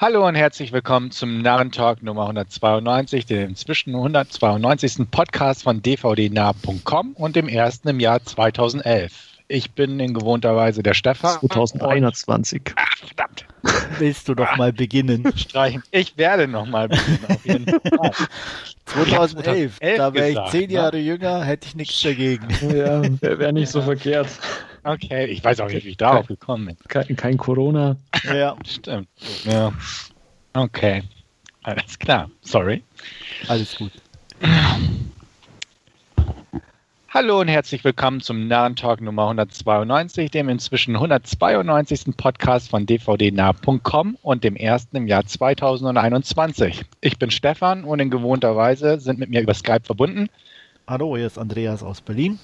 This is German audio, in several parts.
Hallo und herzlich willkommen zum Narrentalk Nummer 192, dem inzwischen 192. Podcast von dvdnah.com und dem ersten im Jahr 2011. Ich bin in gewohnter Weise der Stefan. 2021. Ach, verdammt. Willst du doch mal beginnen? Streichen. Ich werde noch mal beginnen, auf jeden Fall. 2011, da wäre ich zehn ne? Jahre jünger, hätte ich nichts dagegen. Ja, wäre wär nicht so verkehrt. Okay, ich weiß auch nicht, wie ich darauf gekommen bin. Kein, kein Corona. Ja, Stimmt. Ja. Okay. Alles klar. Sorry. alles gut. Hallo und herzlich willkommen zum Narrentalk Nummer 192, dem inzwischen 192. Podcast von dvdnah.com und dem ersten im Jahr 2021. Ich bin Stefan und in gewohnter Weise sind mit mir über Skype verbunden. Hallo, hier ist Andreas aus Berlin.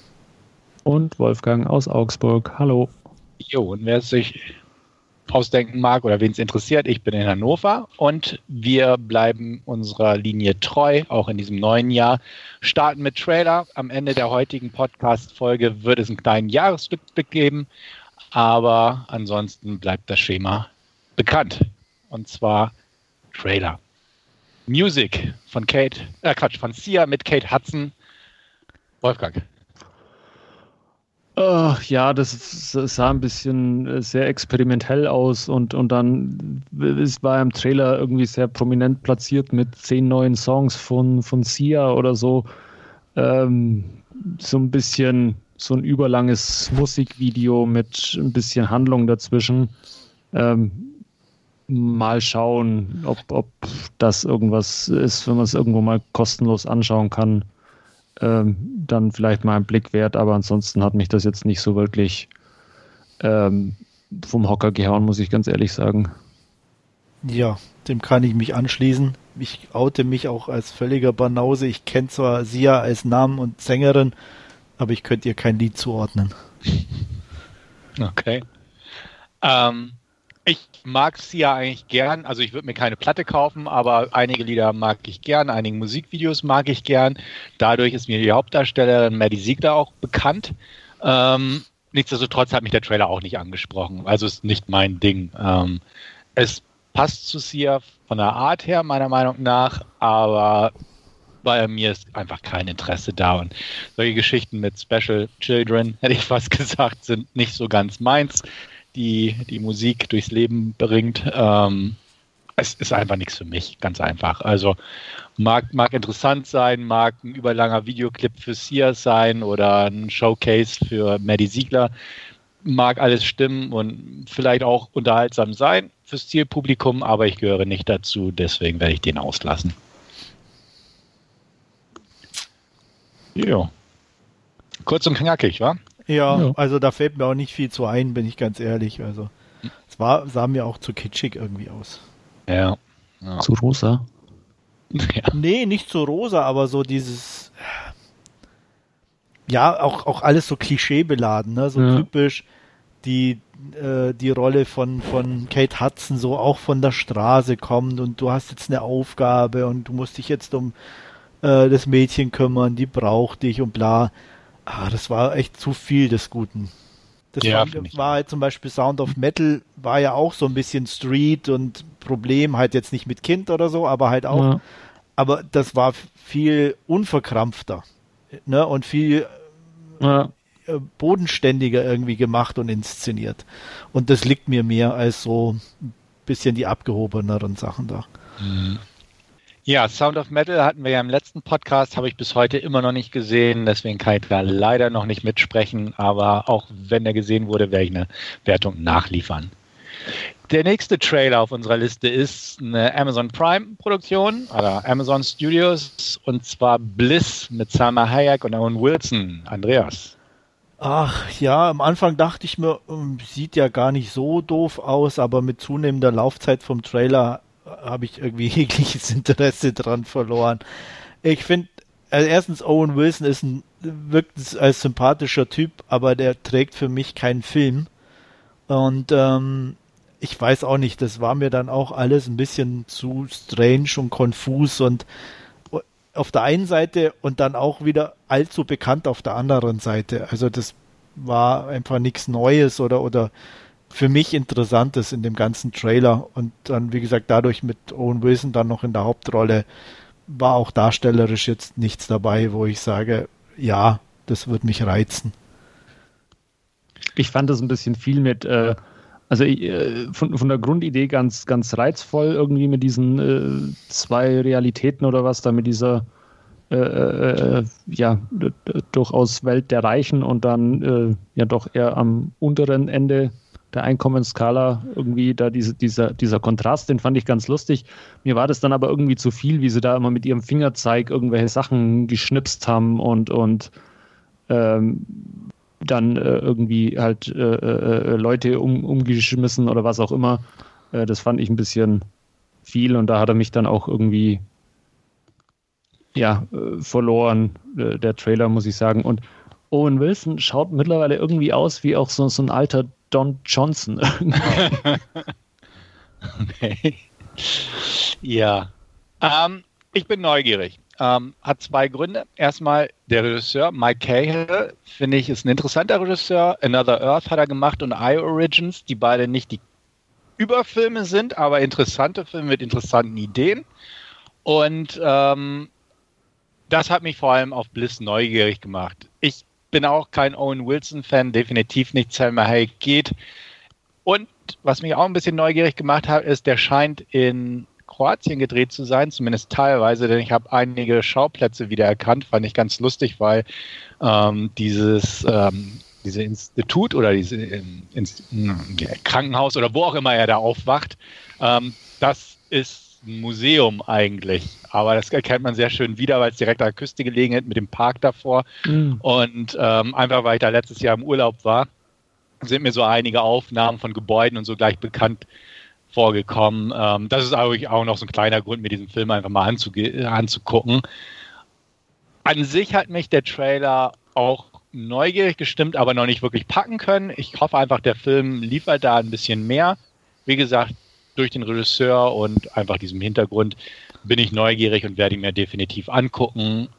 Und Wolfgang aus Augsburg. Hallo. Jo, und wer es sich ausdenken mag oder wen es interessiert, ich bin in Hannover und wir bleiben unserer Linie treu, auch in diesem neuen Jahr. Starten mit Trailer. Am Ende der heutigen Podcast-Folge wird es einen kleinen Jahresrückblick geben, aber ansonsten bleibt das Schema bekannt. Und zwar Trailer. Music von Kate, äh Quatsch, von Sia mit Kate Hudson. Wolfgang. Ach, ja, das, sah ein bisschen äh, sehr experimentell aus und, und dann es war im Trailer irgendwie sehr prominent platziert mit zehn neuen Songs von, von Sia oder so. Ähm, so ein bisschen so ein überlanges Musikvideo mit ein bisschen Handlung dazwischen. Ähm, mal schauen, ob, ob das irgendwas ist, wenn man es irgendwo mal kostenlos anschauen kann ähm, dann vielleicht mal einen Blick wert, aber ansonsten hat mich das jetzt nicht so wirklich ähm, vom Hocker gehauen, muss ich ganz ehrlich sagen. Ja, dem kann ich mich anschließen. Ich oute mich auch als völliger Banause. Ich kenne zwar Sia als Namen und Sängerin, aber ich könnte ihr kein Lied zuordnen. Okay. Ähm, ich mag Sia eigentlich gern. Also ich würde mir keine Platte kaufen, aber einige Lieder mag ich gern, einige Musikvideos mag ich gern. Dadurch ist mir die Hauptdarstellerin Maddie Siegler auch bekannt. Ähm, nichtsdestotrotz hat mich der Trailer auch nicht angesprochen. Also ist nicht mein Ding. Ähm, es passt zu Sia von der Art her, meiner Meinung nach, aber bei mir ist einfach kein Interesse da. Und solche Geschichten mit Special Children, hätte ich fast gesagt, sind nicht so ganz meins die die Musik durchs Leben bringt. Ähm, es ist einfach nichts für mich, ganz einfach. Also mag, mag interessant sein, mag ein überlanger Videoclip für Sia sein oder ein Showcase für Maddie Siegler. Mag alles stimmen und vielleicht auch unterhaltsam sein fürs Zielpublikum, aber ich gehöre nicht dazu, deswegen werde ich den auslassen. Jo. Kurz und knackig, wa? Ja, Ja. also da fällt mir auch nicht viel zu ein, bin ich ganz ehrlich. Also es war, sah mir auch zu kitschig irgendwie aus. Ja. ja. Zu rosa. ja. Nee, nicht so rosa, aber so dieses ja, auch, auch alles so klischeebeladen, ne? So Ja. typisch die, äh, die Rolle von, von Kate Hudson so auch von der Straße kommt und du hast jetzt eine Aufgabe und du musst dich jetzt um äh, das Mädchen kümmern, die braucht dich und bla. Ah, das war echt zu viel des Guten. Das Ja, war, halt zum Beispiel Sound of Metal, war ja auch so ein bisschen Street und Problem, halt jetzt nicht mit Kind oder so, aber halt auch Ja. aber das war viel unverkrampfter ne? und viel Ja. äh, bodenständiger irgendwie gemacht und inszeniert. Und das liegt mir mehr als so ein bisschen die abgehobeneren Sachen da. Ja, Sound of Metal hatten wir ja im letzten Podcast, habe ich bis heute immer noch nicht gesehen, deswegen kann ich da leider noch nicht mitsprechen, aber auch wenn er gesehen wurde, werde ich eine Wertung nachliefern. Der nächste Trailer auf unserer Liste ist eine Amazon Prime Produktion oder Amazon Studios und zwar Bliss mit Salma Hayek und Owen Wilson. Andreas. Ach ja, am Anfang dachte ich mir, ähm, sieht ja gar nicht so doof aus, aber mit zunehmender Laufzeit vom Trailer habe ich irgendwie jegliches Interesse dran verloren. Ich finde, also erstens Owen Wilson ist ein wirkt als sympathischer Typ, aber der trägt für mich keinen Film. Und ähm, ich weiß auch nicht, das war mir dann auch alles ein bisschen zu strange und konfus und auf der einen Seite und dann auch wieder allzu bekannt auf der anderen Seite. Also das war einfach nichts Neues oder oder für mich Interessantes in dem ganzen Trailer. Und dann, wie gesagt, dadurch mit Owen Wilson dann noch in der Hauptrolle war auch darstellerisch jetzt nichts dabei, wo ich sage, ja, das wird mich reizen. Ich fand das ein bisschen viel mit, äh, also äh, von, von der Grundidee ganz, ganz reizvoll, irgendwie mit diesen äh, zwei Realitäten oder was, da mit dieser äh, äh, ja, durchaus Welt der Reichen und dann äh, ja doch eher am unteren Ende der Einkommensskala irgendwie da diese, dieser, dieser Kontrast, den fand ich ganz lustig. Mir war das dann aber irgendwie zu viel, wie sie da immer mit ihrem Fingerzeig irgendwelche Sachen geschnipst haben und, und ähm, dann äh, irgendwie halt äh, äh, Leute um, umgeschmissen oder was auch immer. Äh, das fand ich ein bisschen viel und da hat er mich dann auch irgendwie ja, äh, verloren, äh, der Trailer, muss ich sagen. Und Owen Wilson schaut mittlerweile irgendwie aus wie auch so, so ein alter Don Johnson. okay. Ja. Ähm, ich bin neugierig. Ähm, hat zwei Gründe. Erstmal der Regisseur Mike Cahill, finde ich, ist ein interessanter Regisseur. Another Earth hat er gemacht und I Origins, die beide nicht die Überfilme sind, aber interessante Filme mit interessanten Ideen. Und ähm, das hat mich vor allem auf Bliss neugierig gemacht. Ich bin auch kein Owen Wilson-Fan, definitiv nicht Selma Hayek geht. Und was mich auch ein bisschen neugierig gemacht hat, ist, der scheint in Kroatien gedreht zu sein, zumindest teilweise, denn ich habe einige Schauplätze wiedererkannt, fand ich ganz lustig, weil ähm, dieses ähm, diese Institut oder dieses ähm, Krankenhaus oder wo auch immer er da aufwacht, ähm, das ist ein Museum eigentlich. Aber das erkennt man sehr schön wieder, weil es direkt an der Küste gelegen ist mit dem Park davor. Mhm. Und ähm, einfach weil ich da letztes Jahr im Urlaub war, sind mir so einige Aufnahmen von Gebäuden und so gleich bekannt vorgekommen. Ähm, das ist eigentlich auch noch so ein kleiner Grund, mir diesen Film einfach mal anzugucken. An sich hat mich der Trailer auch neugierig gestimmt, aber noch nicht wirklich packen können. Ich hoffe einfach, der Film liefert da ein bisschen mehr. Wie gesagt, durch den Regisseur und einfach diesem Hintergrund bin ich neugierig und werde ihn mir definitiv angucken.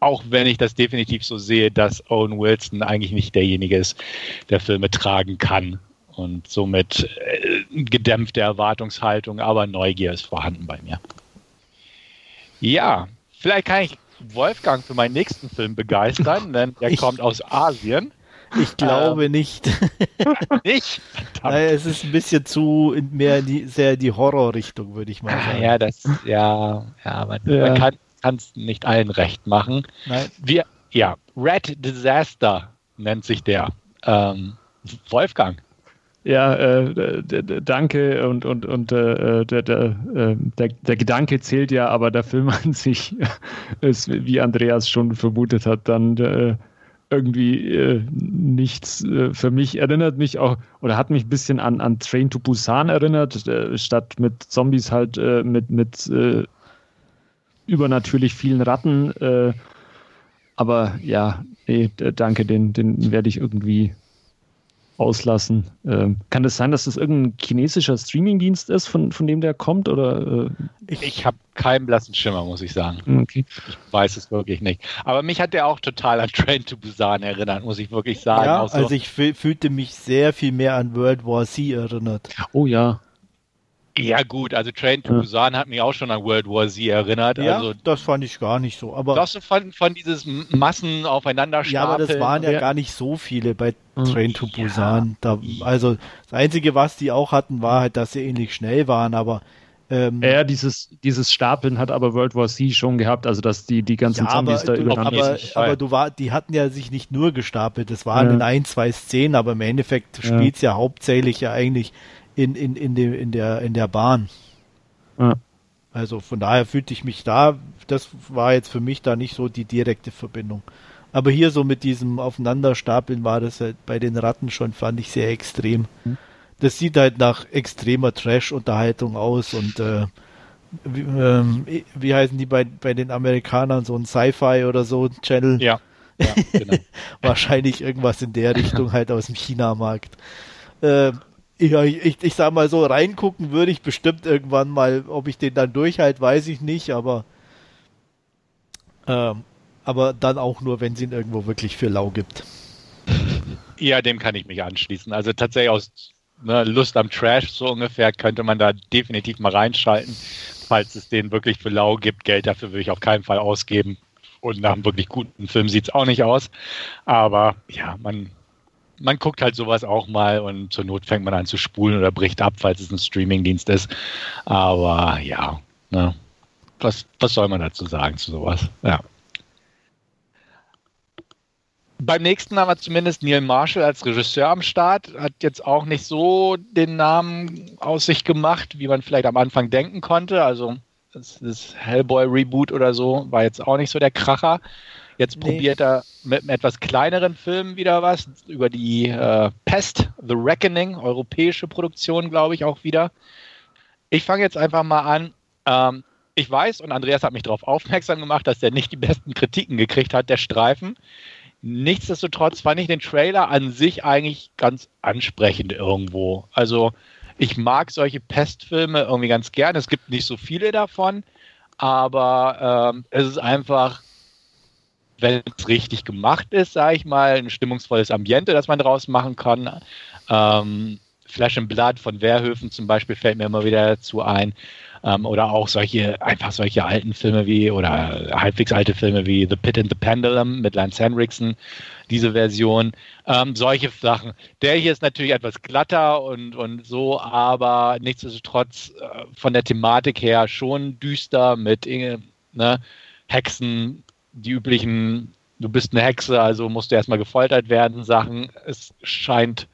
Auch wenn ich das definitiv so sehe, dass Owen Wilson eigentlich nicht derjenige ist, der Filme tragen kann. Und somit äh, gedämpfte Erwartungshaltung, aber Neugier ist vorhanden bei mir. Ja, vielleicht kann ich Wolfgang für meinen nächsten Film begeistern, denn er kommt aus Asien. Ich glaube ähm, nicht. nicht? Naja, es ist ein bisschen zu mehr in die, sehr die Horrorrichtung, würde ich mal ah, sagen. Ja, das, ja, ja, man, ja. man kann es nicht allen recht machen. Nein. Wir, ja, Red Disaster nennt sich der. Ähm, Wolfgang. Ja, äh, danke und, und, und äh, der, der, äh, der, der, Gedanke zählt ja, aber der Film an sich ist, wie Andreas schon vermutet hat, dann äh, irgendwie äh, nichts äh, für mich. Erinnert mich auch oder hat mich ein bisschen an, an Train to Busan erinnert, äh, statt mit Zombies halt äh, mit, mit äh, übernatürlich vielen Ratten. Äh, aber ja, nee, danke, den, den werde ich irgendwie auslassen. Ähm, kann das sein, dass das irgendein chinesischer Streamingdienst ist, von, von dem der kommt? Oder, äh? Ich, ich habe keinen blassen Schimmer, muss ich sagen. Okay. Ich weiß es wirklich nicht. Aber mich hat der auch total an Train to Busan erinnert, muss ich wirklich sagen. Ja, so. also ich fühlte mich sehr viel mehr an World War Z erinnert. Oh ja. Ja, gut, also Train to Busan hat mich auch schon an World War Z erinnert. Ja, also, das fand ich gar nicht so. Aber das von, von dieses Massen aufeinander Ja, aber das waren ja, ja, gar nicht so viele bei Train to Busan. Da, also das Einzige, was die auch hatten, war halt, dass sie ähnlich schnell waren, aber ähm, ja, dieses, dieses Stapeln hat aber World War Z schon gehabt, also dass die, die ganzen ja, Zombies aber, da übereinander aber, aber du war, die hatten ja sich nicht nur gestapelt, das waren ja. in ein, zwei Szenen, aber im Endeffekt spielt es ja. ja hauptsächlich ja eigentlich in, in, in, de, in, der, in der Bahn. Ja. Also von daher fühlte ich mich da, das war jetzt für mich da nicht so die direkte Verbindung. Aber hier so mit diesem Aufeinanderstapeln war das halt bei den Ratten schon, fand ich sehr extrem. Mhm. Das sieht halt nach extremer Trash-Unterhaltung aus und äh, wie, ähm, wie, heißen die bei, bei den Amerikanern, so ein Sci-Fi oder so Channel? Ja. ja genau. Wahrscheinlich irgendwas in der Richtung halt aus dem China-Markt. Äh, ja, ich, ich sag mal so, reingucken würde ich bestimmt irgendwann mal, ob ich den dann durchhalte, weiß ich nicht, aber ähm, aber dann auch nur, wenn es ihn irgendwo wirklich für lau gibt. Ja, dem kann ich mich anschließen. Also tatsächlich aus ne, Lust am Trash so ungefähr, könnte man da definitiv mal reinschalten, falls es den wirklich für lau gibt. Geld dafür würde ich auf keinen Fall ausgeben. Und nach einem wirklich guten Film sieht es auch nicht aus. Aber ja, man, man guckt halt sowas auch mal und zur Not fängt man an zu spulen oder bricht ab, falls es ein Streamingdienst ist. Aber ja, ne, was, was soll man dazu sagen zu sowas? Ja. Beim nächsten haben wir zumindest Neil Marshall als Regisseur am Start. Hat jetzt auch nicht so den Namen aus sich gemacht, wie man vielleicht am Anfang denken konnte. Also das, das Hellboy-Reboot oder so war jetzt auch nicht so der Kracher. Jetzt nee. probiert er mit einem etwas kleineren Film wieder was über die äh, Pest, The Reckoning, europäische Produktion, glaube ich, auch wieder. Ich fange jetzt einfach mal an. Ähm, ich weiß, und Andreas hat mich darauf aufmerksam gemacht, dass der nicht die besten Kritiken gekriegt hat, der Streifen. Nichtsdestotrotz fand ich den Trailer an sich eigentlich ganz ansprechend irgendwo. Also ich mag solche Pestfilme irgendwie ganz gern. Es gibt nicht so viele davon, aber ähm, es ist einfach, wenn es richtig gemacht ist, sage ich mal, ein stimmungsvolles Ambiente, das man daraus machen kann. Ähm, Flash and Blood von Wehrhöfen zum Beispiel fällt mir immer wieder dazu ein. Ähm, oder auch solche, einfach solche alten Filme wie, oder halbwegs alte Filme wie The Pit and the Pendulum mit Lance Henriksen, diese Version. Ähm, solche Sachen. Der hier ist natürlich etwas glatter und, und so, aber nichtsdestotrotz äh, von der Thematik her schon düster mit ne, Hexen, die üblichen, du bist eine Hexe, also musst du erstmal gefoltert werden, Sachen. Es scheint,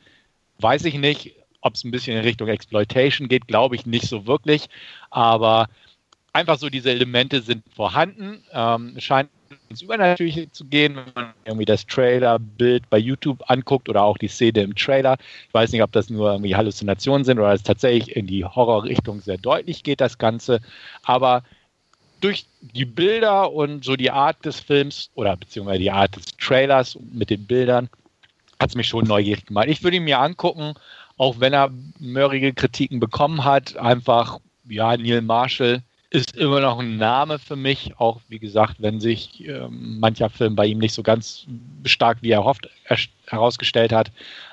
weiß ich nicht, ob es ein bisschen in Richtung Exploitation geht, glaube ich nicht so wirklich. Aber einfach so diese Elemente sind vorhanden. Ähm, scheint ins Übernatürliche zu gehen, wenn man irgendwie das Trailer-Bild bei YouTube anguckt oder auch die Szene im Trailer. Ich weiß nicht, ob das nur irgendwie Halluzinationen sind oder es tatsächlich in die Horrorrichtung sehr deutlich geht, das Ganze. Aber durch die Bilder und so die Art des Films oder beziehungsweise die Art des Trailers mit den Bildern hat es mich schon neugierig gemacht. Ich würde ihn mir angucken, auch wenn er mörrige Kritiken bekommen hat. Einfach, ja, Neil Marshall ist immer noch ein Name für mich, auch wie gesagt, wenn sich äh, mancher Film bei ihm nicht so ganz stark wie er herausgestellt hat.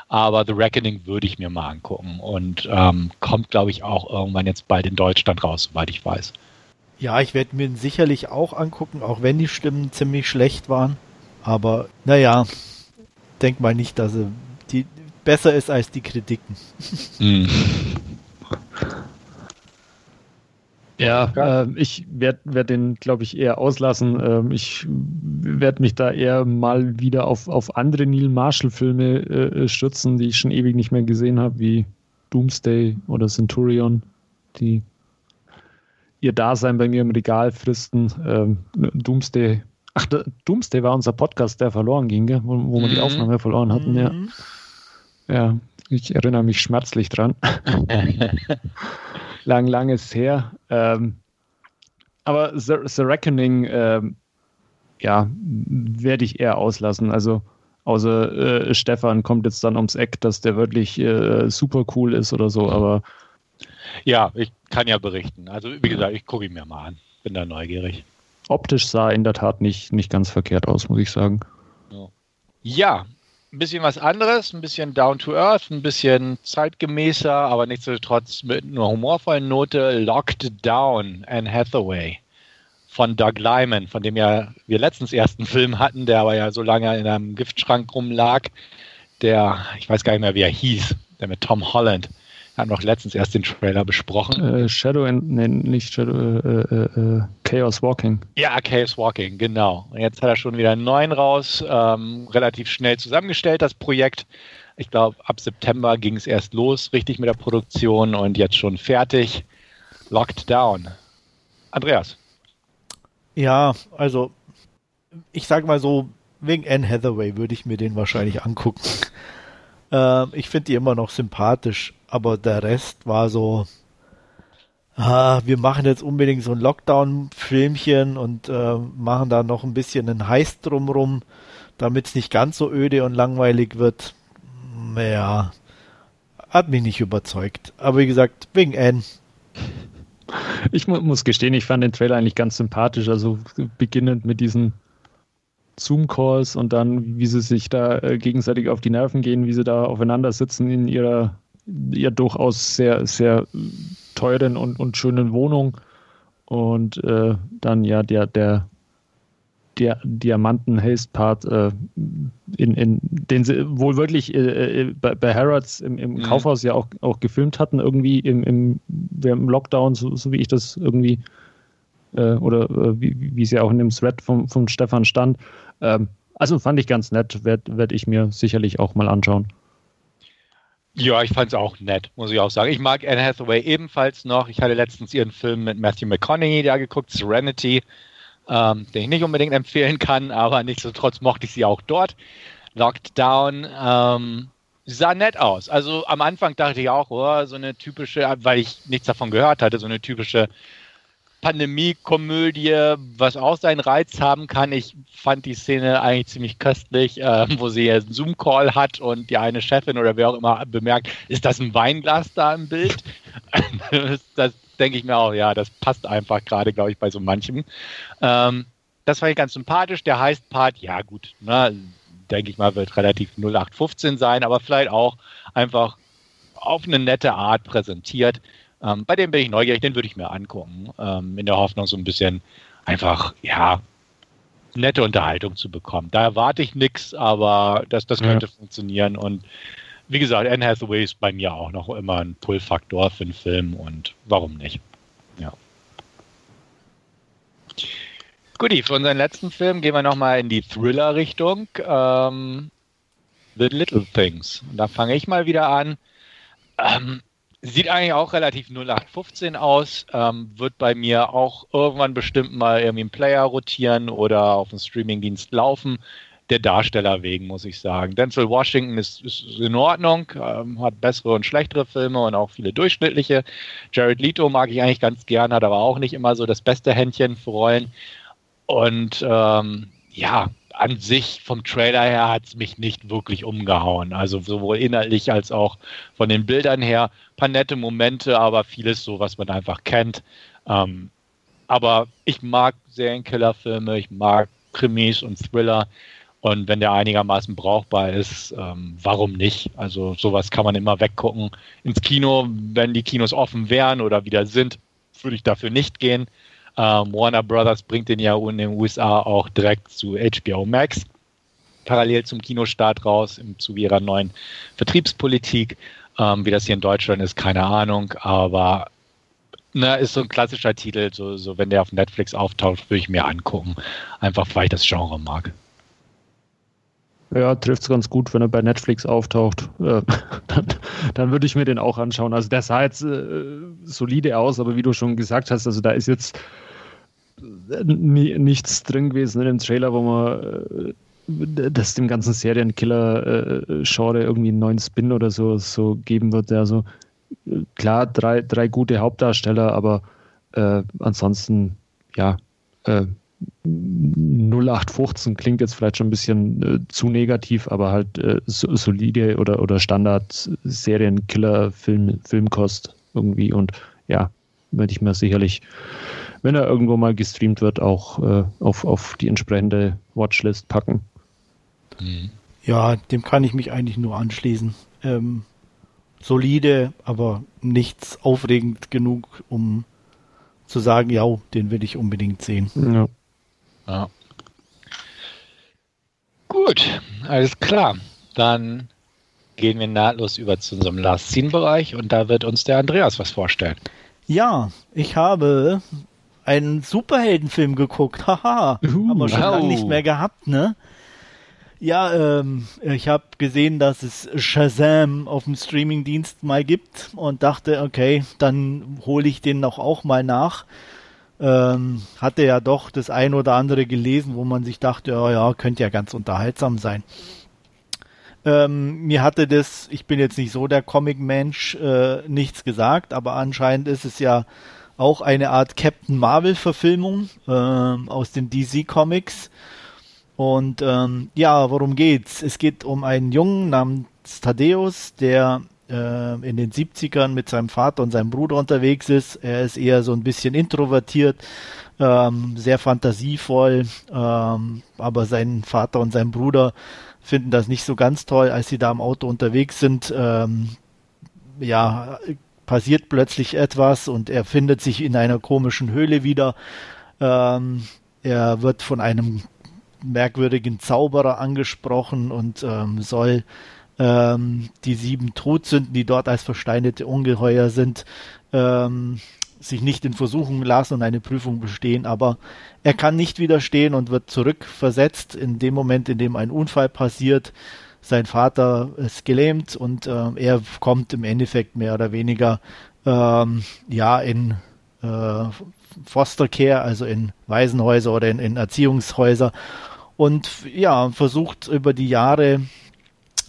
Aber The Reckoning würde ich mir mal angucken und ähm, kommt, glaube ich, auch irgendwann jetzt bald in Deutschland raus, soweit ich weiß. Ja, ich werde mir ihn sicherlich auch angucken, auch wenn die Stimmen ziemlich schlecht waren. Aber naja, denk mal nicht, dass er die besser ist als die Kritiken. Ja, äh, ich werde werd den, glaube ich, eher auslassen. Ähm, ich werde mich da eher mal wieder auf, auf andere Neil Marshall-Filme äh, stützen, die ich schon ewig nicht mehr gesehen habe, wie Doomsday oder Centurion, die ihr Dasein bei mir im Regal fristen. Ähm, Doomsday, ach, Doomsday war unser Podcast, der verloren ging, gell? wo, wo mhm. wir die mhm. Aufnahme verloren hatten, mhm. ja. Ja, ich erinnere mich schmerzlich dran. lang, lang ist her. Ähm, aber The, The Reckoning, ähm, ja, werde ich eher auslassen. Also außer äh, Stefan kommt jetzt dann ums Eck, dass der wirklich äh, super cool ist oder so, aber ja, ich kann ja berichten. Also wie gesagt, ich gucke ihn mir mal an. Bin da neugierig. Optisch sah in der Tat nicht, nicht ganz verkehrt aus, muss ich sagen. Ja, ein bisschen was anderes, ein bisschen down to earth, ein bisschen zeitgemäßer, aber nichtsdestotrotz mit einer humorvollen Note. Locked Down, Anne Hathaway von Doug Lyman, von dem ja wir letztens ersten Film hatten, der aber ja so lange in einem Giftschrank rumlag. Der, ich weiß gar nicht mehr, wie er hieß, der mit Tom Holland. Haben noch letztens erst den Trailer besprochen. Äh, Shadow and, nee, nicht Shadow, äh, äh, äh, Chaos Walking. Ja, Chaos Walking, genau. Und jetzt hat er schon wieder einen neuen raus, ähm, relativ schnell zusammengestellt, das Projekt. Ich glaube, ab September ging es erst los, richtig mit der Produktion und jetzt schon fertig. Locked Down. Andreas. Ja, also ich sage mal so, wegen Anne Hathaway würde ich mir den wahrscheinlich angucken. Äh, ich finde die immer noch sympathisch aber der Rest war so, ah, wir machen jetzt unbedingt so ein Lockdown-Filmchen und äh, machen da noch ein bisschen einen Heiß drumrum, damit es nicht ganz so öde und langweilig wird. Naja, hat mich nicht überzeugt. Aber wie gesagt, wegen Anne. Ich mu muss gestehen, ich fand den Trailer eigentlich ganz sympathisch. Also beginnend mit diesen Zoom-Calls und dann, wie sie sich da äh, gegenseitig auf die Nerven gehen, wie sie da aufeinander sitzen in ihrer ja durchaus sehr, sehr teuren und, und schönen Wohnung. Und äh, dann ja der, der, der Diamanten-Haste-Part, äh, in, in, den sie wohl wirklich äh, äh bei, bei Harrods im, im mhm. Kaufhaus ja auch, auch gefilmt hatten, irgendwie im, im, im Lockdown, so, so wie ich das irgendwie, äh, oder wie, wie es ja auch in dem Thread von, von Stefan stand. Ähm, also fand ich ganz nett, werde werd ich mir sicherlich auch mal anschauen. Ja, ich fand es auch nett, muss ich auch sagen. Ich mag Anne Hathaway ebenfalls noch. Ich hatte letztens ihren Film mit Matthew McConaughey da geguckt, Serenity, ähm, den ich nicht unbedingt empfehlen kann, aber nichtsdestotrotz mochte ich sie auch dort. Locked Down ähm, sah nett aus. Also am Anfang dachte ich auch, oh, so eine typische, weil ich nichts davon gehört hatte, so eine typische Pandemie-Komödie, was auch seinen Reiz haben kann. Ich fand die Szene eigentlich ziemlich köstlich, äh, wo sie einen Zoom-Call hat und die eine Chefin oder wer auch immer bemerkt, ist das ein Weinglas da im Bild? das denke ich mir auch, ja, das passt einfach gerade, glaube ich, bei so manchem. Ähm, das fand ich ganz sympathisch. Der heißt Part, ja gut, ne, denke ich mal, wird relativ 0815 sein, aber vielleicht auch einfach auf eine nette Art präsentiert. Ähm, bei dem bin ich neugierig, den würde ich mir angucken, ähm, in der Hoffnung, so ein bisschen einfach, ja, nette Unterhaltung zu bekommen. Da erwarte ich nichts, aber das, das könnte ja. funktionieren. Und wie gesagt, Anne Hathaway ist bei mir auch noch immer ein Pull-Faktor für einen Film und warum nicht? Ja. Guti, für unseren letzten Film gehen wir nochmal in die Thriller-Richtung. Ähm, The Little Things. Und da fange ich mal wieder an. Ähm, Sieht eigentlich auch relativ 0815 aus, ähm, wird bei mir auch irgendwann bestimmt mal irgendwie im Player rotieren oder auf dem Streamingdienst laufen. Der Darsteller wegen, muss ich sagen. Denzel Washington ist, ist in Ordnung, ähm, hat bessere und schlechtere Filme und auch viele durchschnittliche. Jared Leto mag ich eigentlich ganz gern, hat aber auch nicht immer so das beste Händchen für Rollen. Und ähm, ja, an sich vom Trailer her hat es mich nicht wirklich umgehauen. Also sowohl inhaltlich als auch von den Bildern her. Ein paar nette Momente, aber vieles so, was man einfach kennt. Ähm, aber ich mag Serienkillerfilme, ich mag Krimis und Thriller. Und wenn der einigermaßen brauchbar ist, ähm, warum nicht? Also sowas kann man immer weggucken. Ins Kino, wenn die Kinos offen wären oder wieder sind, würde ich dafür nicht gehen. Ähm, Warner Brothers bringt den ja in den USA auch direkt zu HBO Max, parallel zum Kinostart raus, im Zuge ihrer neuen Vertriebspolitik. Ähm, wie das hier in Deutschland ist, keine Ahnung, aber ne, ist so ein klassischer Titel, so, so wenn der auf Netflix auftaucht, würde ich mir angucken. Einfach weil ich das Genre mag. Ja, trifft es ganz gut, wenn er bei Netflix auftaucht. Äh, dann, dann würde ich mir den auch anschauen. Also der sah jetzt äh, solide aus, aber wie du schon gesagt hast, also da ist jetzt nichts drin gewesen in dem Trailer, wo man äh, das dem ganzen Serienkiller-Genre irgendwie einen neuen Spin oder so, so geben wird. Also klar, drei, drei gute Hauptdarsteller, aber äh, ansonsten, ja, äh, 0815 klingt jetzt vielleicht schon ein bisschen äh, zu negativ, aber halt äh, so, solide oder, oder Standard-Serienkiller-Film, Filmkost irgendwie und ja, würde ich mir sicherlich wenn er irgendwo mal gestreamt wird, auch äh, auf, auf die entsprechende Watchlist packen. Mhm. Ja, dem kann ich mich eigentlich nur anschließen. Ähm, solide, aber nichts aufregend genug, um zu sagen, ja, den will ich unbedingt sehen. Ja. ja. Gut, alles klar. Dann gehen wir nahtlos über zu unserem Last Scene Bereich und da wird uns der Andreas was vorstellen. Ja, ich habe einen Superheldenfilm geguckt. Haha, uh, haben wir schon wow. lange nicht mehr gehabt, ne? Ja, ähm, ich habe gesehen, dass es Shazam auf dem Streamingdienst mal gibt und dachte, okay, dann hole ich den noch auch mal nach. Ähm, hatte ja doch das ein oder andere gelesen, wo man sich dachte, ja, ja, könnte ja ganz unterhaltsam sein. Ähm, mir hatte das, ich bin jetzt nicht so der Comic-Mensch, äh, nichts gesagt, aber anscheinend ist es ja auch eine Art Captain Marvel-Verfilmung äh, aus den DC Comics. Und ähm, ja, worum geht's? Es geht um einen Jungen namens Thaddeus, der äh, in den 70ern mit seinem Vater und seinem Bruder unterwegs ist. Er ist eher so ein bisschen introvertiert, ähm, sehr fantasievoll, ähm, aber sein Vater und sein Bruder finden das nicht so ganz toll, als sie da im Auto unterwegs sind. Ähm, ja, passiert plötzlich etwas und er findet sich in einer komischen Höhle wieder. Ähm, er wird von einem merkwürdigen Zauberer angesprochen und ähm, soll ähm, die sieben Todsünden, die dort als versteinerte Ungeheuer sind, ähm, sich nicht in Versuchung lassen und eine Prüfung bestehen, aber er kann nicht widerstehen und wird zurückversetzt in dem Moment, in dem ein Unfall passiert. Sein Vater ist gelähmt und äh, er kommt im Endeffekt mehr oder weniger ähm, ja in äh, Fostercare, also in Waisenhäuser oder in, in Erziehungshäuser und ja versucht über die Jahre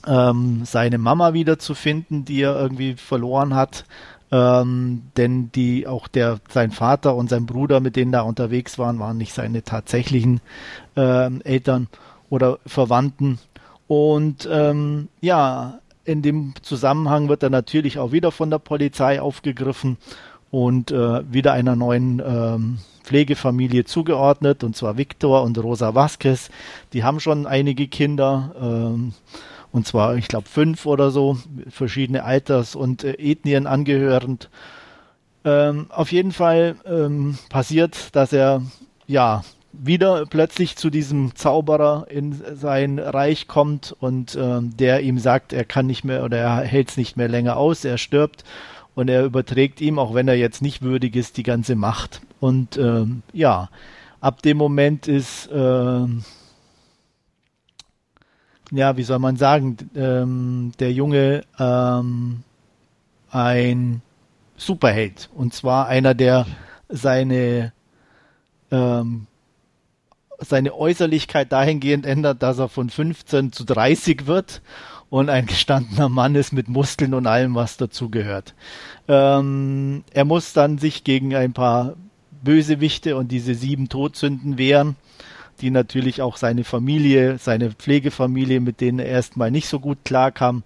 ähm, seine Mama wiederzufinden, die er irgendwie verloren hat ähm, denn die auch der sein Vater und sein Bruder, mit denen da unterwegs waren, waren nicht seine tatsächlichen ähm, Eltern oder Verwandten. Und ähm, ja, in dem Zusammenhang wird er natürlich auch wieder von der Polizei aufgegriffen und äh, wieder einer neuen ähm, Pflegefamilie zugeordnet, und zwar Victor und Rosa Vasquez. Die haben schon einige Kinder. Ähm, und zwar, ich glaube, fünf oder so, verschiedene Alters- und äh, Ethnien angehörend. Ähm, auf jeden Fall ähm, passiert, dass er ja wieder plötzlich zu diesem Zauberer in sein Reich kommt und ähm, der ihm sagt, er kann nicht mehr oder er hält es nicht mehr länger aus, er stirbt und er überträgt ihm, auch wenn er jetzt nicht würdig ist, die ganze Macht. Und ähm, ja, ab dem Moment ist ähm, ja, wie soll man sagen, ähm, der Junge ähm, ein Superheld. Und zwar einer, der seine, ähm, seine Äußerlichkeit dahingehend ändert, dass er von 15 zu 30 wird und ein gestandener Mann ist mit Muskeln und allem, was dazugehört. Ähm, er muss dann sich gegen ein paar Bösewichte und diese sieben Todsünden wehren die natürlich auch seine Familie, seine Pflegefamilie, mit denen er erstmal nicht so gut klarkam,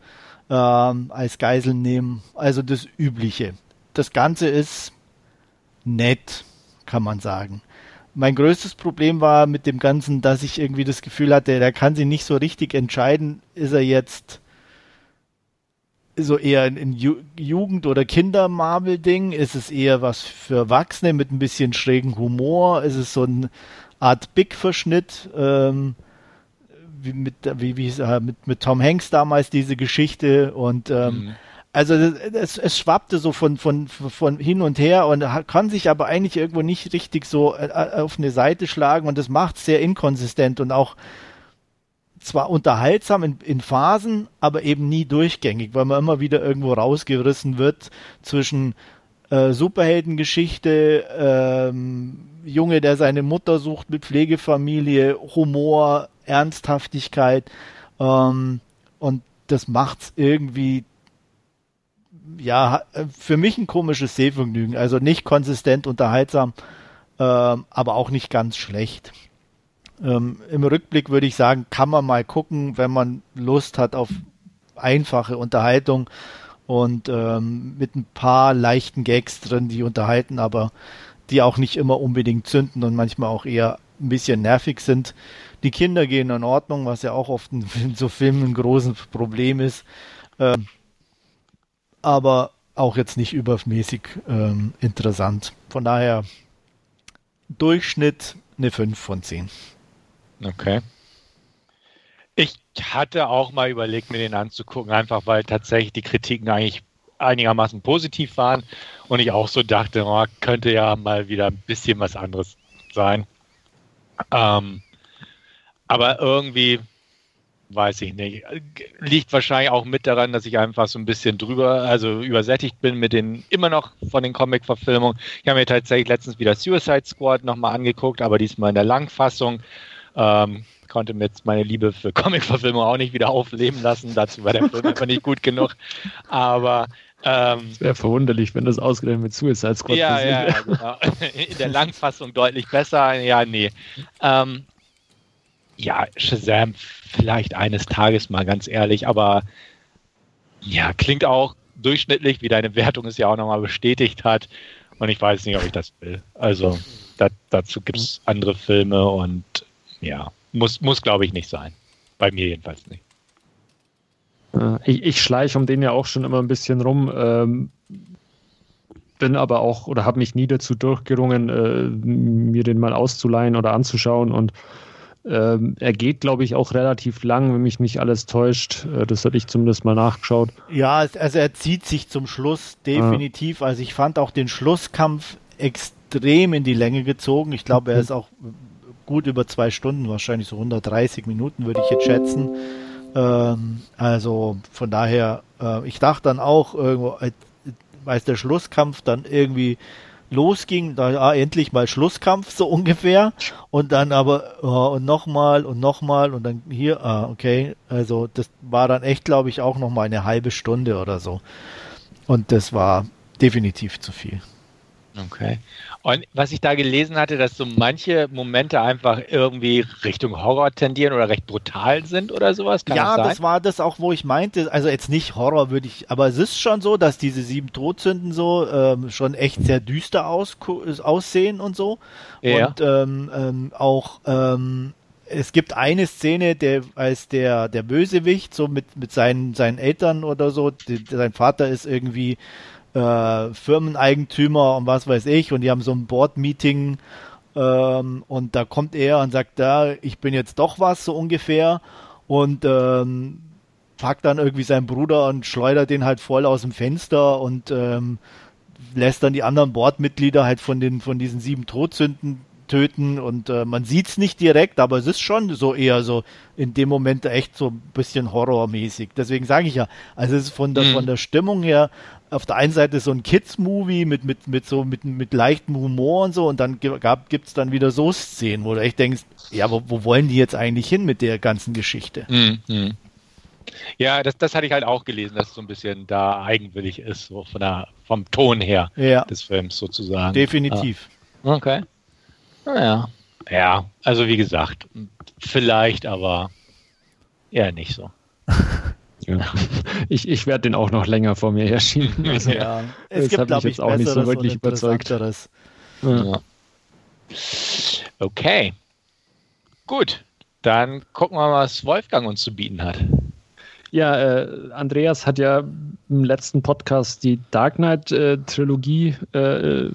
ähm, als Geiseln nehmen. Also das Übliche. Das Ganze ist nett, kann man sagen. Mein größtes Problem war mit dem Ganzen, dass ich irgendwie das Gefühl hatte, der kann sich nicht so richtig entscheiden, ist er jetzt so eher ein Jugend- oder Kinder-Marvel-Ding? Ist es eher was für Erwachsene mit ein bisschen schrägen Humor? Ist es so ein Art Big-Verschnitt, ähm, wie mit, wie, wie äh, mit, mit Tom Hanks damals diese Geschichte und ähm, mhm. Also es, es schwappte so von, von, von hin und her und kann sich aber eigentlich irgendwo nicht richtig so äh, äh, auf eine Seite schlagen und das macht sehr inkonsistent und auch zwar unterhaltsam in, in Phasen, aber eben nie durchgängig, weil man immer wieder irgendwo rausgerissen wird zwischen äh, Superheldengeschichte, ähm, Junge, der seine Mutter sucht mit Pflegefamilie, Humor, Ernsthaftigkeit ähm, und das macht's irgendwie ja für mich ein komisches Sehvergnügen. Also nicht konsistent unterhaltsam, ähm, aber auch nicht ganz schlecht. Ähm, Im Rückblick würde ich sagen, kann man mal gucken, wenn man Lust hat auf einfache Unterhaltung und ähm, mit ein paar leichten Gags drin, die unterhalten, aber die auch nicht immer unbedingt zünden und manchmal auch eher ein bisschen nervig sind. Die Kinder gehen in Ordnung, was ja auch oft in so Filmen ein großes Problem ist. Ähm, aber auch jetzt nicht übermäßig ähm, interessant. Von daher Durchschnitt eine 5 von 10. Okay. Ich hatte auch mal überlegt, mir den anzugucken, einfach weil tatsächlich die Kritiken eigentlich einigermaßen positiv waren und ich auch so dachte, oh, könnte ja mal wieder ein bisschen was anderes sein. Ähm, aber irgendwie weiß ich nicht. Liegt wahrscheinlich auch mit daran, dass ich einfach so ein bisschen drüber, also übersättigt bin mit den, immer noch von den Comic-Verfilmungen. Ich habe mir tatsächlich letztens wieder Suicide Squad nochmal angeguckt, aber diesmal in der Langfassung. Ähm, konnte mir jetzt meine Liebe für Comic-Verfilmung auch nicht wieder aufleben lassen. Dazu war der Film einfach nicht gut genug. Aber ähm, es wäre verwunderlich, wenn das ausgerechnet mit Suicide Squad ja, passiert. Ja, genau. In der Langfassung deutlich besser. Ja, nee. Ähm, ja, Shazam vielleicht eines Tages mal, ganz ehrlich. Aber ja, klingt auch durchschnittlich, wie deine Wertung es ja auch nochmal bestätigt hat. Und ich weiß nicht, ob ich das will. Also da, dazu gibt es andere Filme und ja. Muss, muss glaube ich, nicht sein. Bei mir jedenfalls nicht. Ich, ich schleiche um den ja auch schon immer ein bisschen rum. Ähm, bin aber auch oder habe mich nie dazu durchgerungen, äh, mir den mal auszuleihen oder anzuschauen. Und ähm, er geht, glaube ich, auch relativ lang, wenn mich nicht alles täuscht. Äh, das hatte ich zumindest mal nachgeschaut. Ja, also er zieht sich zum Schluss definitiv. Ah. Also ich fand auch den Schlusskampf extrem in die Länge gezogen. Ich glaube, er mhm. ist auch gut über zwei Stunden, wahrscheinlich so 130 Minuten, würde ich jetzt schätzen. Ähm, also von daher, äh, ich dachte dann auch irgendwo, äh, als der Schlusskampf dann irgendwie losging, da ah, endlich mal Schlusskampf so ungefähr und dann aber oh, und nochmal und nochmal und dann hier, ah, okay, also das war dann echt, glaube ich, auch nochmal eine halbe Stunde oder so und das war definitiv zu viel. Okay. Und was ich da gelesen hatte, dass so manche Momente einfach irgendwie Richtung Horror tendieren oder recht brutal sind oder sowas. Kann ja, das, das, war das auch, wo ich meinte, also jetzt nicht Horror würde ich, aber es ist schon so, dass diese sieben Todsünden so ähm, schon echt sehr düster aus, aussehen und so. Ja. Und ähm, ähm, auch ähm, es gibt eine Szene, der als der der Bösewicht so mit mit seinen seinen Eltern oder so, die, sein Vater ist irgendwie äh, Firmeneigentümer und was weiß ich und die haben so ein Board-Meeting ähm, und da kommt er und sagt, da, ich bin jetzt doch was, so ungefähr und ähm, packt dann irgendwie seinen Bruder und schleudert den halt voll aus dem Fenster und ähm, lässt dann die anderen Bordmitglieder halt von den von diesen sieben Todsünden töten und äh, man sieht's nicht direkt, aber es ist schon so eher so in dem Moment echt so ein bisschen horrormäßig. Deswegen sage ich ja, also es ist von der mhm. von der Stimmung her auf der einen Seite so ein Kids-Movie mit, mit, mit so, mit, mit leichtem Humor und so und dann gab, gibt's dann wieder so Szenen, wo du echt denkst, ja, wo, wo wollen die jetzt eigentlich hin mit der ganzen Geschichte? Mhm. Ja, das, das hatte ich halt auch gelesen, dass es so ein bisschen da eigenwillig ist, so von der, vom Ton her ja. des Films sozusagen. Definitiv. Ah. Okay. Naja. Ja, also wie gesagt, vielleicht, aber eher nicht so. Ja. Ich, ich werde den auch noch länger vor mir herschieben. Also, ja, es das gibt, hat mich jetzt auch nicht so wirklich überzeugt. Ja. Okay. Gut. Dann gucken wir mal, was Wolfgang uns zu bieten hat. Ja, äh, Andreas hat ja im letzten Podcast die Dark Knight-Trilogie äh, äh,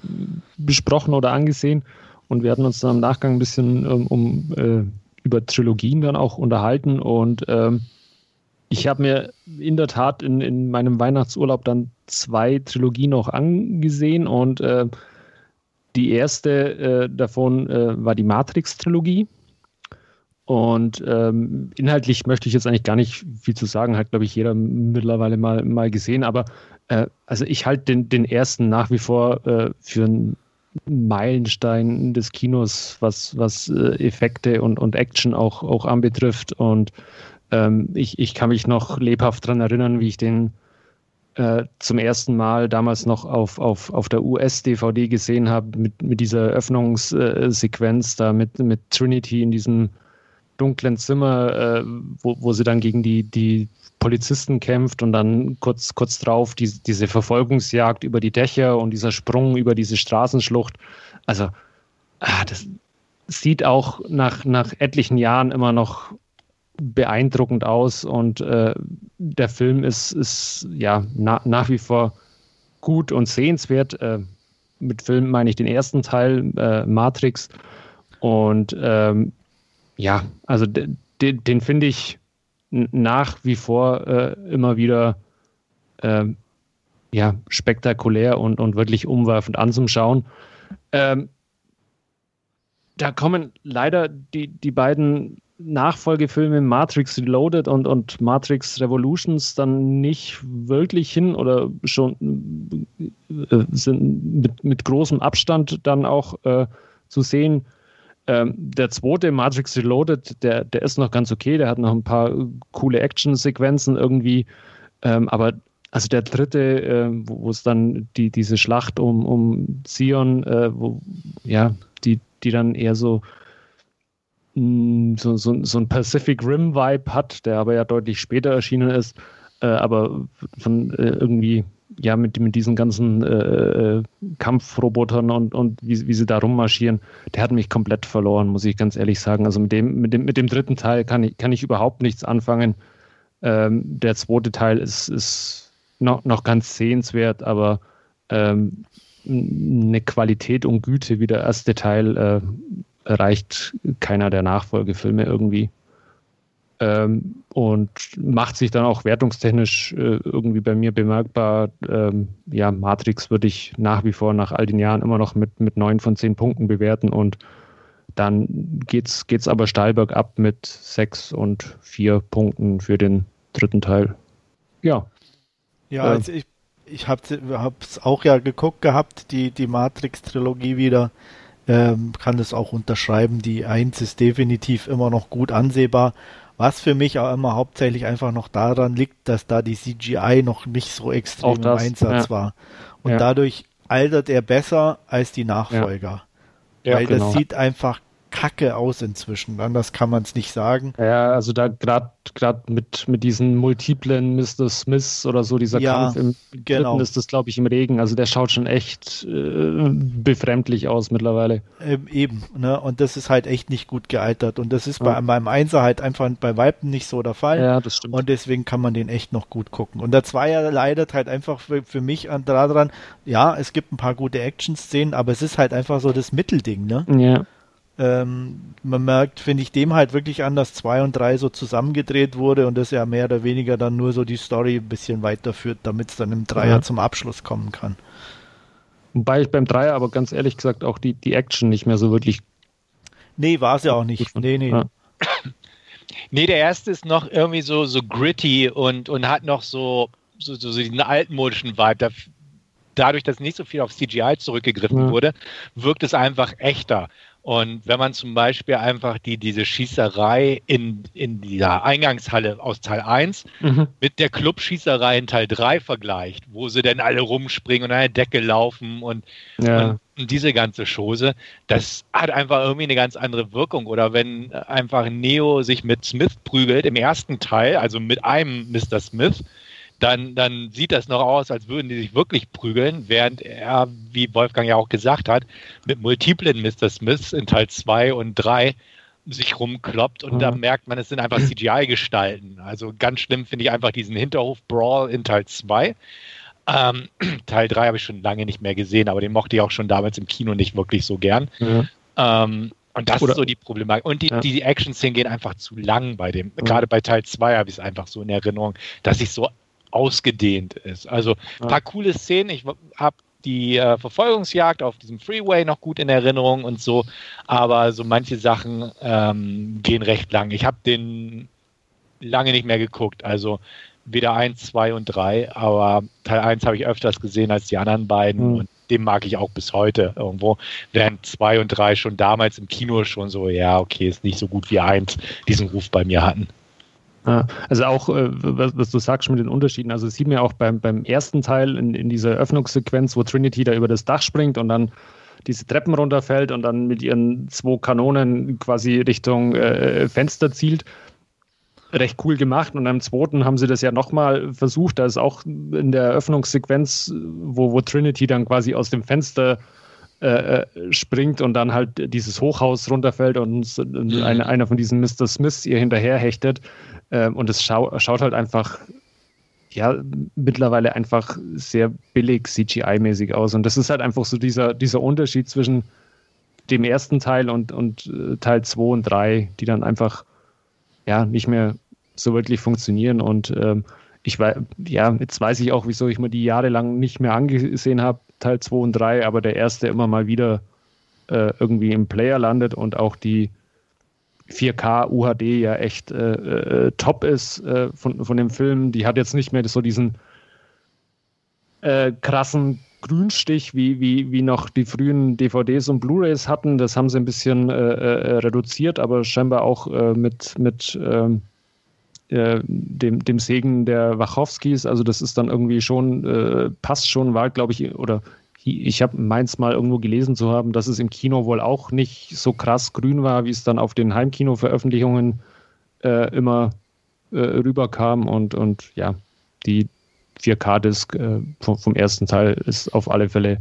besprochen oder angesehen. Und wir hatten uns dann im Nachgang ein bisschen um, um äh, über Trilogien dann auch unterhalten. Und ähm, ich habe mir in der Tat in, in meinem Weihnachtsurlaub dann zwei Trilogien noch angesehen und äh, die erste äh, davon äh, war die Matrix-Trilogie. Und ähm, inhaltlich möchte ich jetzt eigentlich gar nicht viel zu sagen, hat, glaube ich, jeder mittlerweile mal, mal gesehen. Aber äh, also ich halte den, den ersten nach wie vor äh, für einen Meilenstein des Kinos, was, was äh, Effekte und, und Action auch, auch anbetrifft. Und ähm, ich, ich kann mich noch lebhaft daran erinnern, wie ich den äh, zum ersten Mal damals noch auf, auf, auf der US-DVD gesehen habe, mit, mit dieser Öffnungssequenz da mit, mit Trinity in diesem dunklen Zimmer, äh, wo, wo sie dann gegen die, die Polizisten kämpft und dann kurz, kurz drauf die, diese Verfolgungsjagd über die Dächer und dieser Sprung über diese Straßenschlucht. Also, ah, das sieht auch nach, nach etlichen Jahren immer noch beeindruckend aus und äh, der Film ist, ist ja na, nach wie vor gut und sehenswert. Äh, mit Film meine ich den ersten Teil, äh, Matrix. Und ähm, ja, also den, den finde ich nach wie vor äh, immer wieder ähm, ja, spektakulär und, und wirklich umwerfend anzuschauen. Ähm, da kommen leider die, die beiden Nachfolgefilme Matrix Reloaded und, und Matrix Revolutions dann nicht wirklich hin oder schon äh, sind mit, mit großem Abstand dann auch äh, zu sehen. Ähm, der zweite Matrix Reloaded, der, der ist noch ganz okay, der hat noch ein paar coole Action-Sequenzen irgendwie, ähm, aber also der dritte, äh, wo es dann die, diese Schlacht um, um Zion, äh, wo, ja, die, die dann eher so so, so, so ein Pacific Rim Vibe hat, der aber ja deutlich später erschienen ist, äh, aber von äh, irgendwie ja mit, mit diesen ganzen äh, äh, Kampfrobotern und, und wie, wie sie da rummarschieren, der hat mich komplett verloren, muss ich ganz ehrlich sagen. Also mit dem, mit dem, mit dem dritten Teil kann ich, kann ich überhaupt nichts anfangen. Ähm, der zweite Teil ist, ist noch, noch ganz sehenswert, aber ähm, eine Qualität und Güte wie der erste Teil äh, erreicht keiner der Nachfolgefilme irgendwie. Ähm, und macht sich dann auch wertungstechnisch äh, irgendwie bei mir bemerkbar. Ähm, ja, Matrix würde ich nach wie vor nach all den Jahren immer noch mit, mit 9 von 10 Punkten bewerten und dann geht's, geht's aber steil bergab mit 6 und 4 Punkten für den dritten Teil. Ja. Ja, äh, also ich, ich habe es auch ja geguckt gehabt, die, die Matrix-Trilogie wieder. Ähm, kann das auch unterschreiben. Die 1 ist definitiv immer noch gut ansehbar. Was für mich auch immer hauptsächlich einfach noch daran liegt, dass da die CGI noch nicht so extrem das, im Einsatz ja. war. Und ja. dadurch altert er besser als die Nachfolger. Ja. Weil genau. das sieht einfach kacke aus inzwischen. Anders kann man es nicht sagen. Ja, also da gerade gerade mit, mit diesen multiplen Mr. Smiths oder so, dieser ja, Kampf im genau. Dritten ist das, glaube ich, im Regen. Also der schaut schon echt äh, befremdlich aus mittlerweile. Ähm, eben, ne? Und das ist halt echt nicht gut gealtert. Und das ist ja. bei meinem Einser halt einfach bei Weitem nicht so der Fall. Ja, das stimmt. Und deswegen kann man den echt noch gut gucken. Und der Zweier leidet halt einfach für, für mich daran, ja, es gibt ein paar gute Action-Szenen, aber es ist halt einfach so das Mittelding, ne? Ja. Ähm, man merkt, finde ich, dem halt wirklich an, dass 2 und 3 so zusammengedreht wurde und das ja mehr oder weniger dann nur so die Story ein bisschen weiterführt, damit es dann im Dreier ja. zum Abschluss kommen kann. Wobei ich beim Dreier aber ganz ehrlich gesagt auch die, die Action nicht mehr so wirklich. Nee, war es ja auch nicht. Nee, nee. Ja. Nee, der erste ist noch irgendwie so, so gritty und, und hat noch so, so, so, diesen altmodischen Vibe. dadurch, dass nicht so viel auf CGI zurückgegriffen ja. wurde, wirkt es einfach echter. Und wenn man zum Beispiel einfach die, diese Schießerei in, in dieser Eingangshalle aus Teil 1 mhm. mit der Clubschießerei in Teil 3 vergleicht, wo sie denn alle rumspringen und an der Decke laufen und, ja. und, und diese ganze Chose, das hat einfach irgendwie eine ganz andere Wirkung. Oder wenn einfach Neo sich mit Smith prügelt im ersten Teil, also mit einem Mr. Smith, dann, dann sieht das noch aus, als würden die sich wirklich prügeln, während er, wie Wolfgang ja auch gesagt hat, mit multiplen Mr. Smiths in Teil 2 und 3 sich rumkloppt und mhm. da merkt man, es sind einfach CGI-Gestalten. Also ganz schlimm finde ich einfach diesen Hinterhof-Brawl in Teil 2. Ähm, Teil 3 habe ich schon lange nicht mehr gesehen, aber den mochte ich auch schon damals im Kino nicht wirklich so gern. Mhm. Ähm, und das Oder, ist so die Problematik. Und die, ja. die Action-Szenen gehen einfach zu lang bei dem. Mhm. Gerade bei Teil 2 habe ich es einfach so in Erinnerung, dass ich so ausgedehnt ist. Also ein paar coole Szenen. Ich habe die äh, Verfolgungsjagd auf diesem Freeway noch gut in Erinnerung und so, aber so manche Sachen ähm, gehen recht lang. Ich habe den lange nicht mehr geguckt, also weder 1, 2 und 3, aber Teil 1 habe ich öfters gesehen als die anderen beiden mhm. und den mag ich auch bis heute irgendwo, während 2 und 3 schon damals im Kino schon so, ja, okay, ist nicht so gut wie 1 diesen Ruf bei mir hatten. Ja, also auch, äh, was, du sagst mit den Unterschieden, also sieht man auch beim, beim ersten Teil in, in dieser Öffnungssequenz, wo Trinity da über das Dach springt und dann diese Treppen runterfällt und dann mit ihren zwei Kanonen quasi Richtung äh, Fenster zielt. Recht cool gemacht. Und am zweiten haben sie das ja nochmal versucht. Da ist auch in der Eröffnungssequenz, wo, wo Trinity dann quasi aus dem Fenster äh, äh springt und dann halt dieses Hochhaus runterfällt und mhm. eine, einer von diesen Mr. Smiths ihr hinterher hechtet. Ähm, und es schau, schaut halt einfach, ja, mittlerweile einfach sehr billig CGI-mäßig aus. Und das ist halt einfach so dieser, dieser Unterschied zwischen dem ersten Teil und, und äh, Teil 2 und 3, die dann einfach ja nicht mehr so wirklich funktionieren. Und ähm, ich weiß, ja, jetzt weiß ich auch, wieso ich mir die jahrelang nicht mehr angesehen habe, Teil 2 und 3, aber der erste immer mal wieder äh, irgendwie im Player landet und auch die 4K UHD ja echt äh, äh, top ist äh, von, von dem Film. Die hat jetzt nicht mehr so diesen äh, krassen Grünstich, wie, wie, wie noch die frühen DVDs und Blu-rays hatten. Das haben sie ein bisschen äh, reduziert, aber scheinbar auch mit, mit ähm, dem, dem Segen der Wachowskis. Also das ist dann irgendwie schon, passt schon, war glaube ich, oder ich habe meins mal irgendwo gelesen zu haben, dass es im Kino wohl auch nicht so krass grün war, wie es dann auf den Heimkino-Veröffentlichungen äh, immer äh, rüberkam. Und, und ja, die 4K-Disc äh, vom, vom, ersten Teil ist auf alle Fälle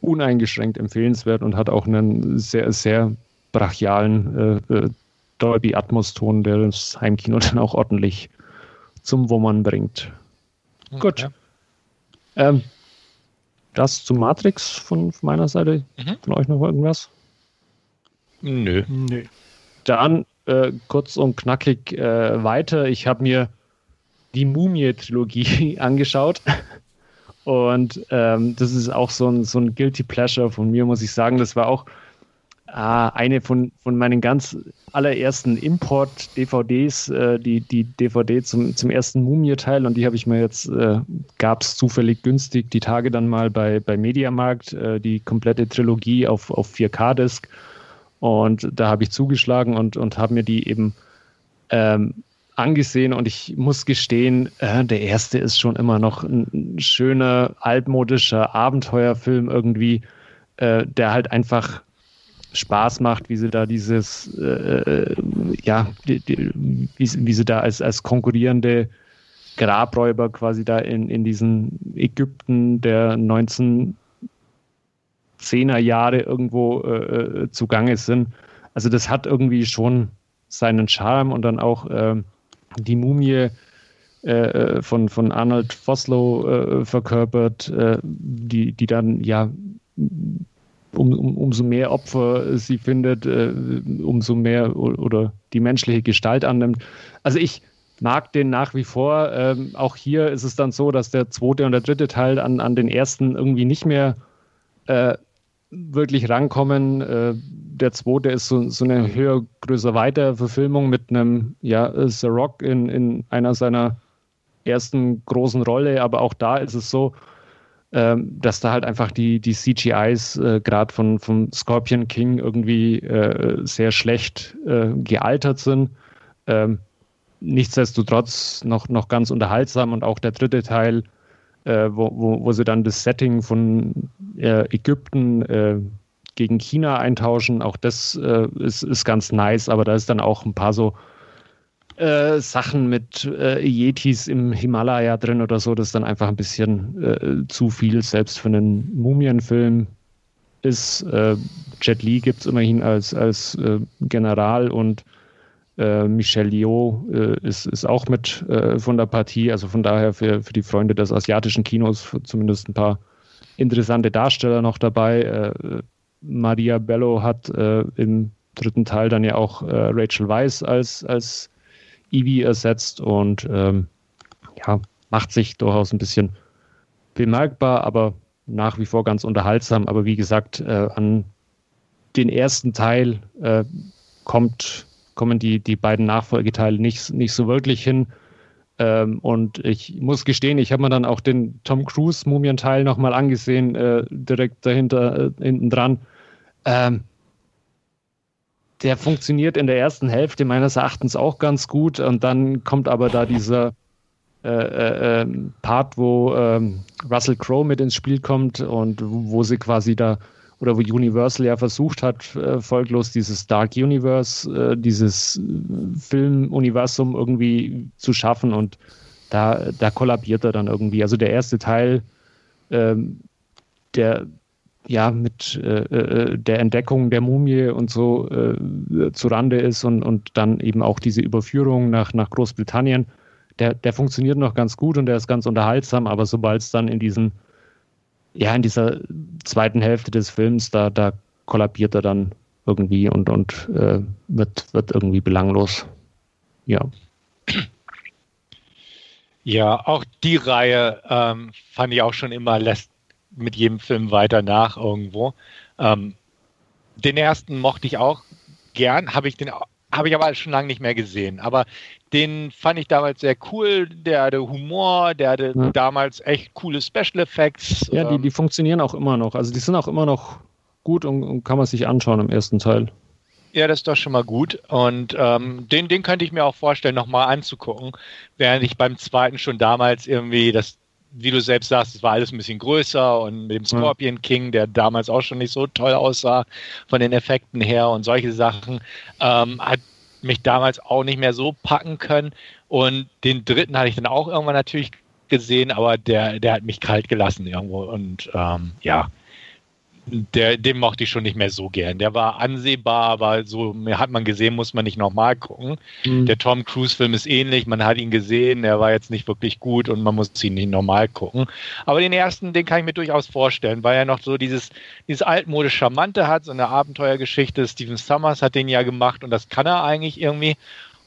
uneingeschränkt empfehlenswert und hat auch einen sehr, sehr brachialen äh, Dolby Atmos-Ton, der das Heimkino dann auch ordentlich zum Wummern bringt. Okay. Gut. Ähm, das zu Matrix von, von meiner Seite. Mhm. Von euch noch irgendwas? Nö. Nö. Dann äh, kurz und knackig äh, weiter. Ich habe mir die Mumie-Trilogie angeschaut. Und ähm, das ist auch so ein, so ein Guilty Pleasure von mir, muss ich sagen. Das war auch Ah, eine von, von meinen ganz allerersten Import-DVDs, äh, die, die DVD zum, zum ersten Mumie-Teil. Und die habe ich mir jetzt, äh, gab es zufällig günstig die Tage dann mal bei, bei Mediamarkt, äh, die komplette Trilogie auf, auf 4K-Disc und da habe ich zugeschlagen und, und habe mir die eben ähm, angesehen. Und ich muss gestehen, äh, der erste ist schon immer noch ein schöner, altmodischer Abenteuerfilm irgendwie, äh, der halt einfach Spaß macht, wie sie da dieses, äh, äh, ja, die, die, wie, wie, sie da als, als konkurrierende Grabräuber quasi da in, in diesen Ägypten der 1910er Jahre irgendwo äh, äh, zugange sind. Also das hat irgendwie schon seinen Charme und dann auch äh, die Mumie äh, von, von Arnold Foslow verkörpert, die, die dann ja um, um, umso mehr Opfer sie findet, äh, umso mehr oder die menschliche Gestalt annimmt. Also ich mag den nach wie vor. Ähm, auch hier ist es dann so, dass der zweite und der dritte Teil an, an den ersten irgendwie nicht mehr äh, wirklich rankommen. Äh, der zweite ist so, so eine höher, größer, weiter Verfilmung mit einem, ja, The Rock in, in einer seiner ersten großen Rolle, aber auch da ist es so, ähm, dass da halt einfach die, die CGIs äh, gerade von vom Scorpion King irgendwie äh, sehr schlecht äh, gealtert sind. Ähm, nichtsdestotrotz noch, noch ganz unterhaltsam und auch der dritte Teil, äh, wo, wo, wo sie dann das Setting von äh, Ägypten äh, gegen China eintauschen, auch das ist, ist ganz nice, aber da ist dann auch ein paar so äh, Sachen mit äh, Yetis im Himalaya drin oder so, das dann einfach ein bisschen äh, zu viel, selbst für einen Mumienfilm ist. Äh, Jet Li gibt es immerhin als, als äh, General und Michelle Yeoh ist, ist auch mit von der Partie, also von daher für, für die Freunde des asiatischen Kinos zumindest ein paar interessante Darsteller noch dabei. Maria Bello hat im dritten Teil dann ja auch Rachel Weisz als, als Eevee ersetzt und ähm, ja, macht sich durchaus ein bisschen bemerkbar, aber nach wie vor ganz unterhaltsam. Aber wie gesagt, äh, an den ersten Teil äh, kommt, kommen die, die beiden Nachfolgeteile nicht, nicht so wirklich hin. Ähm, und ich muss gestehen, ich habe mir dann auch den Tom Cruise Mumienteil nochmal angesehen, äh, direkt dahinter, äh, hinten dran. Ähm, der funktioniert in der ersten Hälfte meines Erachtens auch ganz gut und dann kommt aber da dieser äh, äh, ähm, Part, wo ähm, Russell Crowe mit ins Spiel kommt und wo sie quasi da oder wo Universal ja versucht hat, äh, folglos dieses Dark Universe, äh, dieses Filmuniversum irgendwie zu schaffen und da, da kollabiert er dann irgendwie. Also der erste Teil, ähm, der ja mit äh, äh, der Entdeckung der Mumie und so äh, zu Rande ist und, und dann eben auch diese Überführung nach, nach Großbritannien, der, der funktioniert noch ganz gut und der ist ganz unterhaltsam, aber sobald es dann in diesen, ja, in dieser zweiten Hälfte des Films, da, da kollabiert er dann irgendwie und, und äh, wird, wird irgendwie belanglos. Ja. Ja, auch die Reihe ähm, fand ich auch schon immer lässt mit jedem Film weiter nach irgendwo. Ähm, den ersten mochte ich auch gern, habe ich den habe ich aber schon lange nicht mehr gesehen. Aber den fand ich damals sehr cool. Der hatte Humor, der hatte ja. damals echt coole Special Effects. Ja, die, die funktionieren auch immer noch. Also die sind auch immer noch gut und, und kann man sich anschauen im ersten Teil. Ja, das ist doch schon mal gut. Und ähm, den, den könnte ich mir auch vorstellen, nochmal anzugucken, während ich beim zweiten schon damals irgendwie das wie du selbst sagst, es war alles ein bisschen größer und mit dem Scorpion King, der damals auch schon nicht so toll aussah von den Effekten her und solche Sachen, ähm, hat mich damals auch nicht mehr so packen können. Und den dritten hatte ich dann auch irgendwann natürlich gesehen, aber der, der hat mich kalt gelassen irgendwo. Und ähm, ja, der, den mochte ich schon nicht mehr so gern. Der war ansehbar, aber so hat man gesehen, muss man nicht nochmal gucken. Mhm. Der Tom Cruise-Film ist ähnlich, man hat ihn gesehen, er war jetzt nicht wirklich gut und man muss ihn nicht normal gucken. Aber den ersten, den kann ich mir durchaus vorstellen, weil er noch so dieses, dieses altmodisch Charmante hat, so eine Abenteuergeschichte. Steven Summers hat den ja gemacht und das kann er eigentlich irgendwie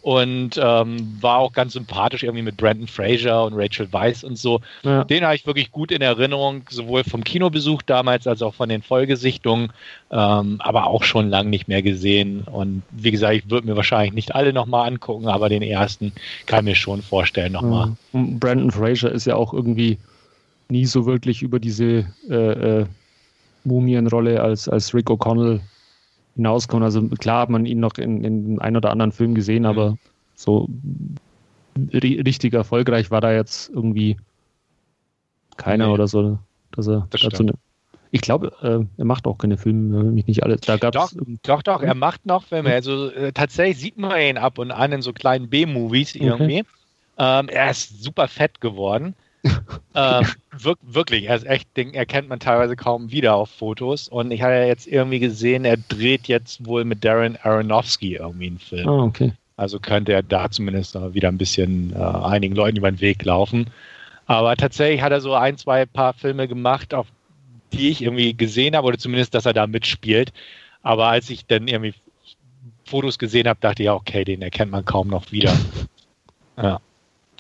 und ähm, war auch ganz sympathisch irgendwie mit Brandon Fraser und Rachel Weisz und so. Ja. Den habe ich wirklich gut in Erinnerung, sowohl vom Kinobesuch damals als auch von den Folgesichtungen, ähm, aber auch schon lange nicht mehr gesehen. Und wie gesagt, ich würde mir wahrscheinlich nicht alle nochmal angucken, aber den ersten kann ich mir schon vorstellen nochmal. Ja. Brandon Fraser ist ja auch irgendwie nie so wirklich über diese äh, äh, Mumienrolle als, als Rick O'Connell hinauskommen. Also klar hat man ihn noch in, in einem oder anderen Film gesehen, aber so richtig erfolgreich war da jetzt irgendwie keiner nee. oder so, dass er das dazu ne ich glaube, äh, er macht auch keine Filme, mich nicht alle. Da gab's doch, doch, doch, er macht noch Filme. Also äh, tatsächlich sieht man ihn ab und an in so kleinen B-Movies irgendwie. Okay. Ähm, er ist super fett geworden ähm, wir, wirklich, er ist echt, den erkennt man teilweise kaum wieder auf Fotos. Und ich habe ja jetzt irgendwie gesehen, er dreht jetzt wohl mit Darren Aronofsky irgendwie einen Film. Oh, okay. Also könnte er da zumindest wieder ein bisschen äh, einigen Leuten über den Weg laufen. Aber tatsächlich hat er so ein, zwei paar Filme gemacht, auf die ich irgendwie gesehen habe, oder zumindest, dass er da mitspielt. Aber als ich dann irgendwie Fotos gesehen habe, dachte ich, ja, okay, den erkennt man kaum noch wieder. ja.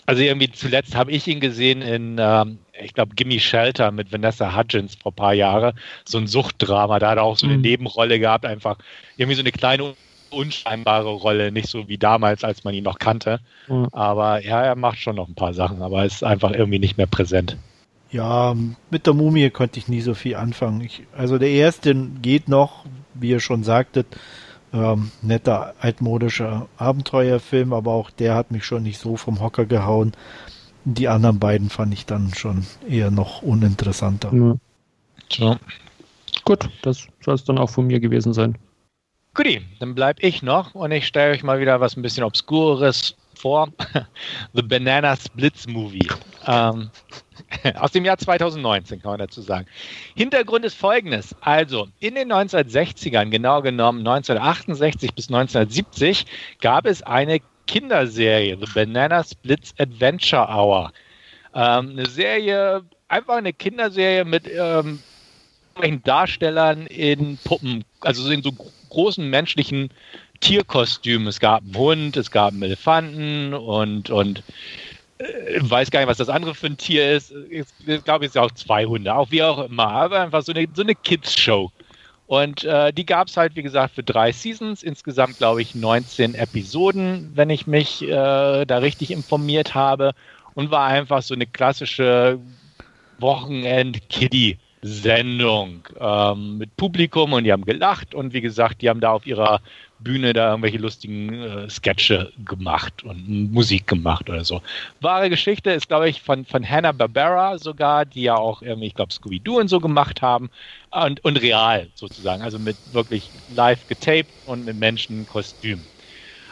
Also irgendwie zuletzt habe ich ihn gesehen in, ähm, ich glaube, Gimme Shelter mit Vanessa Hudgens vor ein paar Jahren. So ein Suchtdrama. Da hat er auch so eine mhm. Nebenrolle gehabt, einfach irgendwie so eine kleine unscheinbare Rolle, nicht so wie damals, als man ihn noch kannte. Mhm. Aber ja, er macht schon noch ein paar Sachen, aber ist einfach irgendwie nicht mehr präsent. Ja, mit der Mumie konnte ich nie so viel anfangen. Ich, also der erste geht noch, wie ihr schon sagtet, ähm, netter altmodischer Abenteuerfilm, aber auch der hat mich schon nicht so vom Hocker gehauen. Die anderen beiden fand ich dann schon eher noch uninteressanter. Ja. So. Gut, das soll es dann auch von mir gewesen sein. Guti, dann bleib ich noch und ich stelle euch mal wieder was ein bisschen Obskures vor. The Banana Splits Movie. Ähm, aus dem Jahr 2019 kann man dazu sagen. Hintergrund ist folgendes. Also, in den 1960ern, genau genommen 1968 bis 1970, gab es eine Kinderserie, The Banana Splits Adventure Hour. Ähm, eine Serie, einfach eine Kinderserie mit ähm, Darstellern in Puppen, also in so großen menschlichen Tierkostümen. Es gab einen Hund, es gab einen Elefanten und, und äh, weiß gar nicht, was das andere für ein Tier ist. Ich, glaube, es ist auch zwei Hunde, auch wie auch immer. Aber einfach so eine, so eine Kids-Show. Und äh, die gab es halt, wie gesagt, für drei Seasons. Insgesamt, glaube ich, 19 Episoden, wenn ich mich äh, da richtig informiert habe. Und war einfach so eine klassische Wochenend-Kiddie-Sendung ähm, mit Publikum und die haben gelacht und wie gesagt, die haben da auf ihrer Bühne da irgendwelche lustigen äh, Sketche gemacht und Musik gemacht oder so. Wahre Geschichte ist, glaube ich, von, von Hanna-Barbera sogar, die ja auch irgendwie, ich glaube, Scooby-Doo und so gemacht haben und, und real sozusagen, also mit wirklich live getaped und mit Menschenkostüm.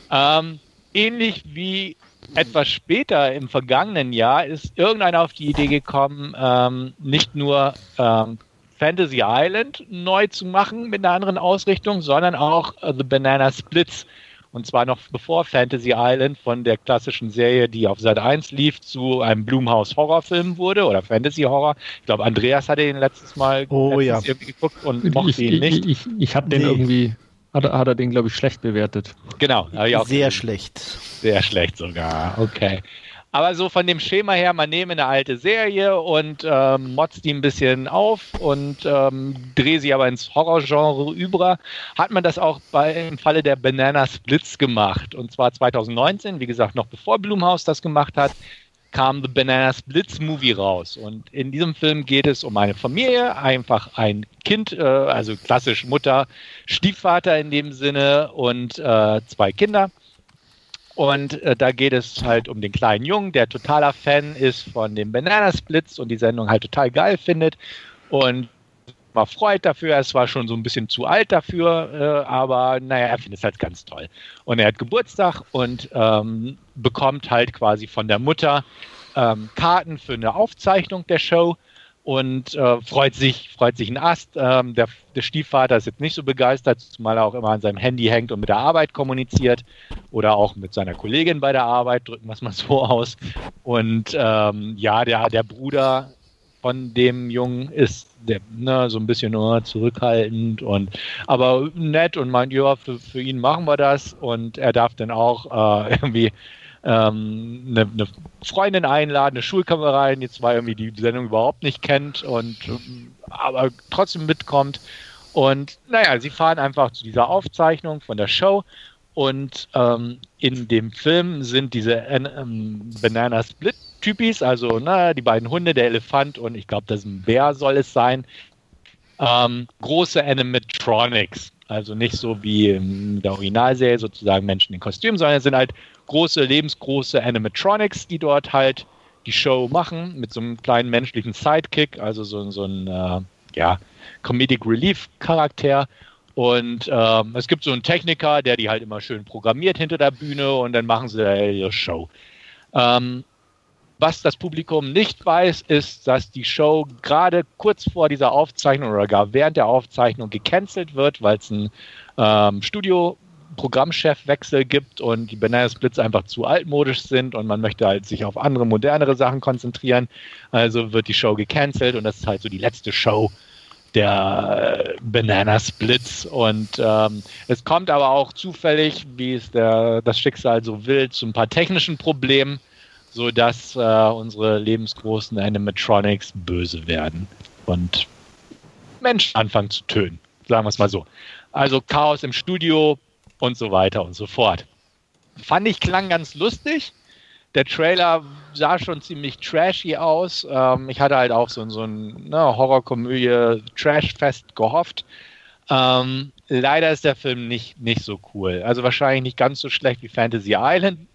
Ähm, ähnlich wie etwas später im vergangenen Jahr ist irgendeiner auf die Idee gekommen, ähm, nicht nur ähm, Fantasy Island neu zu machen mit einer anderen Ausrichtung, sondern auch uh, The Banana Splits. Und zwar noch bevor Fantasy Island von der klassischen Serie, die auf Sat 1 lief, zu einem Blumhaus Horrorfilm wurde oder Fantasy Horror. Ich glaube, Andreas hatte ihn letztes Mal oh, letztes ja. geguckt und mochte ihn nicht. Ich, ich, ich habe den nee. irgendwie, hat, hat, er den, glaube ich, schlecht bewertet. Genau. Sehr gesehen. schlecht. Sehr schlecht sogar. Okay. Aber so von dem Schema her, man nehme eine alte Serie und ähm, motzt die ein bisschen auf und ähm, drehe sie aber ins Horrorgenre über, hat man das auch bei, im Falle der Banana Splits gemacht. Und zwar 2019, wie gesagt, noch bevor Blumhaus das gemacht hat, kam The Banana Splits Movie raus. Und in diesem Film geht es um eine Familie, einfach ein Kind, äh, also klassisch Mutter, Stiefvater in dem Sinne und äh, zwei Kinder. Und äh, da geht es halt um den kleinen Jungen, der totaler Fan ist von dem Banana Splits und die Sendung halt total geil findet. Und war freut dafür. Er ist zwar schon so ein bisschen zu alt dafür, äh, aber naja, er findet es halt ganz toll. Und er hat Geburtstag und ähm, bekommt halt quasi von der Mutter ähm, Karten für eine Aufzeichnung der Show und äh, freut sich, freut sich ein Ast. Ähm, der, der, Stiefvater ist jetzt nicht so begeistert, zumal er auch immer an seinem Handy hängt und mit der Arbeit kommuniziert oder auch mit seiner Kollegin bei der Arbeit, drücken wir es mal so aus. Und ähm, ja, der, der Bruder von dem Jungen ist der, ne, so ein bisschen nur zurückhaltend und aber nett und meint, ja, für, für ihn machen wir das und er darf dann auch äh, irgendwie ähm, eine, eine, Freundin einladen, eine Schulkameradin, die zwar irgendwie die Sendung überhaupt nicht kennt und aber trotzdem mitkommt. Und naja, sie fahren einfach zu dieser Aufzeichnung von der Show und ähm, in dem Film sind diese ähm, Banana Split Typis, also na, die beiden Hunde, der Elefant und ich glaube, das ist ein Bär soll es sein, ähm, große Animatronics. Also nicht so wie in der Originalserie sozusagen Menschen in Kostümen, sondern es sind halt große, lebensgroße Animatronics, die dort halt die Show machen mit so einem kleinen menschlichen Sidekick, also so, so ein äh, ja, Comedic Relief Charakter. Und ähm, es gibt so einen Techniker, der die halt immer schön programmiert hinter der Bühne und dann machen sie da ihre Show. Ähm, was das Publikum nicht weiß, ist, dass die Show gerade kurz vor dieser Aufzeichnung oder gar während der Aufzeichnung gecancelt wird, weil es ein ähm, Studio Programmchefwechsel gibt und die Banana Splits einfach zu altmodisch sind und man möchte halt sich auf andere, modernere Sachen konzentrieren. Also wird die Show gecancelt und das ist halt so die letzte Show der Banana Splits. Und ähm, es kommt aber auch zufällig, wie es der, das Schicksal so will, zu ein paar technischen Problemen, sodass äh, unsere lebensgroßen Animatronics böse werden und Menschen anfangen zu tönen. Sagen wir es mal so. Also Chaos im Studio, und so weiter und so fort. Fand ich klang ganz lustig. Der Trailer sah schon ziemlich trashy aus. Ähm, ich hatte halt auch so, so ein ne, Horrorkomödie Trashfest gehofft. Ähm, leider ist der Film nicht, nicht so cool. Also wahrscheinlich nicht ganz so schlecht wie Fantasy Island.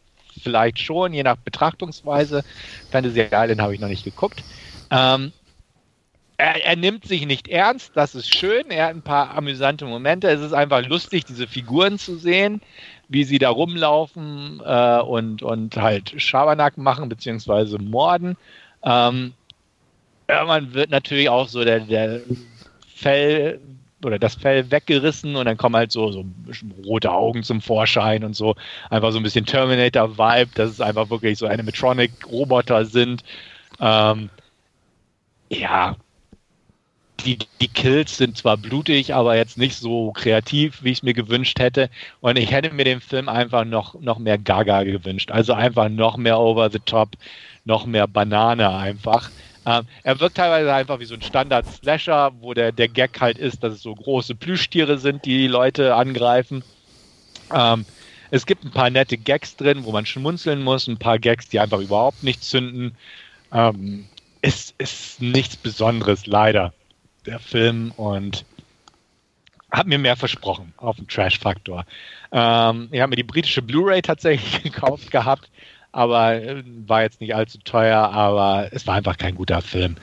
Vielleicht schon, je nach Betrachtungsweise. Fantasy Island habe ich noch nicht geguckt. Ähm, er, er, nimmt sich nicht ernst, das ist schön. Er hat ein paar amüsante Momente. Es ist einfach lustig, diese Figuren zu sehen, wie sie da rumlaufen äh, und, und halt Schabernack machen, beziehungsweise morden. Ähm, man wird natürlich auch so der, der Fell oder das Fell weggerissen und dann kommen halt so, so rote Augen zum Vorschein und so. Einfach so ein bisschen Terminator-Vibe, dass es einfach wirklich so Animatronic-Roboter sind. Ähm, ja, die, die Kills sind zwar blutig, aber jetzt nicht so kreativ, wie ich es mir gewünscht hätte. Und ich hätte mir den Film einfach noch, noch mehr Gaga gewünscht. Also einfach noch mehr over the top, noch mehr Banane einfach. Ähm, er wirkt teilweise einfach wie so ein Standard-Slasher, wo der, der Gag halt ist, dass es so große Plüschtiere sind, die die Leute angreifen. Ähm, es gibt ein paar nette Gags drin, wo man schmunzeln muss, ein paar Gags, die einfach überhaupt nicht zünden. Ähm, es ist nichts Besonderes, leider der Film und habe mir mehr versprochen auf dem Trash-Faktor. Ähm, ich habe mir die britische Blu-ray tatsächlich gekauft gehabt, aber äh, war jetzt nicht allzu teuer, aber es war einfach kein guter Film.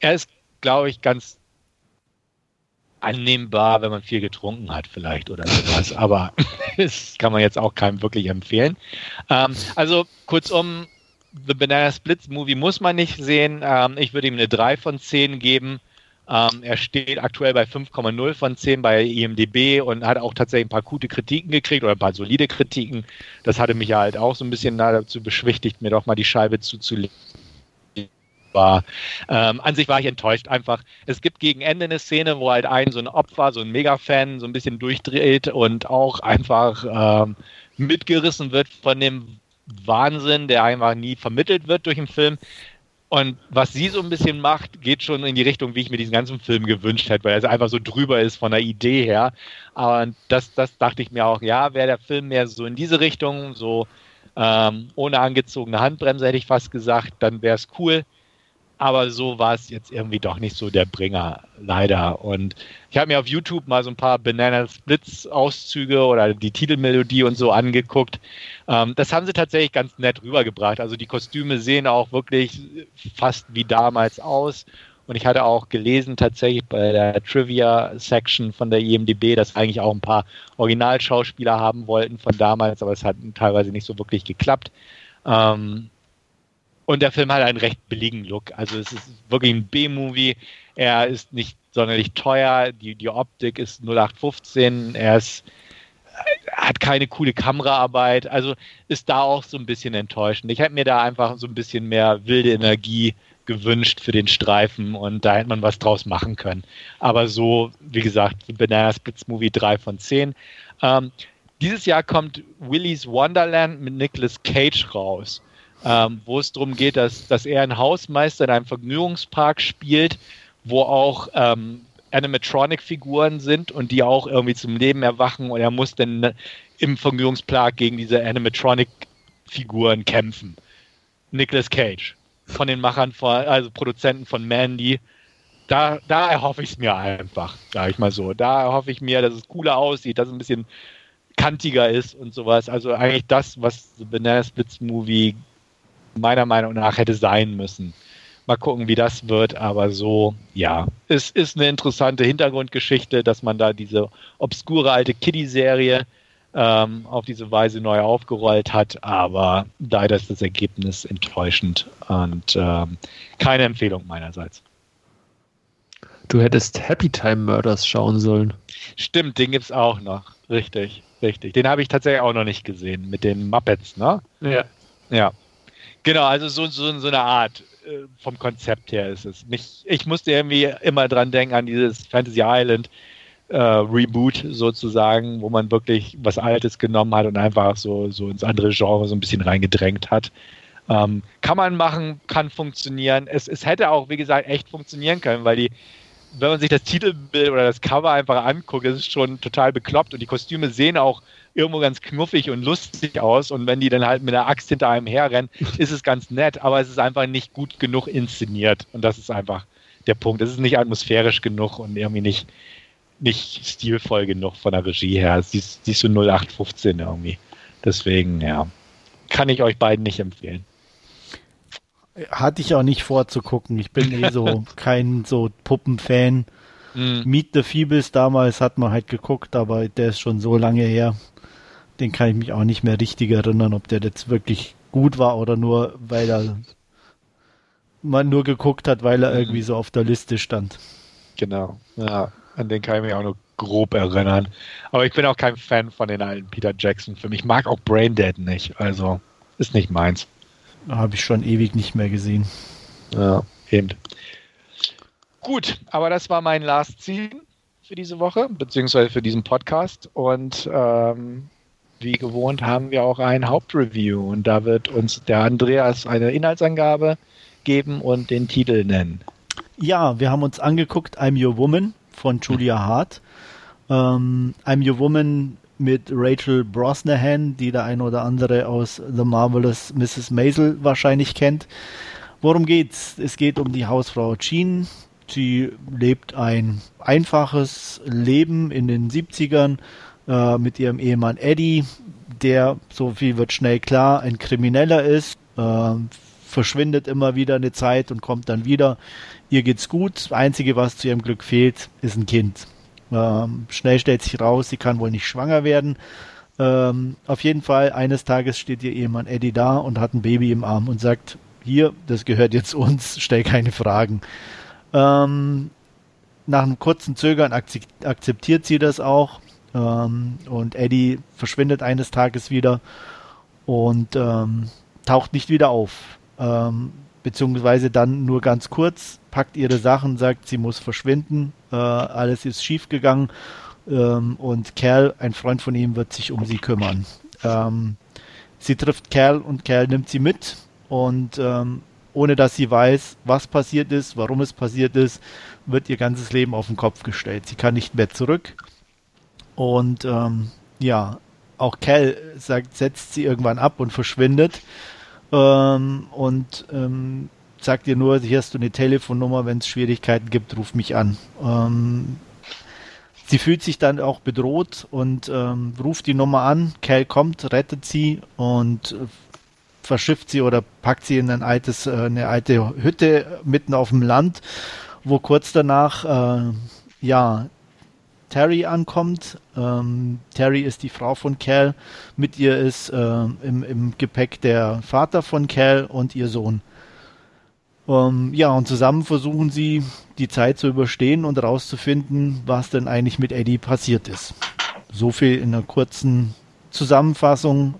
Er ist, glaube ich, ganz annehmbar, wenn man viel getrunken hat vielleicht oder sowas, aber das kann man jetzt auch keinem wirklich empfehlen. Ähm, also kurzum, The Banana Splits Movie muss man nicht sehen. Ähm, ich würde ihm eine 3 von 10 geben. Ähm, er steht aktuell bei 5,0 von 10 bei IMDB und hat auch tatsächlich ein paar gute Kritiken gekriegt oder ein paar solide Kritiken. Das hatte mich ja halt auch so ein bisschen dazu beschwichtigt, mir doch mal die Scheibe zuzulegen. War. Ähm, an sich war ich enttäuscht einfach. Es gibt gegen Ende eine Szene, wo halt ein so ein Opfer, so ein Mega-Fan so ein bisschen durchdreht und auch einfach ähm, mitgerissen wird von dem Wahnsinn, der einfach nie vermittelt wird durch den Film. Und was sie so ein bisschen macht, geht schon in die Richtung, wie ich mir diesen ganzen Film gewünscht hätte, weil er einfach so drüber ist von der Idee her. Aber das, das dachte ich mir auch, ja, wäre der Film mehr so in diese Richtung, so ähm, ohne angezogene Handbremse hätte ich fast gesagt, dann wäre es cool aber so war es jetzt irgendwie doch nicht so der Bringer, leider. Und ich habe mir auf YouTube mal so ein paar Banana Splits Auszüge oder die Titelmelodie und so angeguckt. Ähm, das haben sie tatsächlich ganz nett rübergebracht. Also die Kostüme sehen auch wirklich fast wie damals aus. Und ich hatte auch gelesen tatsächlich bei der Trivia-Section von der IMDB, dass eigentlich auch ein paar Originalschauspieler haben wollten von damals, aber es hat teilweise nicht so wirklich geklappt. Ähm, und der Film hat einen recht billigen Look. Also es ist wirklich ein B-Movie. Er ist nicht sonderlich teuer. Die, die Optik ist 0815. Er ist, hat keine coole Kameraarbeit. Also ist da auch so ein bisschen enttäuschend. Ich hätte mir da einfach so ein bisschen mehr wilde Energie gewünscht für den Streifen und da hätte man was draus machen können. Aber so, wie gesagt, Banana Splits Movie 3 von 10. Ähm, dieses Jahr kommt Willy's Wonderland mit Nicolas Cage raus ähm, wo es darum geht, dass, dass er ein Hausmeister in einem Vergnügungspark spielt, wo auch ähm, Animatronic-Figuren sind und die auch irgendwie zum Leben erwachen und er muss dann im Vergnügungspark gegen diese Animatronic-Figuren kämpfen. Nicolas Cage von den Machern, von, also Produzenten von Mandy. Da, da erhoffe ich es mir einfach, sage ich mal so. Da erhoffe ich mir, dass es cooler aussieht, dass es ein bisschen kantiger ist und sowas. Also eigentlich das, was The Banana Splits Movie meiner Meinung nach hätte sein müssen. Mal gucken, wie das wird, aber so, ja, es ist eine interessante Hintergrundgeschichte, dass man da diese obskure alte Kiddie-Serie ähm, auf diese Weise neu aufgerollt hat, aber leider ist das Ergebnis enttäuschend und ähm, keine Empfehlung meinerseits. Du hättest Happy Time Murders schauen sollen. Stimmt, den gibt es auch noch. Richtig, richtig. Den habe ich tatsächlich auch noch nicht gesehen mit den Muppets, ne? Ja. Ja. Genau, also so, so, so eine Art äh, vom Konzept her ist es. Mich, ich musste irgendwie immer dran denken an dieses Fantasy Island äh, Reboot sozusagen, wo man wirklich was Altes genommen hat und einfach so, so ins andere Genre so ein bisschen reingedrängt hat. Ähm, kann man machen, kann funktionieren. Es, es hätte auch, wie gesagt, echt funktionieren können, weil die, wenn man sich das Titelbild oder das Cover einfach anguckt, ist es schon total bekloppt und die Kostüme sehen auch irgendwo ganz knuffig und lustig aus und wenn die dann halt mit der Axt hinter einem herrennen, ist es ganz nett, aber es ist einfach nicht gut genug inszeniert und das ist einfach der Punkt. Es ist nicht atmosphärisch genug und irgendwie nicht, nicht stilvoll genug von der Regie her. Sie ist, sie ist so 0815 irgendwie. Deswegen, ja, kann ich euch beiden nicht empfehlen. Hatte ich auch nicht vorzugucken. Ich bin eh so kein so Puppenfan. Mm. Meet the Feebles damals hat man halt geguckt, aber der ist schon so lange her den kann ich mich auch nicht mehr richtig erinnern, ob der jetzt wirklich gut war oder nur, weil er man nur geguckt hat, weil er mhm. irgendwie so auf der Liste stand. Genau, ja, an den kann ich mich auch nur grob erinnern. Aber ich bin auch kein Fan von den alten Peter Jackson-Filmen. Ich mag auch Braindead nicht, also ist nicht meins. Habe ich schon ewig nicht mehr gesehen. Ja, eben. Gut, aber das war mein Last Scene für diese Woche, beziehungsweise für diesen Podcast. Und ähm, wie gewohnt haben wir auch ein Hauptreview und da wird uns der Andreas eine Inhaltsangabe geben und den Titel nennen. Ja, wir haben uns angeguckt I'm Your Woman von Julia Hart. Ähm, I'm Your Woman mit Rachel Brosnahan, die der ein oder andere aus The Marvelous Mrs. Maisel wahrscheinlich kennt. Worum geht's? Es geht um die Hausfrau Jean. Sie lebt ein einfaches Leben in den 70ern äh, mit ihrem Ehemann Eddie, der, so viel wird schnell klar, ein Krimineller ist, äh, verschwindet immer wieder eine Zeit und kommt dann wieder. Ihr geht's gut. Das Einzige, was zu ihrem Glück fehlt, ist ein Kind. Ähm, schnell stellt sich raus, sie kann wohl nicht schwanger werden. Ähm, auf jeden Fall, eines Tages steht ihr Ehemann Eddie da und hat ein Baby im Arm und sagt, hier, das gehört jetzt uns, stell keine Fragen. Ähm, nach einem kurzen Zögern akzeptiert sie das auch ähm, und Eddie verschwindet eines Tages wieder und ähm, taucht nicht wieder auf. Ähm, beziehungsweise dann nur ganz kurz, packt ihre Sachen, sagt, sie muss verschwinden, äh, alles ist schiefgegangen ähm, und Kerl, ein Freund von ihm, wird sich um sie kümmern. Ähm, sie trifft Kerl und Kerl nimmt sie mit und ähm, ohne dass sie weiß, was passiert ist, warum es passiert ist, wird ihr ganzes Leben auf den Kopf gestellt. Sie kann nicht mehr zurück. Und ähm, ja, auch Cal sagt, setzt sie irgendwann ab und verschwindet. Ähm, und ähm, sagt ihr nur, hier hast du eine Telefonnummer, wenn es Schwierigkeiten gibt, ruf mich an. Ähm, sie fühlt sich dann auch bedroht und ähm, ruft die Nummer an. Cal kommt, rettet sie und äh, verschifft sie oder packt sie in ein altes, äh, eine alte Hütte mitten auf dem Land, wo kurz danach äh, ja Terry ankommt. Ähm, Terry ist die Frau von Cal. Mit ihr ist äh, im, im, Gepäck der Vater von Cal und ihr Sohn. Um, ja, und zusammen versuchen sie, die Zeit zu überstehen und herauszufinden, was denn eigentlich mit Eddie passiert ist. So viel in einer kurzen Zusammenfassung,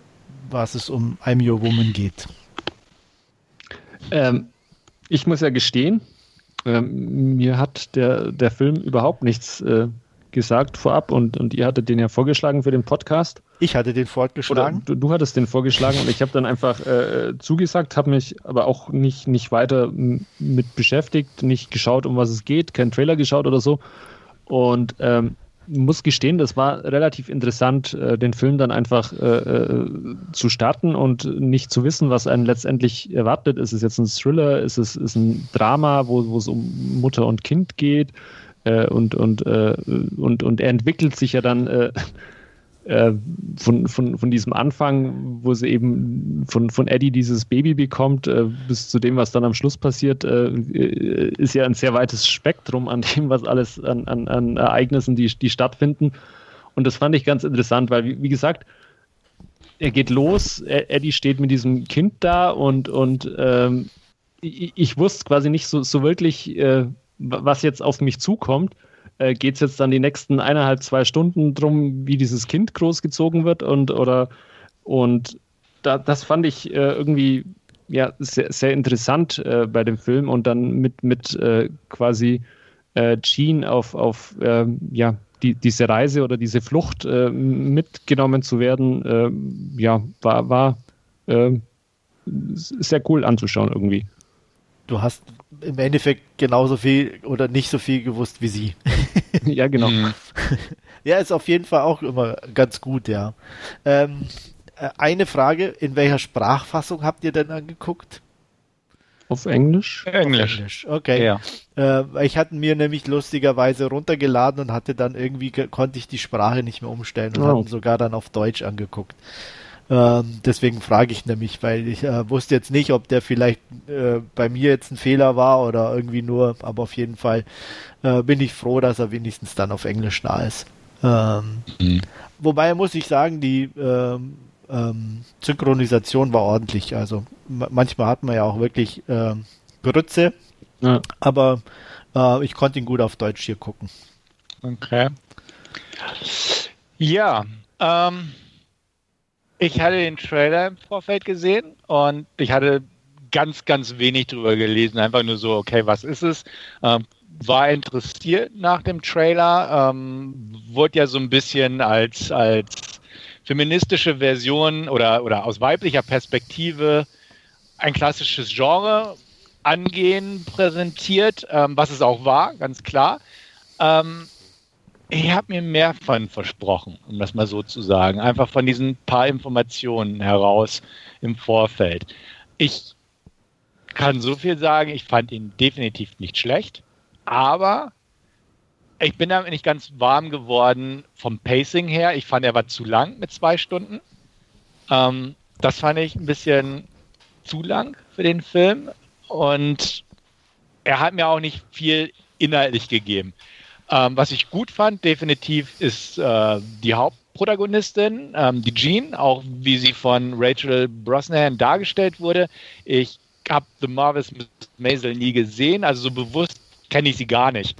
was es um I'm Your Woman geht. Ähm, ich muss ja gestehen, ähm, mir hat der, der Film überhaupt nichts äh, gesagt vorab und, und ihr hattet den ja vorgeschlagen für den Podcast. Ich hatte den vorgeschlagen. Du, du, hattest den vorgeschlagen und ich habe dann einfach äh, zugesagt, habe mich aber auch nicht, nicht weiter mit beschäftigt, nicht geschaut, um was es geht, keinen Trailer geschaut oder so. Und ähm, muss gestehen, das war relativ interessant, äh, den Film dann einfach äh, äh, zu starten und nicht zu wissen, was einen letztendlich erwartet. Ist es jetzt ein Thriller? Ist es ist ein Drama, wo, es um Mutter und Kind geht? Äh, und, und, äh, und, und er entwickelt sich ja dann äh, äh, von, von, von diesem Anfang, wo sie eben von, von Eddie dieses Baby bekommt, äh, bis zu dem, was dann am Schluss passiert, äh, ist ja ein sehr weites Spektrum an dem, was alles an, an, an Ereignissen, die, die stattfinden. Und das fand ich ganz interessant, weil, wie, wie gesagt, er geht los, Eddie steht mit diesem Kind da und, und ähm, ich, ich, wusste quasi nicht so, so wirklich, äh, was jetzt auf mich zukommt äh, geht es jetzt dann die nächsten eineinhalb, zwei Stunden drum, wie dieses Kind großgezogen wird und oder und da, das fand ich äh, irgendwie ja sehr, sehr interessant äh, bei dem Film und dann mit mit äh, quasi äh, Gene auf auf ähm, ja die, diese Reise oder diese Flucht äh, mitgenommen zu werden ja war war sehr cool anzuschauen irgendwie. Du hast im Endeffekt genauso viel oder nicht so viel gewusst wie sie. ja, genau. Mhm. Ja, ist auf jeden Fall auch immer ganz gut, ja. Ähm, äh, eine Frage, in welcher Sprachfassung habt ihr denn angeguckt? Auf Englisch? Englisch. Auf Englisch. Okay. Ja. Äh, ich hatte mir nämlich lustigerweise runtergeladen und hatte dann irgendwie, konnte ich die Sprache nicht mehr umstellen und oh. habe sogar dann auf Deutsch angeguckt. Ähm, deswegen frage ich nämlich, weil ich äh, wusste jetzt nicht, ob der vielleicht äh, bei mir jetzt ein Fehler war oder irgendwie nur, aber auf jeden Fall äh, bin ich froh, dass er wenigstens dann auf Englisch da ist. Ähm, mhm. Wobei muss ich sagen, die ähm, ähm Synchronisation war ordentlich. Also manchmal hat man ja auch wirklich ähm, Grütze, ja. aber äh, ich konnte ihn gut auf Deutsch hier gucken. Okay. Ja, ähm, ich hatte den Trailer im Vorfeld gesehen und ich hatte ganz, ganz wenig drüber gelesen. Einfach nur so, okay, was ist es? Ähm, war interessiert nach dem Trailer, ähm, wurde ja so ein bisschen als, als feministische Version oder, oder aus weiblicher Perspektive ein klassisches Genre angehen präsentiert, ähm, was es auch war, ganz klar. Ähm, ich habe mir mehr von versprochen, um das mal so zu sagen. Einfach von diesen paar Informationen heraus im Vorfeld. Ich kann so viel sagen, ich fand ihn definitiv nicht schlecht, aber ich bin damit nicht ganz warm geworden vom Pacing her. Ich fand, er war zu lang mit zwei Stunden. Ähm, das fand ich ein bisschen zu lang für den Film und er hat mir auch nicht viel inhaltlich gegeben. Ähm, was ich gut fand, definitiv, ist äh, die Hauptprotagonistin, ähm, die Jean, auch wie sie von Rachel Brosnahan dargestellt wurde. Ich habe The Marvelous Miss Maisel nie gesehen, also so bewusst kenne ich sie gar nicht.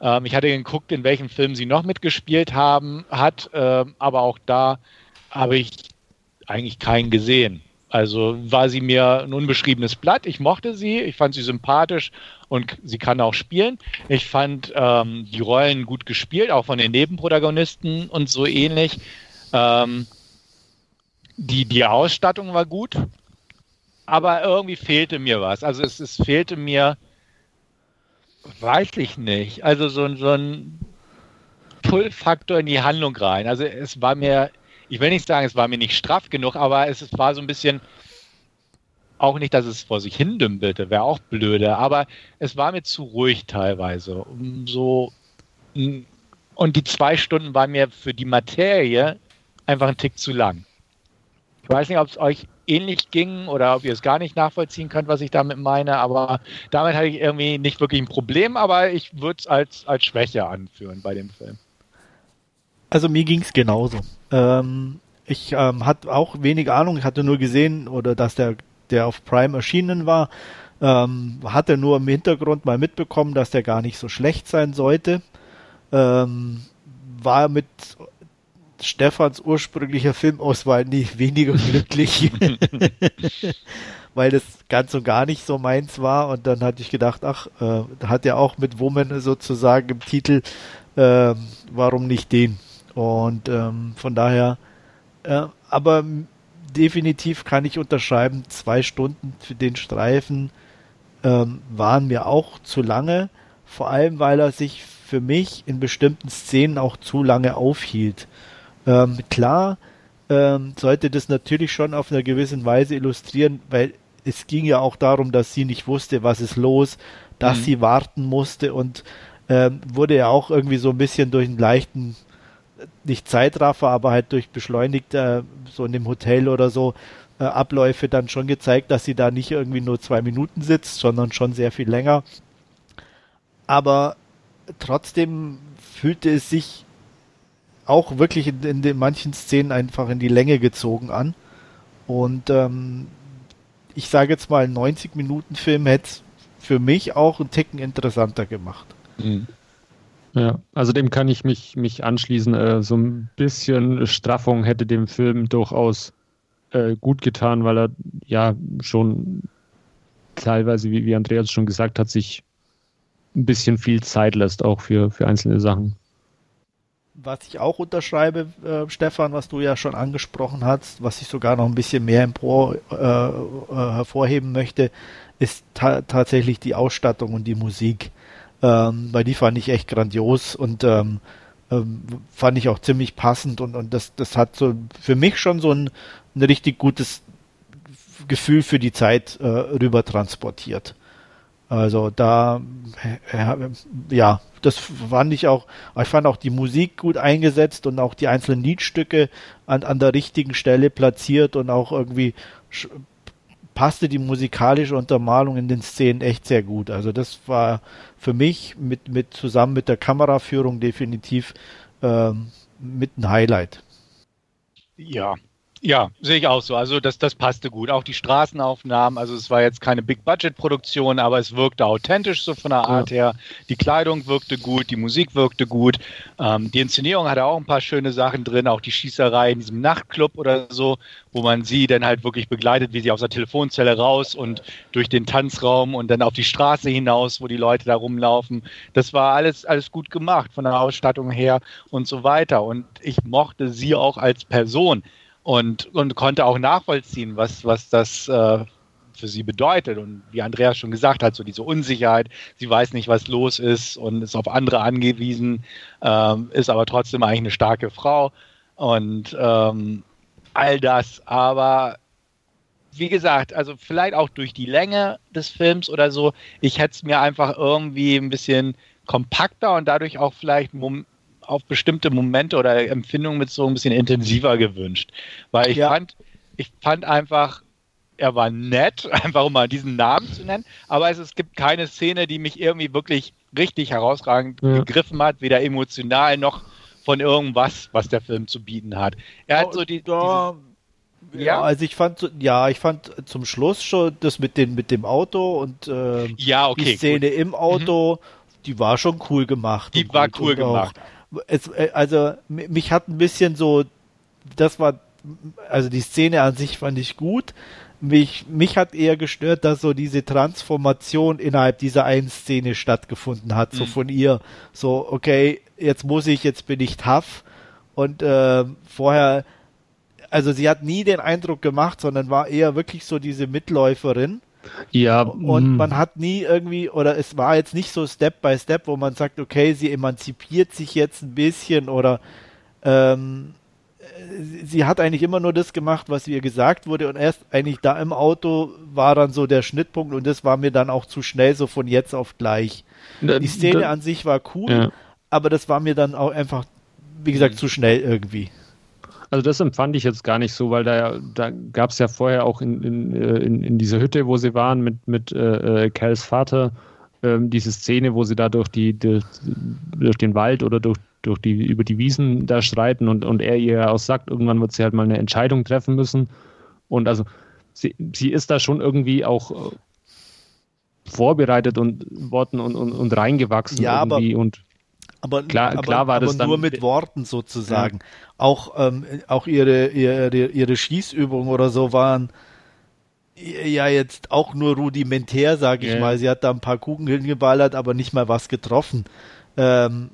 Ähm, ich hatte geguckt, in welchem Film sie noch mitgespielt haben, hat, äh, aber auch da habe ich eigentlich keinen gesehen. Also war sie mir ein unbeschriebenes Blatt. Ich mochte sie, ich fand sie sympathisch und sie kann auch spielen. Ich fand ähm, die Rollen gut gespielt, auch von den Nebenprotagonisten und so ähnlich. Ähm, die, die Ausstattung war gut, aber irgendwie fehlte mir was. Also es, es fehlte mir, weiß ich nicht, also so, so ein Pull-Faktor in die Handlung rein. Also es war mir ich will nicht sagen, es war mir nicht straff genug, aber es, war so ein bisschen, auch nicht, dass es vor sich hin dümpelte, wäre auch blöde, aber es war mir zu ruhig teilweise. So, und die zwei Stunden waren mir für die Materie einfach ein Tick zu lang. Ich weiß nicht, ob es euch ähnlich ging oder ob ihr es gar nicht nachvollziehen könnt, was ich damit meine, aber damit hatte ich irgendwie nicht wirklich ein Problem, aber ich würde es als, als Schwäche anführen bei dem Film. Also mir ging es genauso. Ähm, ich ähm, hatte auch wenig Ahnung, ich hatte nur gesehen, oder dass der, der auf Prime erschienen war. Ähm, hatte nur im Hintergrund mal mitbekommen, dass der gar nicht so schlecht sein sollte. Ähm, war mit Stefans ursprünglicher Filmauswahl nicht weniger glücklich, weil das ganz und gar nicht so meins war. Und dann hatte ich gedacht, ach, äh, hat er auch mit Woman sozusagen im Titel, äh, warum nicht den? Und ähm, von daher, äh, aber definitiv kann ich unterschreiben, zwei Stunden für den Streifen ähm, waren mir auch zu lange, vor allem weil er sich für mich in bestimmten Szenen auch zu lange aufhielt. Ähm, klar ähm, sollte das natürlich schon auf einer gewissen Weise illustrieren, weil es ging ja auch darum, dass sie nicht wusste, was ist los, dass mhm. sie warten musste und ähm, wurde ja auch irgendwie so ein bisschen durch einen leichten, nicht Zeitraffer, aber halt durch beschleunigt, äh, so in dem Hotel oder so, äh, Abläufe dann schon gezeigt, dass sie da nicht irgendwie nur zwei Minuten sitzt, sondern schon sehr viel länger. Aber trotzdem fühlte es sich auch wirklich in, in den manchen Szenen einfach in die Länge gezogen an. Und ähm, ich sage jetzt mal, 90 Minuten Film hätte es für mich auch einen Ticken interessanter gemacht. Mhm. Ja, also dem kann ich mich, mich anschließen. Äh, so ein bisschen Straffung hätte dem Film durchaus äh, gut getan, weil er ja schon teilweise, wie, wie Andreas schon gesagt hat, sich ein bisschen viel Zeit lässt, auch für, für einzelne Sachen was ich auch unterschreibe, äh, Stefan, was du ja schon angesprochen hast, was ich sogar noch ein bisschen mehr empor, äh, äh, hervorheben möchte, ist ta tatsächlich die Ausstattung und die Musik. Ähm, weil die fand ich echt grandios und ähm, ähm, fand ich auch ziemlich passend und, und das, das hat so für mich schon so ein, ein richtig gutes Gefühl für die Zeit äh, rüber transportiert. Also da, ja, das fand ich auch, ich fand auch die Musik gut eingesetzt und auch die einzelnen Liedstücke an, an der richtigen Stelle platziert und auch irgendwie passte die musikalische Untermalung in den Szenen echt sehr gut. Also das war für mich mit, mit zusammen mit der Kameraführung definitiv ähm, mit ein Highlight. Ja, ja, sehe ich auch so. Also das, das passte gut. Auch die Straßenaufnahmen, also es war jetzt keine Big-Budget-Produktion, aber es wirkte authentisch so von der Art her. Die Kleidung wirkte gut, die Musik wirkte gut. Ähm, die Inszenierung hatte auch ein paar schöne Sachen drin, auch die Schießerei in diesem Nachtclub oder so, wo man sie dann halt wirklich begleitet, wie sie aus der Telefonzelle raus und durch den Tanzraum und dann auf die Straße hinaus, wo die Leute da rumlaufen. Das war alles, alles gut gemacht von der Ausstattung her und so weiter. Und ich mochte sie auch als Person und, und konnte auch nachvollziehen, was, was das äh, für sie bedeutet. Und wie Andreas schon gesagt hat, so diese Unsicherheit, sie weiß nicht, was los ist und ist auf andere angewiesen, ähm, ist aber trotzdem eigentlich eine starke Frau und ähm, all das. Aber wie gesagt, also vielleicht auch durch die Länge des Films oder so, ich hätte es mir einfach irgendwie ein bisschen kompakter und dadurch auch vielleicht auf bestimmte Momente oder Empfindungen mit so ein bisschen intensiver gewünscht. Weil ich ja. fand, ich fand einfach, er war nett, einfach um mal diesen Namen zu nennen, aber es, es gibt keine Szene, die mich irgendwie wirklich richtig herausragend ja. gegriffen hat, weder emotional noch von irgendwas, was der Film zu bieten hat. Er hat oh, so die. Ja, ja, also ich fand, ja, ich fand zum Schluss schon das mit, den, mit dem Auto und äh, ja, okay, die Szene gut. im Auto, mhm. die war schon cool gemacht. Die war cool gemacht. Auch, es, äh, also mich hat ein bisschen so, das war, also die Szene an sich fand ich gut. Mich, mich hat eher gestört, dass so diese Transformation innerhalb dieser einen Szene stattgefunden hat, so mhm. von ihr. So, okay, jetzt muss ich, jetzt bin ich tough. Und äh, vorher, also sie hat nie den Eindruck gemacht, sondern war eher wirklich so diese Mitläuferin. Ja. Und mm. man hat nie irgendwie, oder es war jetzt nicht so Step by Step, wo man sagt, okay, sie emanzipiert sich jetzt ein bisschen oder ähm, sie hat eigentlich immer nur das gemacht, was ihr gesagt wurde und erst eigentlich da im Auto war dann so der Schnittpunkt und das war mir dann auch zu schnell so von jetzt auf gleich. Die Szene an sich war cool, ja. aber das war mir dann auch einfach, wie gesagt, zu schnell irgendwie. Also das empfand ich jetzt gar nicht so, weil da, da gab es ja vorher auch in, in, äh, in, in dieser Hütte, wo sie waren, mit, mit äh, äh, Cals Vater, ähm, diese Szene, wo sie da durch, die, durch, durch den Wald oder durch, durch die, über die Wiesen da streiten und, und er ihr auch sagt, irgendwann wird sie halt mal eine Entscheidung treffen müssen. Und also sie, sie ist da schon irgendwie auch vorbereitet und worden und, und, und reingewachsen ja, irgendwie aber, und aber klar, aber, klar war aber das dann nur mit Worten sozusagen. Ja. Auch ähm, auch ihre, ihre ihre Schießübungen oder so waren ja jetzt auch nur rudimentär, sage ich yeah. mal. Sie hat da ein paar Kuchen hingeballert, aber nicht mal was getroffen. Ähm,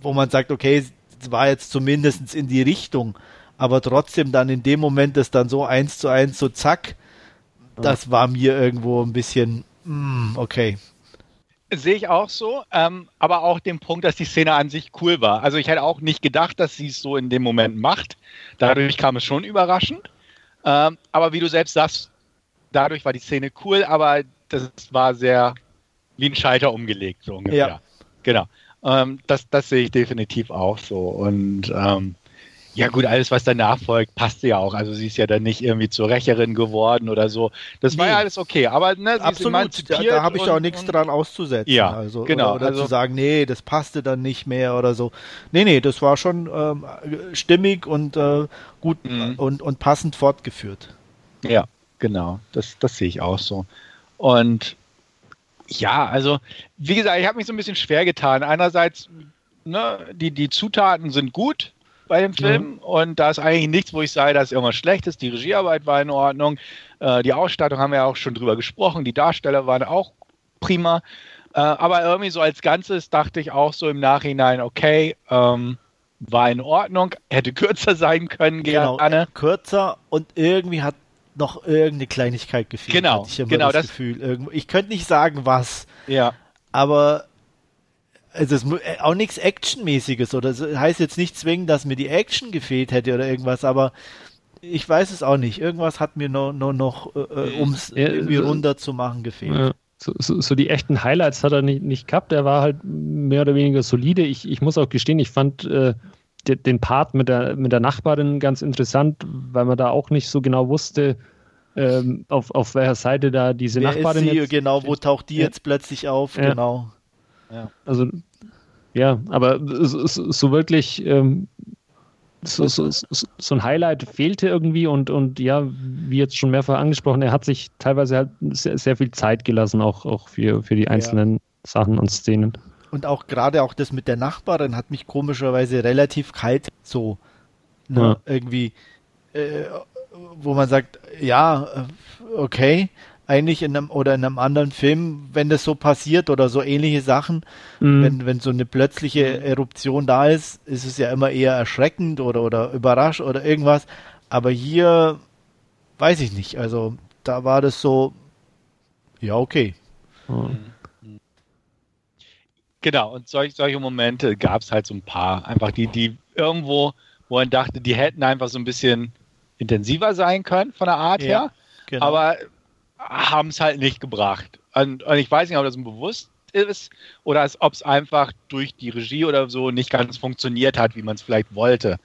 wo man sagt, okay, es war jetzt zumindest in die Richtung, aber trotzdem dann in dem Moment das dann so eins zu eins so zack, das war mir irgendwo ein bisschen, mm, okay. Sehe ich auch so, ähm, aber auch den Punkt, dass die Szene an sich cool war. Also ich hätte auch nicht gedacht, dass sie es so in dem Moment macht. Dadurch kam es schon überraschend. Ähm, aber wie du selbst sagst, dadurch war die Szene cool, aber das war sehr wie ein Schalter umgelegt, so ungefähr. Ja. Genau. Ähm, das, das sehe ich definitiv auch so. Und ähm, ja gut, alles, was danach folgt, passte ja auch. Also sie ist ja dann nicht irgendwie zur Rächerin geworden oder so. Das nee. war ja alles okay. Aber ne, sie Absolut, da, da habe ich und, auch nichts dran auszusetzen. Ja, also, genau. Oder, oder also, zu sagen, nee, das passte dann nicht mehr oder so. Nee, nee, das war schon ähm, stimmig und äh, gut mhm. und, und passend fortgeführt. Ja, genau. Das, das sehe ich auch so. Und ja, also wie gesagt, ich habe mich so ein bisschen schwer getan. Einerseits, ne, die, die Zutaten sind gut, bei dem Film. Mhm. Und da ist eigentlich nichts, wo ich sage, dass irgendwas schlecht ist. Die Regiearbeit war in Ordnung. Äh, die Ausstattung haben wir ja auch schon drüber gesprochen. Die Darsteller waren auch prima. Äh, aber irgendwie so als Ganzes dachte ich auch so im Nachhinein, okay, ähm, war in Ordnung, hätte kürzer sein können, genau, gerne. Kürzer und irgendwie hat noch irgendeine Kleinigkeit gefehlt. Genau, ich genau das, das Gefühl. Ich könnte nicht sagen, was. Ja. Aber also es ist äh, auch nichts Actionmäßiges oder das heißt jetzt nicht zwingend, dass mir die Action gefehlt hätte oder irgendwas, aber ich weiß es auch nicht. Irgendwas hat mir noch, noch, noch äh, äh um es ja, irgendwie runter zu machen, gefehlt. Ja. So, so, so, die echten Highlights hat er nicht, nicht gehabt. Er war halt mehr oder weniger solide. Ich, ich muss auch gestehen, ich fand äh, de, den Part mit der, mit der Nachbarin ganz interessant, weil man da auch nicht so genau wusste, ähm, auf, auf welcher Seite da diese Wer Nachbarin ist sie, jetzt Genau, wo taucht die ja. jetzt plötzlich auf? Genau. Ja. Also ja, aber so, wirklich ähm, so, so, so, ein Highlight fehlte irgendwie und, und ja, wie jetzt schon mehrfach angesprochen, er hat sich teilweise halt sehr, sehr viel Zeit gelassen, auch, auch für, für die einzelnen ja. Sachen und Szenen. Und auch gerade auch das mit der Nachbarin hat mich komischerweise relativ kalt so ne, ja. irgendwie, äh, wo man sagt, ja, äh, okay, eigentlich in einem oder in einem anderen Film, wenn das so passiert oder so ähnliche Sachen, mhm. wenn, wenn so eine plötzliche mhm. Eruption da ist, ist es ja immer eher erschreckend oder, oder überrascht oder irgendwas. Aber hier weiß ich nicht. Also da war das so, ja, okay. Mhm. Genau, und solch, solche Momente gab es halt so ein paar. Einfach die, die irgendwo, wo man dachte, die hätten einfach so ein bisschen intensiver sein können von der Art ja, her. Genau. Aber haben es halt nicht gebracht. Und, und, ich weiß nicht, ob das bewusst ist oder ob es einfach durch die Regie oder so nicht ganz funktioniert hat, wie man es vielleicht wollte.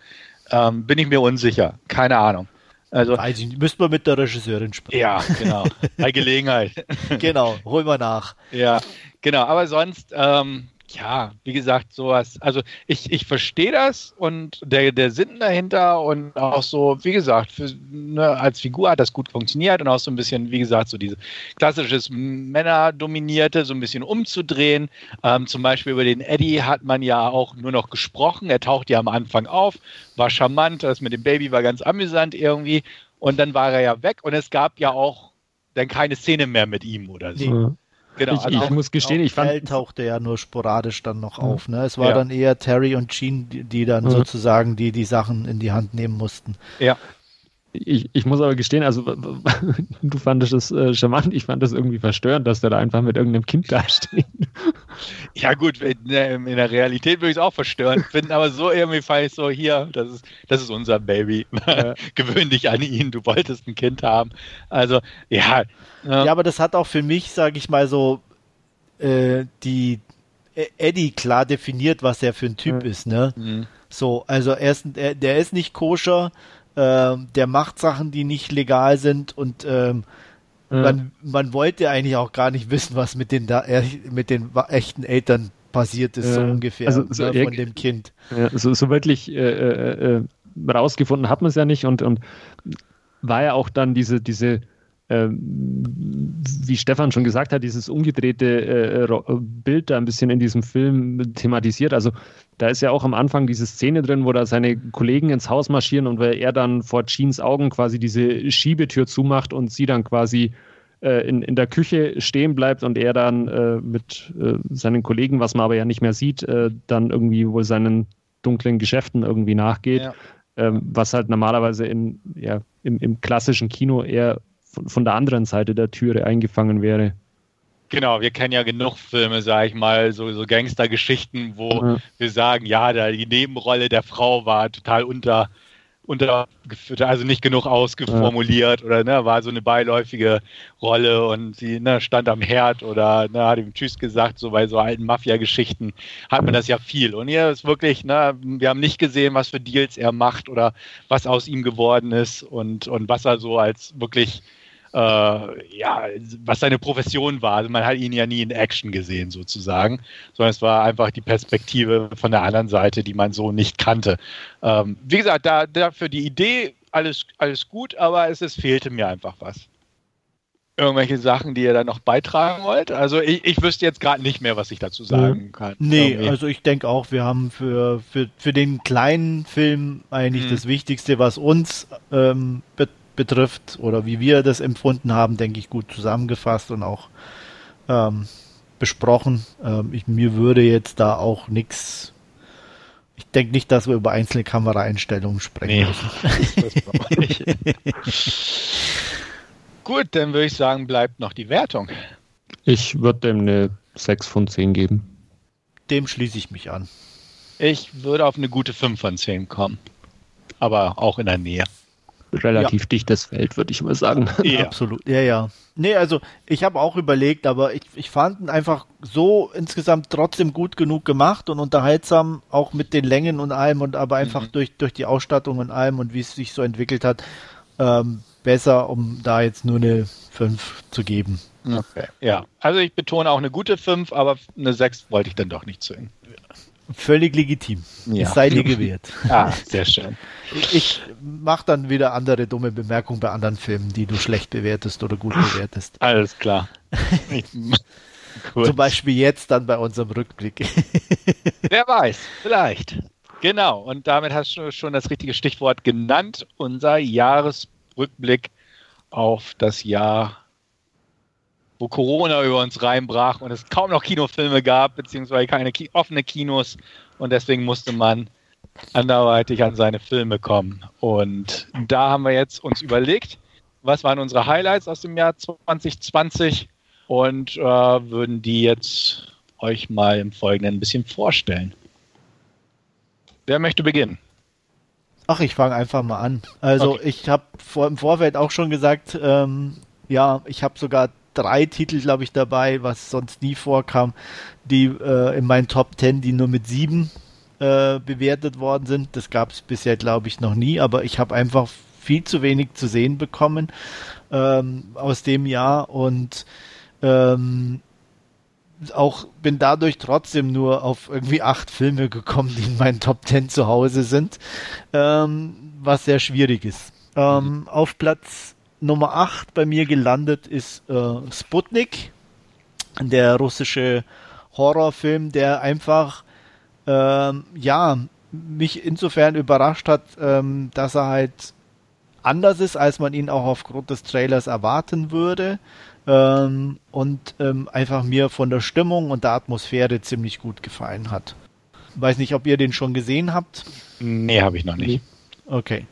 Ähm, bin ich mir unsicher. Keine Ahnung. Also, Weiß ich, müsste man mit der Regisseurin sprechen. Ja, genau. Bei Gelegenheit. genau, hol mal nach. Ja, genau. Aber sonst, ähm, ja, wie gesagt, sowas. Also ich, ich verstehe das und der, der Sinn dahinter und auch so, wie gesagt, für, ne, als Figur hat das gut funktioniert und auch so ein bisschen, wie gesagt, so dieses klassisches Männerdominierte, so ein bisschen umzudrehen. Ähm, zum Beispiel über den Eddie hat man ja auch nur noch gesprochen. Er taucht ja am Anfang auf, war charmant, das mit dem Baby war ganz amüsant irgendwie und dann war er ja weg und es gab ja auch dann keine Szene mehr mit ihm oder so. Nee. Genau, ich, also ich muss gestehen, ich fand. Feld tauchte ja nur sporadisch dann noch ja. auf. Ne? Es war ja. dann eher Terry und Gene, die, die dann ja. sozusagen die, die Sachen in die Hand nehmen mussten. Ja. Ich, ich muss aber gestehen, also du fandest es äh, charmant, ich fand das irgendwie verstörend, dass der da einfach mit irgendeinem Kind dasteht. Ja gut, in der, in der Realität würde ich es auch verstörend finden, aber so irgendwie fand ich so, hier, das ist, das ist unser Baby. Ja. Gewöhn dich an ihn, du wolltest ein Kind haben. Also, ja. Ja, aber das hat auch für mich, sage ich mal so, äh, die e-, Eddie klar definiert, was er für ein Typ mhm. ist, ne? Mhm. So, also er ist, er, der ist nicht koscher, äh, der macht Sachen, die nicht legal sind und ähm, ja. man, man wollte eigentlich auch gar nicht wissen, was mit den, da, mit den echten Eltern passiert ist, ja. so ungefähr, also, so, ne, von dem Kind. Ja, so, so wirklich äh, äh, äh rausgefunden hat man es ja nicht und, und war ja auch dann diese, diese ähm, wie Stefan schon gesagt hat, dieses umgedrehte äh, Bild da ein bisschen in diesem Film thematisiert. Also da ist ja auch am Anfang diese Szene drin, wo da seine Kollegen ins Haus marschieren und weil er dann vor Jeans Augen quasi diese Schiebetür zumacht und sie dann quasi äh, in, in der Küche stehen bleibt und er dann äh, mit äh, seinen Kollegen, was man aber ja nicht mehr sieht, äh, dann irgendwie wohl seinen dunklen Geschäften irgendwie nachgeht. Ja. Ähm, was halt normalerweise in, ja, im, im klassischen Kino eher von, von der anderen Seite der Türe eingefangen wäre. Genau, wir kennen ja genug Filme, sag ich mal, so, so Gangstergeschichten, wo ja. wir sagen, ja, die Nebenrolle der Frau war total unter, untergeführt, also nicht genug ausgeformuliert ja. oder ne, war so eine beiläufige Rolle und sie ne, stand am Herd oder ne, hat ihm Tschüss gesagt, so bei so alten Mafia-Geschichten hat man das ja viel. Und hier ist wirklich, ne, wir haben nicht gesehen, was für Deals er macht oder was aus ihm geworden ist und, und was er so als wirklich äh, ja, was seine Profession war. Also man hat ihn ja nie in Action gesehen sozusagen, sondern es war einfach die Perspektive von der anderen Seite, die man so nicht kannte. Ähm, wie gesagt, da, dafür die Idee, alles, alles gut, aber es, es fehlte mir einfach was irgendwelche Sachen, die ihr da noch beitragen wollt? Also ich, ich wüsste jetzt gerade nicht mehr, was ich dazu sagen kann. Nee, Irgendwie. also ich denke auch, wir haben für, für, für den kleinen Film eigentlich hm. das Wichtigste, was uns ähm, betrifft oder wie wir das empfunden haben, denke ich, gut zusammengefasst und auch ähm, besprochen. Ähm, ich, mir würde jetzt da auch nichts. Ich denke nicht, dass wir über einzelne Kameraeinstellungen sprechen nee, müssen. gut, dann würde ich sagen, bleibt noch die Wertung. Ich würde dem eine 6 von 10 geben. Dem schließe ich mich an. Ich würde auf eine gute 5 von 10 kommen. Aber auch in der Nähe relativ ja. dichtes Feld, würde ich mal sagen. Ja. Absolut, ja, ja. Nee, also ich habe auch überlegt, aber ich, ich fand ihn einfach so insgesamt trotzdem gut genug gemacht und unterhaltsam, auch mit den Längen und allem und aber einfach mhm. durch, durch die Ausstattung und allem und wie es sich so entwickelt hat, ähm, besser, um da jetzt nur eine 5 zu geben. Okay. Ja, also ich betone auch eine gute 5, aber eine 6 wollte ich dann doch nicht zwingen. Völlig legitim. Ja. Es sei dir gewährt. Ah, sehr schön. Ich, ich mache dann wieder andere dumme Bemerkungen bei anderen Filmen, die du schlecht bewertest oder gut bewertest. Alles klar. Zum Beispiel jetzt dann bei unserem Rückblick. Wer weiß, vielleicht. Genau, und damit hast du schon das richtige Stichwort genannt. Unser Jahresrückblick auf das Jahr wo Corona über uns reinbrach und es kaum noch Kinofilme gab, beziehungsweise keine Ki offene Kinos und deswegen musste man anderweitig an seine Filme kommen. Und da haben wir jetzt uns überlegt, was waren unsere Highlights aus dem Jahr 2020 und äh, würden die jetzt euch mal im Folgenden ein bisschen vorstellen. Wer möchte beginnen? Ach, ich fange einfach mal an. Also okay. ich habe vor, im Vorfeld auch schon gesagt, ähm, ja, ich habe sogar drei Titel, glaube ich, dabei, was sonst nie vorkam, die äh, in meinen Top Ten, die nur mit sieben äh, bewertet worden sind. Das gab es bisher, glaube ich, noch nie, aber ich habe einfach viel zu wenig zu sehen bekommen ähm, aus dem Jahr und ähm, auch bin dadurch trotzdem nur auf irgendwie acht Filme gekommen, die in meinen Top Ten zu Hause sind, ähm, was sehr schwierig ist. Ähm, mhm. Auf Platz Nummer 8 bei mir gelandet ist äh, Sputnik, der russische Horrorfilm, der einfach ähm, ja mich insofern überrascht hat, ähm, dass er halt anders ist, als man ihn auch aufgrund des Trailers erwarten würde. Ähm, und ähm, einfach mir von der Stimmung und der Atmosphäre ziemlich gut gefallen hat. Weiß nicht, ob ihr den schon gesehen habt. Nee, habe ich noch nicht. Okay.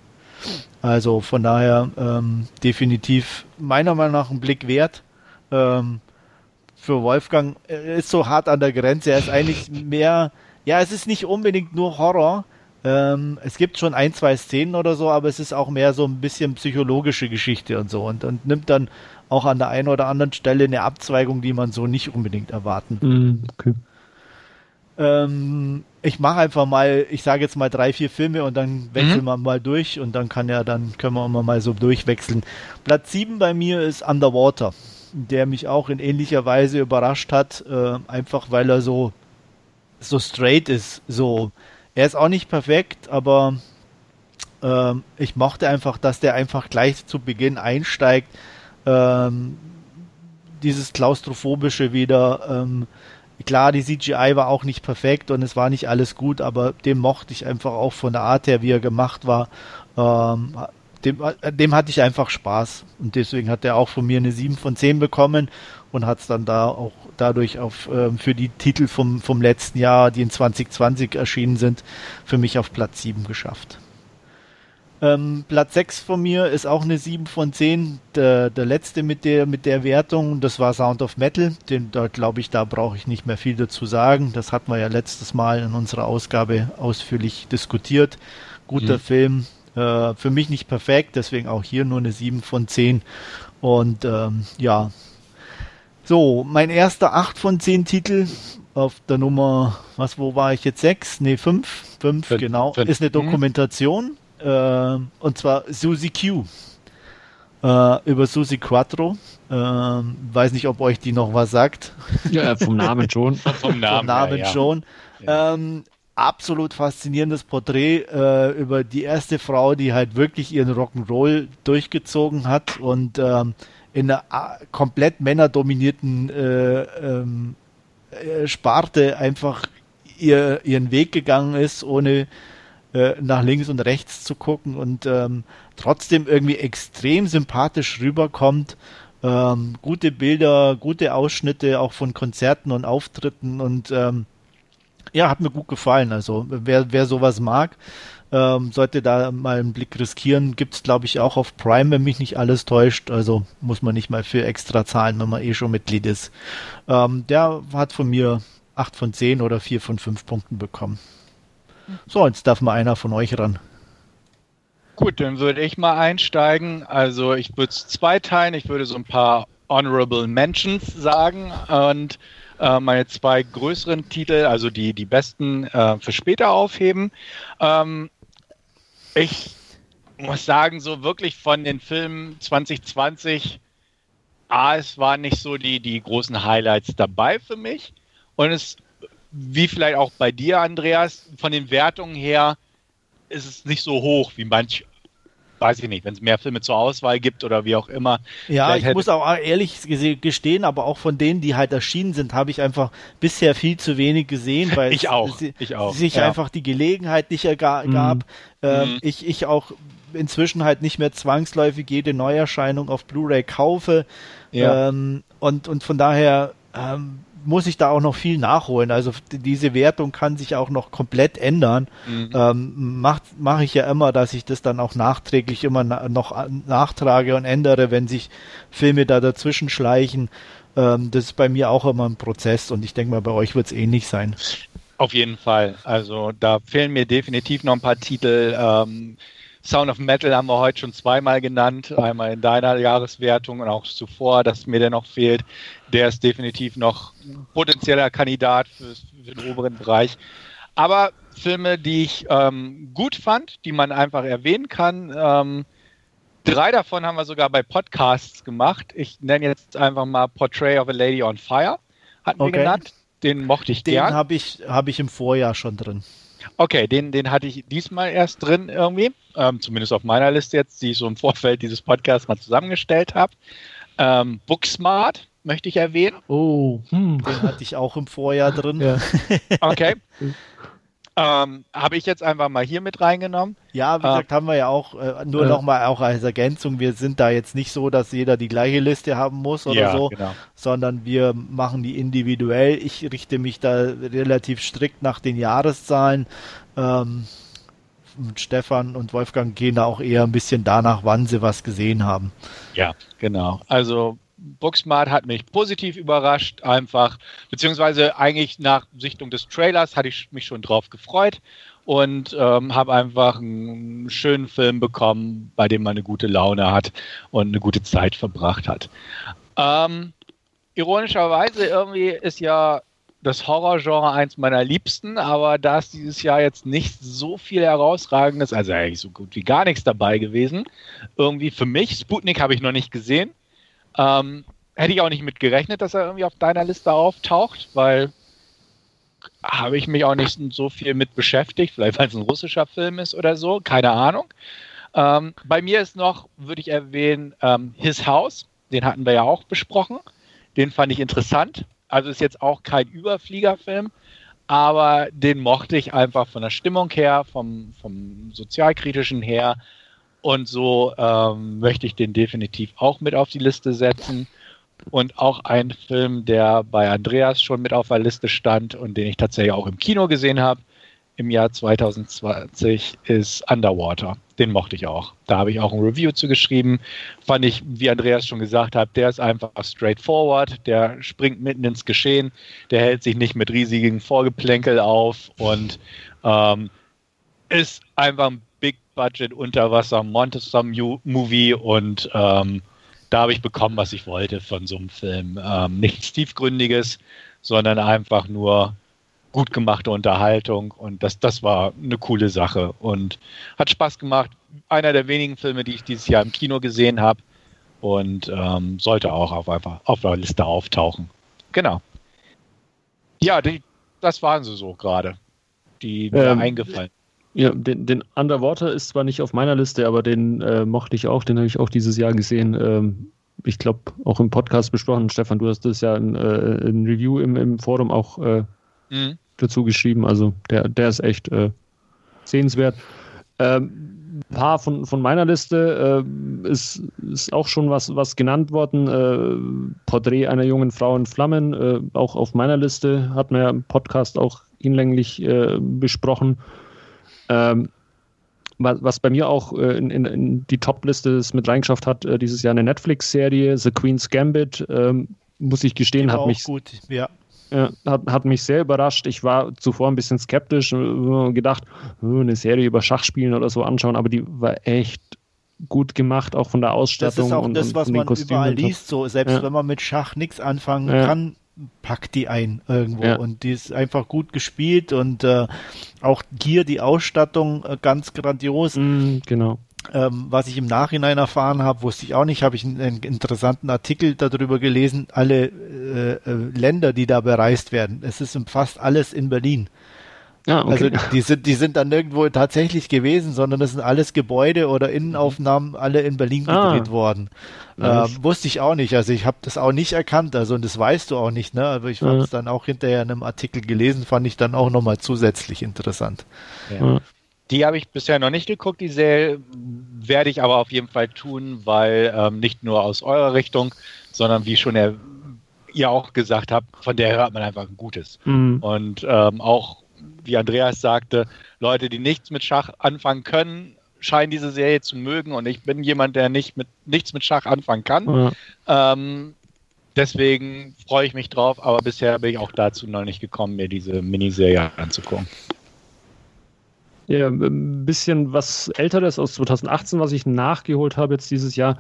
Also von daher ähm, definitiv meiner Meinung nach ein Blick wert. Ähm, für Wolfgang er ist so hart an der Grenze. Er ist eigentlich mehr, ja, es ist nicht unbedingt nur Horror. Ähm, es gibt schon ein, zwei Szenen oder so, aber es ist auch mehr so ein bisschen psychologische Geschichte und so. Und, und nimmt dann auch an der einen oder anderen Stelle eine Abzweigung, die man so nicht unbedingt erwarten. Mm, okay. Ähm, ich mache einfach mal, ich sage jetzt mal drei, vier Filme und dann wechseln mhm. wir mal durch und dann kann ja, dann können wir immer mal so durchwechseln. Platz 7 bei mir ist Underwater, der mich auch in ähnlicher Weise überrascht hat, äh, einfach weil er so, so straight ist. So, er ist auch nicht perfekt, aber äh, ich mochte einfach, dass der einfach gleich zu Beginn einsteigt ähm, dieses klaustrophobische wieder. Ähm, klar, die CGI war auch nicht perfekt und es war nicht alles gut, aber dem mochte ich einfach auch von der Art her, wie er gemacht war. Ähm, dem, dem hatte ich einfach Spaß und deswegen hat er auch von mir eine 7 von 10 bekommen und hat es dann da auch dadurch auf, ähm, für die Titel vom, vom letzten Jahr, die in 2020 erschienen sind, für mich auf Platz 7 geschafft. Ähm, Platz 6 von mir ist auch eine 7 von 10. Der, der letzte mit der, mit der Wertung, das war Sound of Metal. Den, da glaube ich, da brauche ich nicht mehr viel dazu sagen. Das hatten wir ja letztes Mal in unserer Ausgabe ausführlich diskutiert. Guter mhm. Film. Äh, für mich nicht perfekt, deswegen auch hier nur eine 7 von 10. Und ähm, ja. So, mein erster 8 von 10 Titel auf der Nummer, was, wo war ich jetzt? 6? Ne, 5. 5, genau. Fünf. Ist eine mhm. Äh, und zwar Susie Q. Äh, über Susie Quattro. Äh, weiß nicht, ob euch die noch was sagt. Ja, vom Namen schon. vom Namen, vom Namen ja, schon. Ja. Ähm, absolut faszinierendes Porträt äh, über die erste Frau, die halt wirklich ihren Rock'n'Roll durchgezogen hat und ähm, in einer äh, komplett männerdominierten äh, ähm, äh, Sparte einfach ihr, ihren Weg gegangen ist, ohne äh, nach links und rechts zu gucken und ähm, trotzdem irgendwie extrem sympathisch rüberkommt. Ähm, gute Bilder, gute Ausschnitte auch von Konzerten und Auftritten und ähm, ja, hat mir gut gefallen. Also wer, wer sowas mag, ähm, sollte da mal einen Blick riskieren. Gibt es, glaube ich, auch auf Prime, wenn mich nicht alles täuscht. Also muss man nicht mal für extra zahlen, wenn man eh schon Mitglied ist. Ähm, der hat von mir 8 von 10 oder 4 von 5 Punkten bekommen. So, jetzt darf mal einer von euch ran. Gut, dann würde ich mal einsteigen. Also ich würde es zweiteilen. Ich würde so ein paar Honorable Mentions sagen und äh, meine zwei größeren Titel, also die, die besten, äh, für später aufheben. Ähm, ich muss sagen, so wirklich von den Filmen 2020, A, es waren nicht so die, die großen Highlights dabei für mich. Und es wie vielleicht auch bei dir, Andreas, von den Wertungen her ist es nicht so hoch wie manch, weiß ich nicht, wenn es mehr Filme zur Auswahl gibt oder wie auch immer. Ja, ich muss auch ehrlich gestehen, aber auch von denen, die halt erschienen sind, habe ich einfach bisher viel zu wenig gesehen, weil ich auch, sie, ich auch. sich ja. einfach die Gelegenheit nicht ergab. Mhm. Ähm, mhm. Ich, ich auch inzwischen halt nicht mehr zwangsläufig jede Neuerscheinung auf Blu-ray kaufe. Ja. Ähm, und, und von daher ähm, muss ich da auch noch viel nachholen. Also diese Wertung kann sich auch noch komplett ändern. Mhm. Ähm, Mache mach ich ja immer, dass ich das dann auch nachträglich immer na noch nachtrage und ändere, wenn sich Filme da dazwischen schleichen. Ähm, das ist bei mir auch immer ein Prozess und ich denke mal, bei euch wird es ähnlich sein. Auf jeden Fall. Also da fehlen mir definitiv noch ein paar Titel. Ähm, Sound of Metal haben wir heute schon zweimal genannt, einmal in deiner Jahreswertung und auch zuvor, dass mir der noch fehlt. Der ist definitiv noch potenzieller Kandidat für, für den oberen Bereich. Aber Filme, die ich ähm, gut fand, die man einfach erwähnen kann. Ähm, drei davon haben wir sogar bei Podcasts gemacht. Ich nenne jetzt einfach mal Portrait of a Lady on Fire, hatten okay. wir genannt. Den mochte ich den gern. Den habe ich, hab ich im Vorjahr schon drin. Okay, den, den hatte ich diesmal erst drin irgendwie, ähm, zumindest auf meiner Liste jetzt, die ich so im Vorfeld dieses Podcasts mal zusammengestellt habe. Ähm, Booksmart möchte ich erwähnen. Oh, hm. den hatte ich auch im Vorjahr drin. Ja. Okay. Ähm, Habe ich jetzt einfach mal hier mit reingenommen. Ja, wie gesagt, ähm, haben wir ja auch, äh, nur äh, nochmal auch als Ergänzung, wir sind da jetzt nicht so, dass jeder die gleiche Liste haben muss oder ja, so, genau. sondern wir machen die individuell. Ich richte mich da relativ strikt nach den Jahreszahlen. Ähm, Stefan und Wolfgang gehen da auch eher ein bisschen danach, wann sie was gesehen haben. Ja, genau. Also Booksmart hat mich positiv überrascht, einfach, beziehungsweise eigentlich nach Sichtung des Trailers hatte ich mich schon drauf gefreut und ähm, habe einfach einen schönen Film bekommen, bei dem man eine gute Laune hat und eine gute Zeit verbracht hat. Ähm, ironischerweise irgendwie ist ja das Horrorgenre eins meiner Liebsten, aber da ist dieses Jahr jetzt nicht so viel herausragendes, also eigentlich so gut wie gar nichts dabei gewesen. Irgendwie für mich, Sputnik habe ich noch nicht gesehen. Ähm, hätte ich auch nicht mit gerechnet, dass er irgendwie auf deiner Liste auftaucht, weil habe ich mich auch nicht so viel mit beschäftigt, vielleicht weil es ein russischer Film ist oder so, keine Ahnung. Ähm, bei mir ist noch, würde ich erwähnen, ähm, His House den hatten wir ja auch besprochen. Den fand ich interessant. Also ist jetzt auch kein Überfliegerfilm, aber den mochte ich einfach von der Stimmung her, vom, vom sozialkritischen her. Und so ähm, möchte ich den definitiv auch mit auf die Liste setzen. Und auch ein Film, der bei Andreas schon mit auf der Liste stand und den ich tatsächlich auch im Kino gesehen habe, im Jahr 2020 ist Underwater. Den mochte ich auch. Da habe ich auch ein Review zu geschrieben. Fand ich, wie Andreas schon gesagt hat, der ist einfach straightforward. Der springt mitten ins Geschehen. Der hält sich nicht mit riesigen Vorgeplänkel auf und ähm, ist einfach ein Big Budget Unterwasser Monster Movie und ähm, da habe ich bekommen, was ich wollte von so einem Film. Ähm, nichts Tiefgründiges, sondern einfach nur gut gemachte Unterhaltung und das, das war eine coole Sache und hat Spaß gemacht. Einer der wenigen Filme, die ich dieses Jahr im Kino gesehen habe und ähm, sollte auch auf, einfach auf der Liste auftauchen. Genau. Ja, die, das waren sie so gerade, die mir ähm, eingefallen. Ja, den, den, Underwater ist zwar nicht auf meiner Liste, aber den äh, mochte ich auch, den habe ich auch dieses Jahr gesehen. Ähm, ich glaube, auch im Podcast besprochen. Stefan, du hast das ja in, äh, in Review im, im Forum auch äh, mhm. dazu geschrieben. Also der, der ist echt äh, sehenswert. Ähm, ein paar von, von meiner Liste äh, ist, ist auch schon was, was genannt worden. Äh, Porträt einer jungen Frau in Flammen, auch auf meiner Liste, hat man ja im Podcast auch hinlänglich besprochen. Ähm, was, bei mir auch äh, in, in, in, die Top-Liste mit reingeschafft hat, äh, dieses Jahr eine Netflix-Serie, The Queen's Gambit, ähm, muss ich gestehen, hat mich, gut, ja. Äh, hat, hat mich sehr überrascht. Ich war zuvor ein bisschen skeptisch und gedacht, eine Serie über Schachspielen oder so anschauen, aber die war echt gut gemacht, auch von der Ausstattung. Das ist auch und, das, was man überall liest, so selbst ja. wenn man mit Schach nichts anfangen ja. kann, packt die ein irgendwo ja. und die ist einfach gut gespielt und äh, auch hier die Ausstattung äh, ganz grandios. Mm, genau. Ähm, was ich im Nachhinein erfahren habe, wusste ich auch nicht, habe ich einen, einen, interessanten Artikel darüber gelesen, alle äh, äh Länder, die da bereist werden. Es ist fast alles in Berlin. Ah, okay. Also die sind, die sind dann nirgendwo tatsächlich gewesen, sondern das sind alles Gebäude oder Innenaufnahmen alle in Berlin ah. gedreht worden. Ähm, wusste ich auch nicht. Also ich habe das auch nicht erkannt. Also und das weißt du auch nicht. Ne? Aber ich habe es dann auch hinterher in einem Artikel gelesen, fand ich dann auch nochmal zusätzlich interessant. Ja. Die habe ich bisher noch nicht geguckt, die Serie werde ich aber auf jeden Fall tun, weil ähm, nicht nur aus eurer Richtung, sondern wie schon er, ihr auch gesagt habt, von der hört man einfach ein Gutes. Mhm. Und ähm, auch wie Andreas sagte, Leute, die nichts mit Schach anfangen können, scheinen diese Serie zu mögen und ich bin jemand, der nicht mit nichts mit Schach anfangen kann. Ja. Ähm, deswegen freue ich mich drauf, aber bisher bin ich auch dazu noch nicht gekommen, mir diese Miniserie anzugucken. Ja, ein bisschen was älteres aus 2018, was ich nachgeholt habe jetzt dieses Jahr.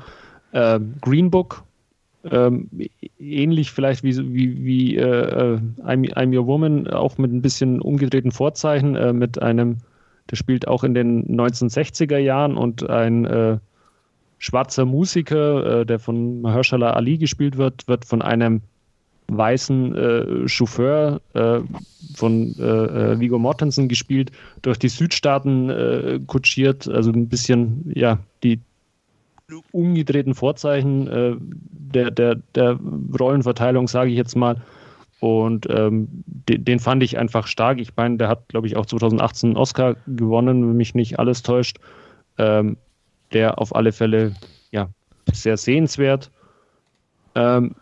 Äh, Green Book ähm, ähnlich vielleicht wie, wie, wie äh, I'm, I'm, Your Woman, auch mit ein bisschen umgedrehten Vorzeichen, äh, mit einem, der spielt auch in den 1960er Jahren und ein äh, schwarzer Musiker, äh, der von Mahershala Ali gespielt wird, wird von einem weißen äh, Chauffeur äh, von Vigo Mortensen gespielt, durch die Südstaaten kutschiert, also ein bisschen, ja, die umgedrehten Vorzeichen äh, der, der, der Rollenverteilung, sage ich jetzt mal. Und ähm, den, den, fand ich einfach stark. Ich meine, der hat, glaube ich, auch 2018 einen Oscar gewonnen, wenn mich nicht alles täuscht. Ähm, der auf alle Fälle ja, sehr sehenswert. Ähm,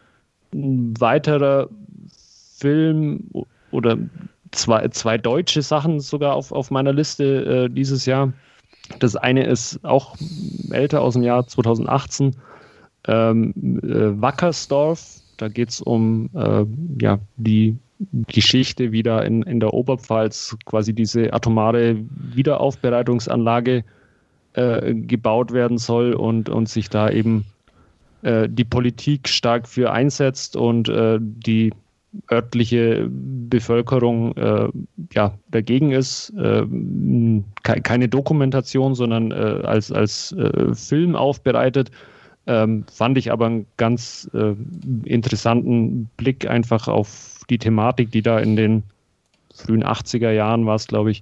ein weiterer Film oder zwei, zwei deutsche Sachen sogar auf, auf meiner Liste äh, dieses Jahr. Das eine ist auch älter aus dem Jahr 2018, ähm, äh, Wackersdorf. Da geht es um äh, ja, die Geschichte, wie da in, in der Oberpfalz quasi diese atomare Wiederaufbereitungsanlage äh, gebaut werden soll und, und sich da eben äh, die Politik stark für einsetzt und äh, die örtliche Bevölkerung äh, ja, dagegen ist. Äh, ke keine Dokumentation, sondern äh, als, als äh, Film aufbereitet. Ähm, fand ich aber einen ganz äh, interessanten Blick einfach auf die Thematik, die da in den frühen 80er Jahren war es, glaube ich,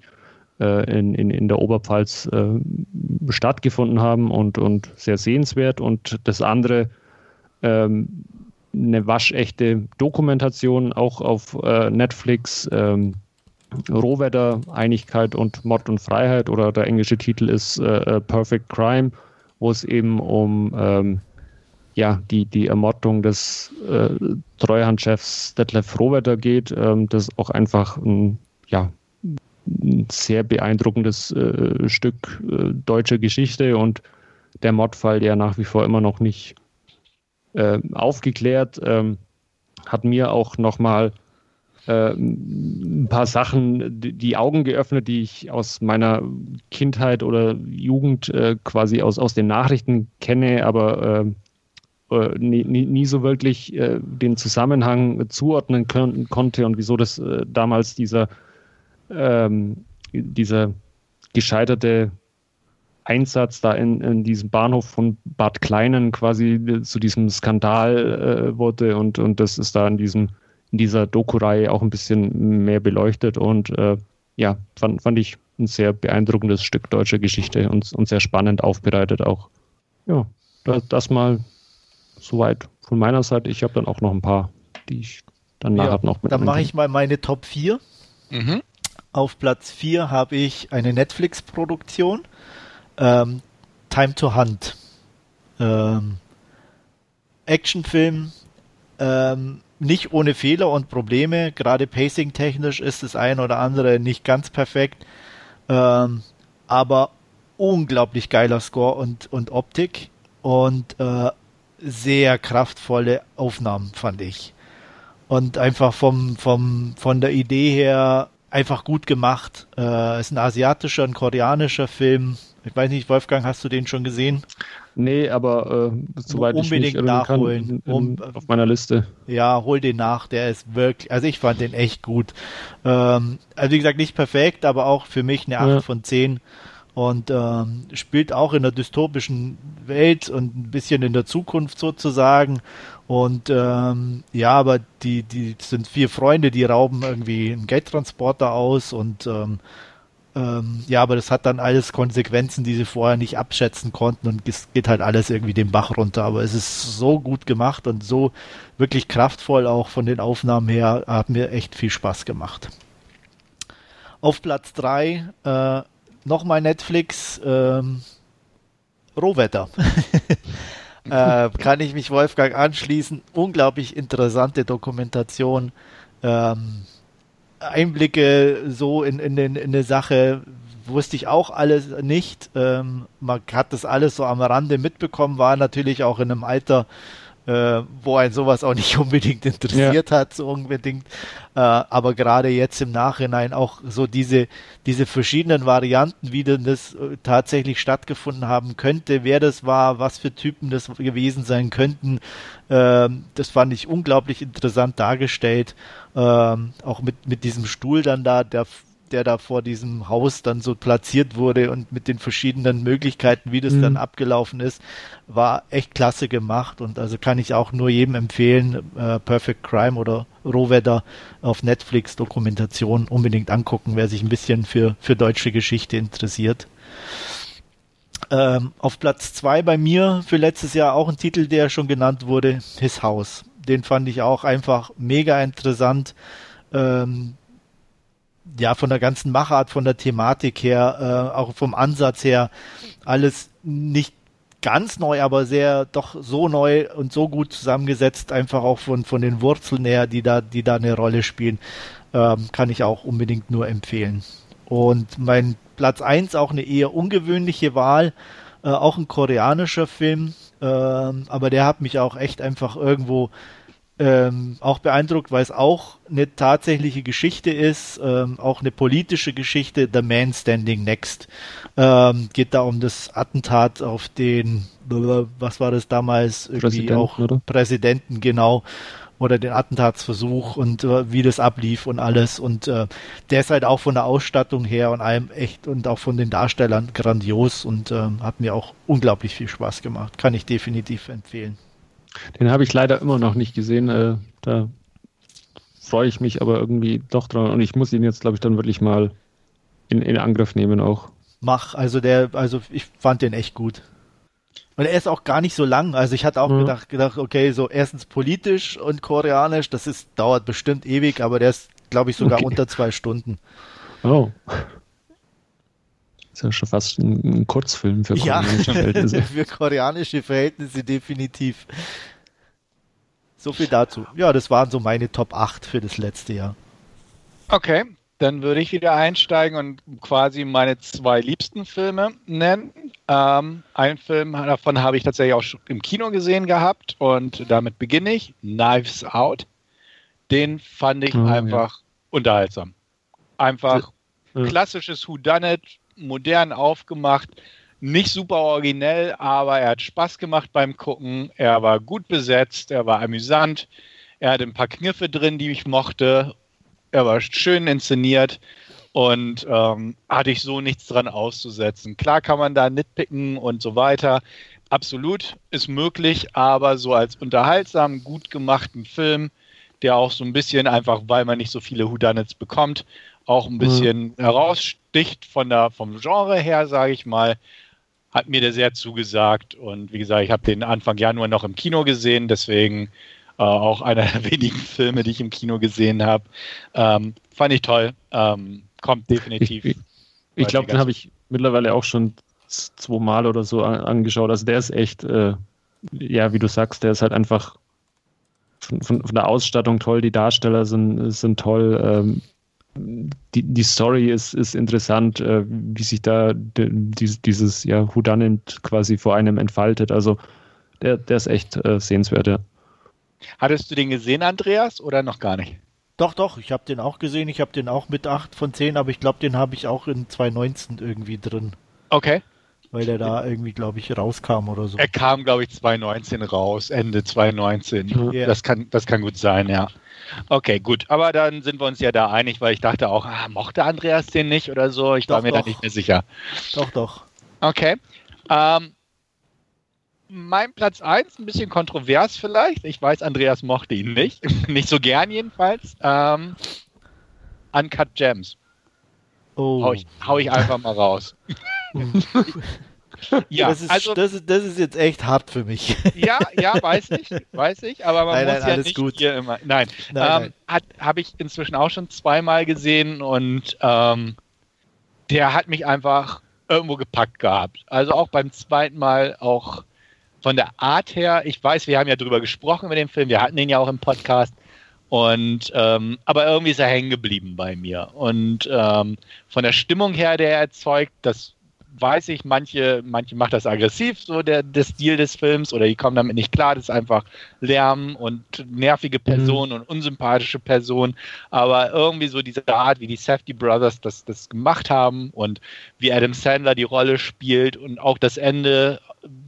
äh, in, in, in der Oberpfalz stattgefunden haben und, und sehr sehenswert. Und das andere ähm, eine waschechte Dokumentation, auch auf äh, Netflix. Ähm, Rohwetter, Einigkeit und Mord und Freiheit oder der englische Titel ist äh, Perfect Crime, wo es eben um ähm, ja, die, die Ermordung des äh, Treuhandchefs Detlef Rohwetter geht, ähm, das auch einfach ein, ja, ein sehr beeindruckendes äh, Stück äh, deutscher Geschichte und der Mordfall, der nach wie vor immer noch nicht äh, aufgeklärt, ähm, hat mir auch nochmal äh, ein paar Sachen die, Augen geöffnet, die ich aus meiner Kindheit oder Jugend äh, quasi aus, aus den Nachrichten kenne, aber äh, äh nie, nie, nie, so wirklich äh, den Zusammenhang zuordnen können, konnte und wieso das äh, damals dieser, ähm, dieser gescheiterte Einsatz da in, in diesem Bahnhof von Bad Kleinen quasi zu diesem Skandal äh, wurde und, und das ist da in diesem in dieser Doku-Reihe auch ein bisschen mehr beleuchtet und äh, ja, fand, fand ich ein sehr beeindruckendes Stück deutscher Geschichte und, und sehr spannend aufbereitet auch. Ja, das, das mal soweit von meiner Seite. Ich habe dann auch noch ein paar, die ich dann nachher ja, noch mit. Dann mache ich mal meine Top 4. Mhm. Auf Platz 4 habe ich eine Netflix-Produktion ähm, Time to Hunt. Ähm, Actionfilm, ähm, nicht ohne Fehler und Probleme. Gerade pacing-technisch ist das ein oder andere nicht ganz perfekt. Ähm, aber unglaublich geiler Score und, und Optik und äh, sehr kraftvolle Aufnahmen, fand ich. Und einfach vom, vom, von der Idee her einfach gut gemacht. Äh, ist ein asiatischer, ein koreanischer Film. Ich weiß nicht, Wolfgang, hast du den schon gesehen? Nee, aber äh, soweit unbedingt ich mich nachholen. Kann, in, in, um, auf meiner Liste. Ja, hol den nach. Der ist wirklich, also ich fand den echt gut. Ähm, also wie gesagt, nicht perfekt, aber auch für mich eine 8 ja. von 10 und ähm, spielt auch in der dystopischen Welt und ein bisschen in der Zukunft sozusagen. Und ähm, ja, aber die, die sind vier Freunde, die rauben irgendwie einen Geldtransporter aus und ähm, ähm, ja, aber das hat dann alles Konsequenzen, die sie vorher nicht abschätzen konnten und es geht halt alles irgendwie den Bach runter. Aber es ist so gut gemacht und so wirklich kraftvoll auch von den Aufnahmen her, hat mir echt viel Spaß gemacht. Auf Platz 3 äh, nochmal Netflix, ähm, Rohwetter. äh, kann ich mich Wolfgang anschließen. Unglaublich interessante Dokumentation. Ähm, Einblicke so in, in, den, in eine Sache wusste ich auch alles nicht. Ähm, man hat das alles so am Rande mitbekommen, war natürlich auch in einem Alter, äh, wo ein sowas auch nicht unbedingt interessiert ja. hat, so unbedingt. Äh, aber gerade jetzt im Nachhinein auch so diese, diese verschiedenen Varianten, wie denn das äh, tatsächlich stattgefunden haben könnte, wer das war, was für Typen das gewesen sein könnten, äh, das fand ich unglaublich interessant dargestellt. Ähm, auch mit, mit diesem Stuhl dann da, der der da vor diesem Haus dann so platziert wurde und mit den verschiedenen Möglichkeiten, wie das mhm. dann abgelaufen ist, war echt klasse gemacht und also kann ich auch nur jedem empfehlen, äh, Perfect Crime oder Rohwetter auf Netflix Dokumentation unbedingt angucken, wer sich ein bisschen für, für deutsche Geschichte interessiert. Ähm, auf Platz zwei bei mir für letztes Jahr auch ein Titel, der schon genannt wurde, His House. Den fand ich auch einfach mega interessant. Ähm, ja, von der ganzen Machart, von der Thematik her, äh, auch vom Ansatz her, alles nicht ganz neu, aber sehr doch so neu und so gut zusammengesetzt, einfach auch von, von den Wurzeln her, die da, die da eine Rolle spielen, ähm, kann ich auch unbedingt nur empfehlen. Und mein Platz eins auch eine eher ungewöhnliche Wahl, äh, auch ein koreanischer Film, äh, aber der hat mich auch echt einfach irgendwo ähm, auch beeindruckt, weil es auch eine tatsächliche Geschichte ist, ähm, auch eine politische Geschichte, The Man Standing Next. Ähm, geht da um das Attentat auf den, was war das damals, irgendwie Präsidenten, auch oder? Präsidenten, genau, oder den Attentatsversuch und äh, wie das ablief und alles. Und äh, der ist halt auch von der Ausstattung her und allem echt und auch von den Darstellern grandios und äh, hat mir auch unglaublich viel Spaß gemacht. Kann ich definitiv empfehlen. Den habe ich leider immer noch nicht gesehen. Äh, da freue ich mich aber irgendwie doch dran. Und ich muss ihn jetzt, glaube ich, dann wirklich mal in, in Angriff nehmen auch. Mach, also der, also ich fand den echt gut. Und er ist auch gar nicht so lang. Also ich hatte auch mhm. gedacht, gedacht, okay, so erstens politisch und koreanisch, das ist, dauert bestimmt ewig, aber der ist, glaube ich, sogar okay. unter zwei Stunden. Oh. Ist ja schon fast ein, ein Kurzfilm für koreanische ja, Verhältnisse. für koreanische Verhältnisse definitiv. So viel dazu. Ja, das waren so meine Top 8 für das letzte Jahr. Okay, dann würde ich wieder einsteigen und quasi meine zwei liebsten Filme nennen. Ähm, einen Film davon habe ich tatsächlich auch schon im Kino gesehen gehabt und damit beginne ich. Knives Out. Den fand ich oh, einfach ja. unterhaltsam. Einfach ja. klassisches Whodunit, modern aufgemacht, nicht super originell, aber er hat Spaß gemacht beim Gucken. Er war gut besetzt, er war amüsant, er hatte ein paar Kniffe drin, die ich mochte er war schön inszeniert und ähm, hatte ich so nichts dran auszusetzen. Klar kann man da nitpicken und so weiter. Absolut ist möglich, aber so als unterhaltsam, gut gemachten Film, der auch so ein bisschen einfach, weil man nicht so viele Houdanets bekommt, auch ein bisschen mhm. heraussticht von der, vom Genre her, sage ich mal, hat mir der sehr zugesagt. Und wie gesagt, ich habe den Anfang Januar noch im Kino gesehen, deswegen äh, auch einer der wenigen Filme, die ich im Kino gesehen habe. Ähm, fand ich toll. Ähm, kommt definitiv. Ich, ich glaube, den habe ich mittlerweile auch schon zweimal oder so angeschaut. Also der ist echt, äh, ja, wie du sagst, der ist halt einfach von, von, von, der Ausstattung toll, die Darsteller sind, sind toll. Ähm, die, die Story ist, ist interessant, äh, wie sich da die, dieses ja, Whodunit quasi vor einem entfaltet. Also der, der ist echt äh, sehenswert, ja. Hattest du den gesehen, Andreas, oder noch gar nicht? Doch, doch, ich habe den auch gesehen. Ich habe den auch mit 8 von 10, aber ich glaube, den habe ich auch in 2019 irgendwie drin. Okay. Weil der da irgendwie, glaube ich, rauskam oder so. Er kam, glaube ich, 2019 raus, Ende 2019. Yeah. Das, kann, das kann gut sein, ja. Okay, gut. Aber dann sind wir uns ja da einig, weil ich dachte auch, ah, mochte Andreas den nicht oder so. Ich doch, war mir doch. da nicht mehr sicher. Doch, doch. Okay. Ähm, mein Platz 1, ein bisschen kontrovers vielleicht. Ich weiß, Andreas mochte ihn nicht. nicht so gern jedenfalls. Ähm, Uncut Gems. Oh. Hau, ich, hau ich einfach mal raus. ja, das ist, also, das, ist, das ist jetzt echt hart für mich. ja, ja, weiß ich, weiß ich, aber man nein, muss nein, ja nicht gut. hier immer. Nein, nein, ähm, habe ich inzwischen auch schon zweimal gesehen und ähm, der hat mich einfach irgendwo gepackt gehabt. Also auch beim zweiten Mal auch von der Art her, ich weiß, wir haben ja drüber gesprochen mit dem Film, wir hatten den ja auch im Podcast. Und ähm, aber irgendwie ist er hängen geblieben bei mir. Und ähm, von der Stimmung her, der er erzeugt, das weiß ich, manche, manche macht das aggressiv, so der, der Stil des Films, oder die kommen damit nicht klar, das ist einfach Lärm und nervige Personen mhm. und unsympathische Personen, aber irgendwie so diese Art, wie die Safety Brothers das, das gemacht haben und wie Adam Sandler die Rolle spielt und auch das Ende,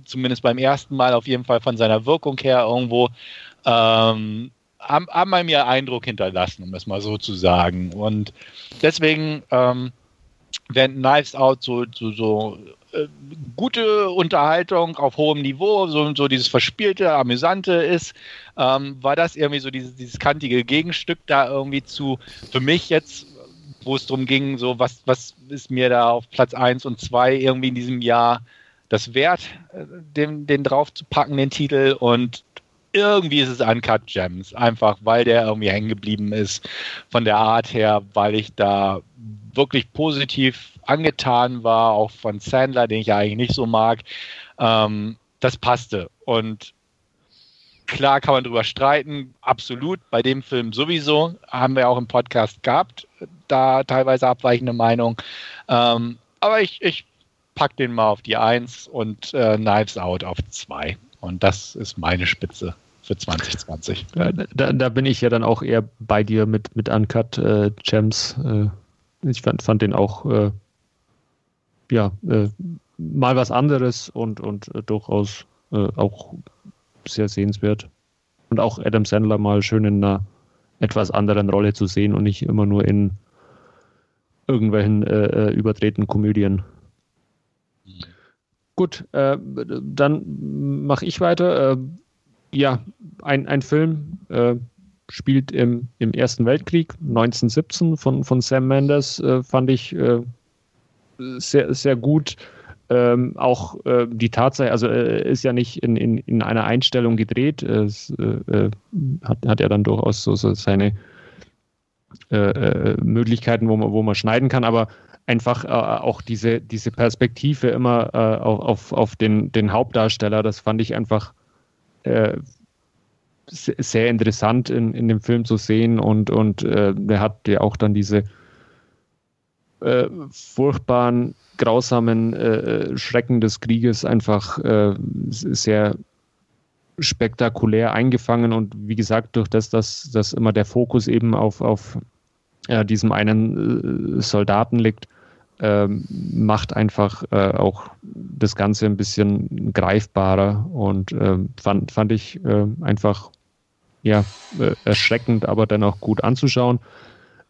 zumindest beim ersten Mal auf jeden Fall von seiner Wirkung her irgendwo, ähm, haben, haben bei mir Eindruck hinterlassen, um es mal so zu sagen. Und deswegen ähm, wenn Knives Out so, so, so äh, gute Unterhaltung auf hohem Niveau, so, so dieses verspielte, amüsante ist, ähm, war das irgendwie so dieses, dieses kantige Gegenstück da irgendwie zu, für mich jetzt, wo es darum ging, so was, was ist mir da auf Platz 1 und 2 irgendwie in diesem Jahr das wert, äh, den, den drauf den Titel? Und irgendwie ist es Uncut Gems, einfach weil der irgendwie hängen geblieben ist von der Art her, weil ich da wirklich positiv angetan war, auch von Sandler, den ich ja eigentlich nicht so mag. Ähm, das passte. Und klar kann man darüber streiten, absolut. Bei dem Film sowieso. Haben wir auch im Podcast gehabt, da teilweise abweichende Meinung. Ähm, aber ich, ich pack den mal auf die Eins und äh, Knives Out auf zwei. Und das ist meine Spitze für 2020. Da, da, bin ich ja dann auch eher bei dir mit, mit Uncut äh, Gems. Äh, ich fand, fand den auch äh, ja, äh, mal was anderes und, und äh, durchaus äh, auch sehr sehenswert. Und auch Adam Sandler mal schön in einer etwas anderen Rolle zu sehen und nicht immer nur in irgendwelchen äh, äh, überdrehten Komödien. Mhm. Gut, dann mache ich weiter. ja, ein, ein Film spielt im, im Ersten Weltkrieg, 1917 von, von Sam Mendes, äh, fand ich äh, sehr, sehr gut. Ähm, auch äh, die Tatsache, also äh, ist ja nicht in, in, in einer Einstellung gedreht, es äh, äh hat, hat er dann durchaus so, so seine äh, äh, Möglichkeiten, wo man, wo man schneiden kann, aber einfach auch diese, diese Perspektive immer auf, auf, auf den, den Hauptdarsteller, das fand ich einfach sehr interessant in, in dem Film zu sehen und, und äh, der hat ja auch dann diese äh, furchtbaren, grausamen äh, Schrecken des Krieges einfach äh, sehr spektakulär eingefangen und wie gesagt, durch das, dass, dass immer der Fokus eben auf, auf äh, diesem einen äh, Soldaten liegt, ähm, macht einfach äh, auch das Ganze ein bisschen greifbarer und ähm, fand, fand ich äh, einfach ja, äh, erschreckend, aber dennoch gut anzuschauen.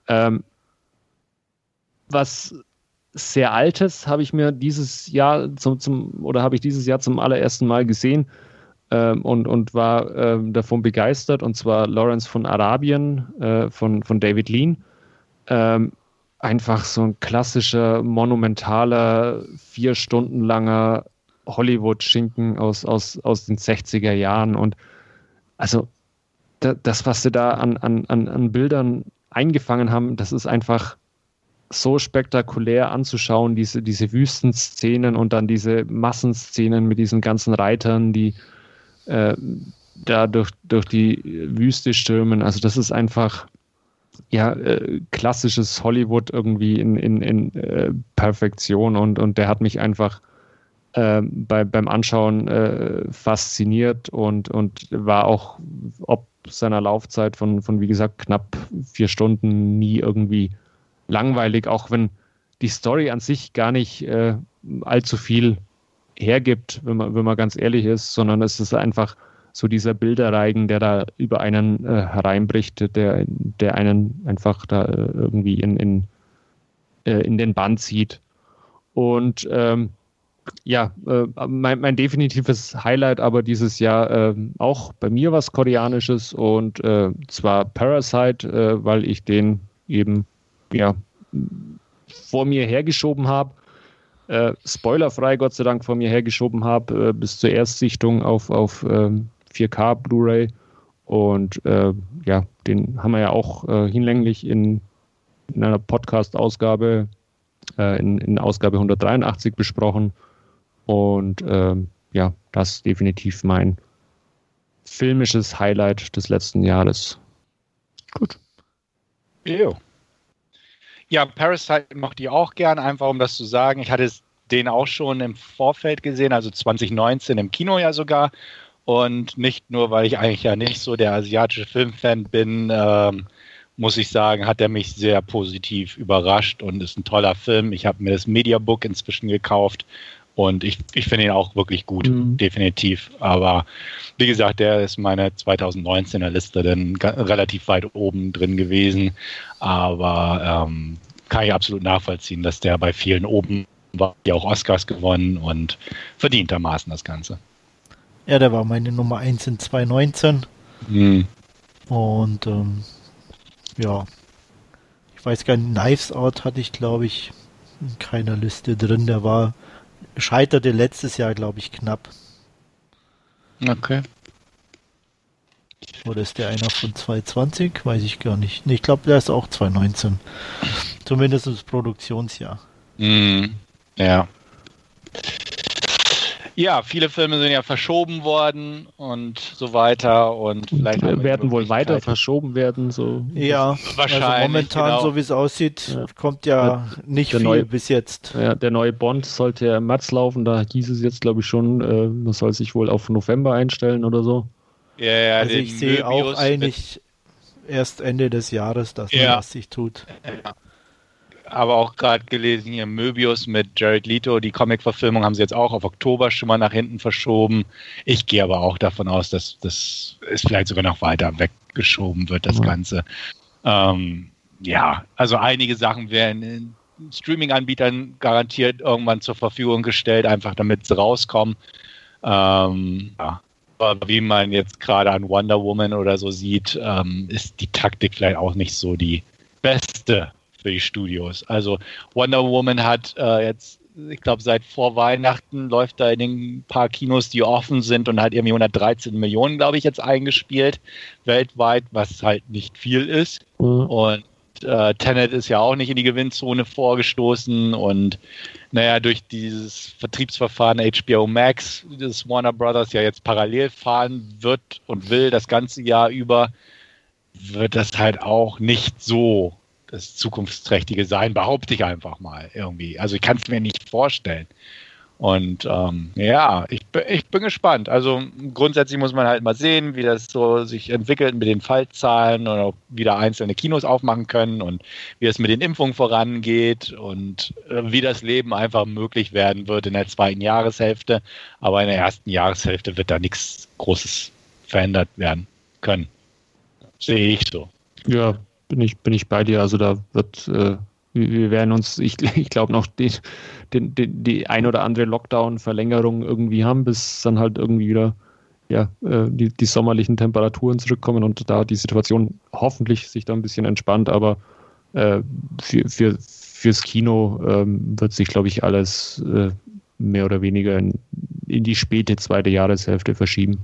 Ähm, was sehr Altes habe ich mir dieses Jahr zum, zum oder habe ich dieses Jahr zum allerersten Mal gesehen ähm, und, und war ähm, davon begeistert und zwar Lawrence von Arabien äh, von, von David Lean. Ähm, einfach so ein klassischer, monumentaler, vier Stunden langer Hollywood-Schinken aus, aus, aus den 60er Jahren und also das, was sie da an, an, an Bildern eingefangen haben, das ist einfach so spektakulär anzuschauen, diese, diese Wüstenszenen und dann diese Massenszenen mit diesen ganzen Reitern, die äh, da durch, durch die Wüste stürmen. Also das ist einfach ja äh, klassisches Hollywood irgendwie in, in, in äh, Perfektion und, und der hat mich einfach äh, bei, beim Anschauen äh, fasziniert und, und war auch ob seiner Laufzeit von, von, wie gesagt, knapp vier Stunden nie irgendwie langweilig, auch wenn die Story an sich gar nicht äh, allzu viel hergibt, wenn man, wenn man ganz ehrlich ist, sondern es ist einfach so dieser Bilderreigen, der da über einen äh, hereinbricht, der, der einen einfach da äh, irgendwie in, in, äh, in den Band zieht. Und ähm, ja, äh, mein, mein, definitives Highlight aber dieses Jahr äh, auch bei mir was Koreanisches und äh, zwar Parasite, äh, weil ich den eben ja vor mir hergeschoben habe. Äh, spoilerfrei, Gott sei Dank, vor mir hergeschoben habe, äh, bis zur Erstsichtung auf, auf 4K ähm, Blu-ray. Und ja, den haben wir ja auch hinlänglich in, in einer Podcast-Ausgabe, in, in Ausgabe 183 besprochen. Und ähm, ja, das ist definitiv mein filmisches Highlight des letzten Jahres. Gut. Jo. Ja, Parasite mochte ich auch gern, einfach um das zu sagen. Ich hatte den auch schon im Vorfeld gesehen, also 2019 im Kino ja sogar. Und nicht nur, weil ich eigentlich ja nicht so der asiatische Filmfan bin, ähm, muss ich sagen, hat er mich sehr positiv überrascht und ist ein toller Film. Ich habe mir das Mediabook inzwischen gekauft und ich, ich finde ihn auch wirklich gut, mhm. definitiv. Aber wie gesagt, der ist meine 2019er Liste dann relativ weit oben drin gewesen. Aber ähm, kann ich absolut nachvollziehen, dass der bei vielen oben war, ja auch Oscars gewonnen und verdientermaßen das Ganze. Ja, der war meine Nummer 1 in 2019. Mhm. Und ähm, ja, ich weiß gar nicht, Knives Out hatte ich, glaube ich, in keiner Liste drin. Der war scheiterte letztes Jahr, glaube ich, knapp. Okay. Oder ist der einer von 2020? Weiß ich gar nicht. Nee, ich glaube, der ist auch 2019. Zumindest das Produktionsjahr. Mm, ja. Ja, viele Filme sind ja verschoben worden und so weiter und vielleicht werden wohl weiter verschoben werden. So ja, wahrscheinlich. Also momentan, genau. so wie es aussieht, ja. kommt ja, ja nicht viel neue, bis jetzt. Ja, der neue Bond sollte ja im März laufen. Da hieß es jetzt, glaube ich, schon, äh, man soll sich wohl auf November einstellen oder so. Ja, ja, also ich sehe auch eigentlich erst Ende des Jahres, dass man das sich tut. Ja aber auch gerade gelesen hier Möbius mit Jared Leto. Die Comic-Verfilmung haben sie jetzt auch auf Oktober schon mal nach hinten verschoben. Ich gehe aber auch davon aus, dass das ist vielleicht sogar noch weiter weggeschoben wird, das mhm. Ganze. Ähm, ja, also einige Sachen werden Streaming-Anbietern garantiert irgendwann zur Verfügung gestellt, einfach damit sie rauskommen. Ähm, ja. Aber wie man jetzt gerade an Wonder Woman oder so sieht, ähm, ist die Taktik vielleicht auch nicht so die beste für die Studios. Also Wonder Woman hat äh, jetzt ich glaube, seit vor Weihnachten läuft da in den paar Kinos, die offen sind und hat irgendwie 113 Millionen, glaube ich, jetzt eingespielt weltweit, was halt nicht viel ist. Mhm. Und äh, Tenet ist ja auch nicht in die Gewinnzone vorgestoßen und naja, durch dieses Vertriebsverfahren HBO Max, das Warner Brothers ja jetzt parallel fahren wird und will das ganze Jahr über, wird das halt auch nicht so das zukunftsträchtige sein, behaupte ich einfach mal irgendwie. Also ich kann es mir nicht vorstellen. Und ähm, ja, ich, ich bin gespannt. Also grundsätzlich muss man halt mal sehen, wie das so sich entwickelt mit den Fallzahlen und ob wieder einzelne Kinos aufmachen können und wie es mit den Impfungen vorangeht und äh, wie das Leben einfach möglich werden wird in der zweiten Jahreshälfte. Aber in der ersten Jahreshälfte wird da nichts Großes verändert werden können. Sehe ich so. Ja, bin ich, bin ich bei dir. Also da wird, äh, wir werden uns, ich, ich glaube, noch den, den, die ein oder andere Lockdown-Verlängerung irgendwie haben, bis dann halt irgendwie wieder ja, äh, die, die sommerlichen Temperaturen zurückkommen und da die Situation hoffentlich sich da ein bisschen entspannt, aber äh, für, für, fürs Kino ähm, wird sich, glaube ich, alles äh, mehr oder weniger in, in die späte zweite Jahreshälfte verschieben.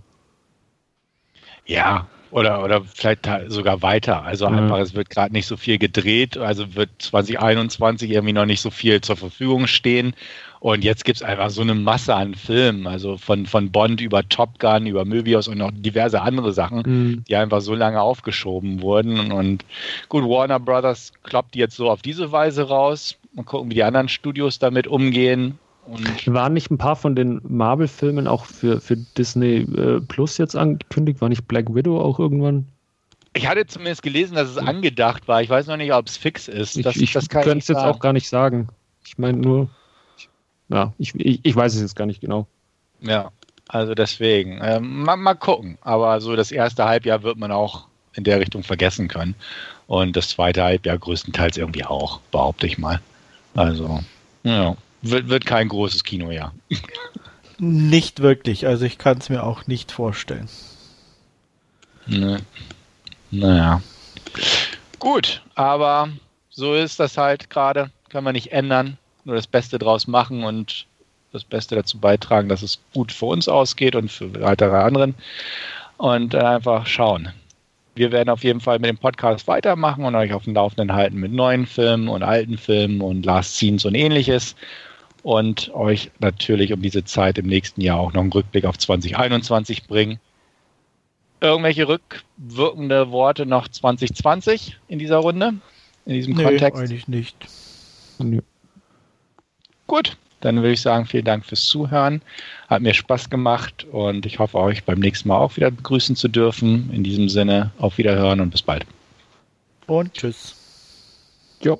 Ja, oder, oder vielleicht sogar weiter. Also mhm. einfach, es wird gerade nicht so viel gedreht, also wird 2021 irgendwie noch nicht so viel zur Verfügung stehen. Und jetzt gibt es einfach so eine Masse an Filmen, also von, von Bond über Top Gun, über Möbius und noch diverse andere Sachen, mhm. die einfach so lange aufgeschoben wurden. Und gut, Warner Brothers kloppt jetzt so auf diese Weise raus. Mal gucken, wie die anderen Studios damit umgehen. Und Waren nicht ein paar von den Marvel-Filmen auch für, für Disney äh, Plus jetzt angekündigt? War nicht Black Widow auch irgendwann? Ich hatte zumindest gelesen, dass es angedacht war. Ich weiß noch nicht, ob es fix ist. Das, ich ich könnte es jetzt auch gar nicht sagen. Ich meine nur, ich, ja, ich, ich, ich, weiß es jetzt gar nicht genau. Ja, also deswegen. Ähm, mal, mal gucken. Aber so das erste Halbjahr wird man auch in der Richtung vergessen können. Und das zweite Halbjahr größtenteils irgendwie auch, behaupte ich mal. Also, ja wird, wird kein großes Kino, ja. Nicht wirklich, also ich kann es mir auch nicht vorstellen. Ne. Naja. Gut, aber so ist das halt gerade. Kann man nicht ändern. Nur das Beste draus machen und das Beste dazu beitragen, dass es gut für uns ausgeht und für weitere anderen. Und einfach schauen. Wir werden auf jeden Fall mit dem Podcast weitermachen und euch auf dem Laufenden halten mit neuen Filmen und alten Filmen und Last Scenes und ähnliches und euch natürlich um diese Zeit im nächsten Jahr auch noch einen Rückblick auf 2021 bringen. Irgendwelche rückwirkende Worte noch 2020 in dieser Runde, in diesem nee, Kontext? eigentlich nicht. Nee. Gut, dann würde ich sagen, vielen Dank fürs Zuhören. Hat mir Spaß gemacht und ich hoffe, euch beim nächsten Mal auch wieder begrüßen zu dürfen. In diesem Sinne, auf Wiederhören und bis bald. Und tschüss. Jo.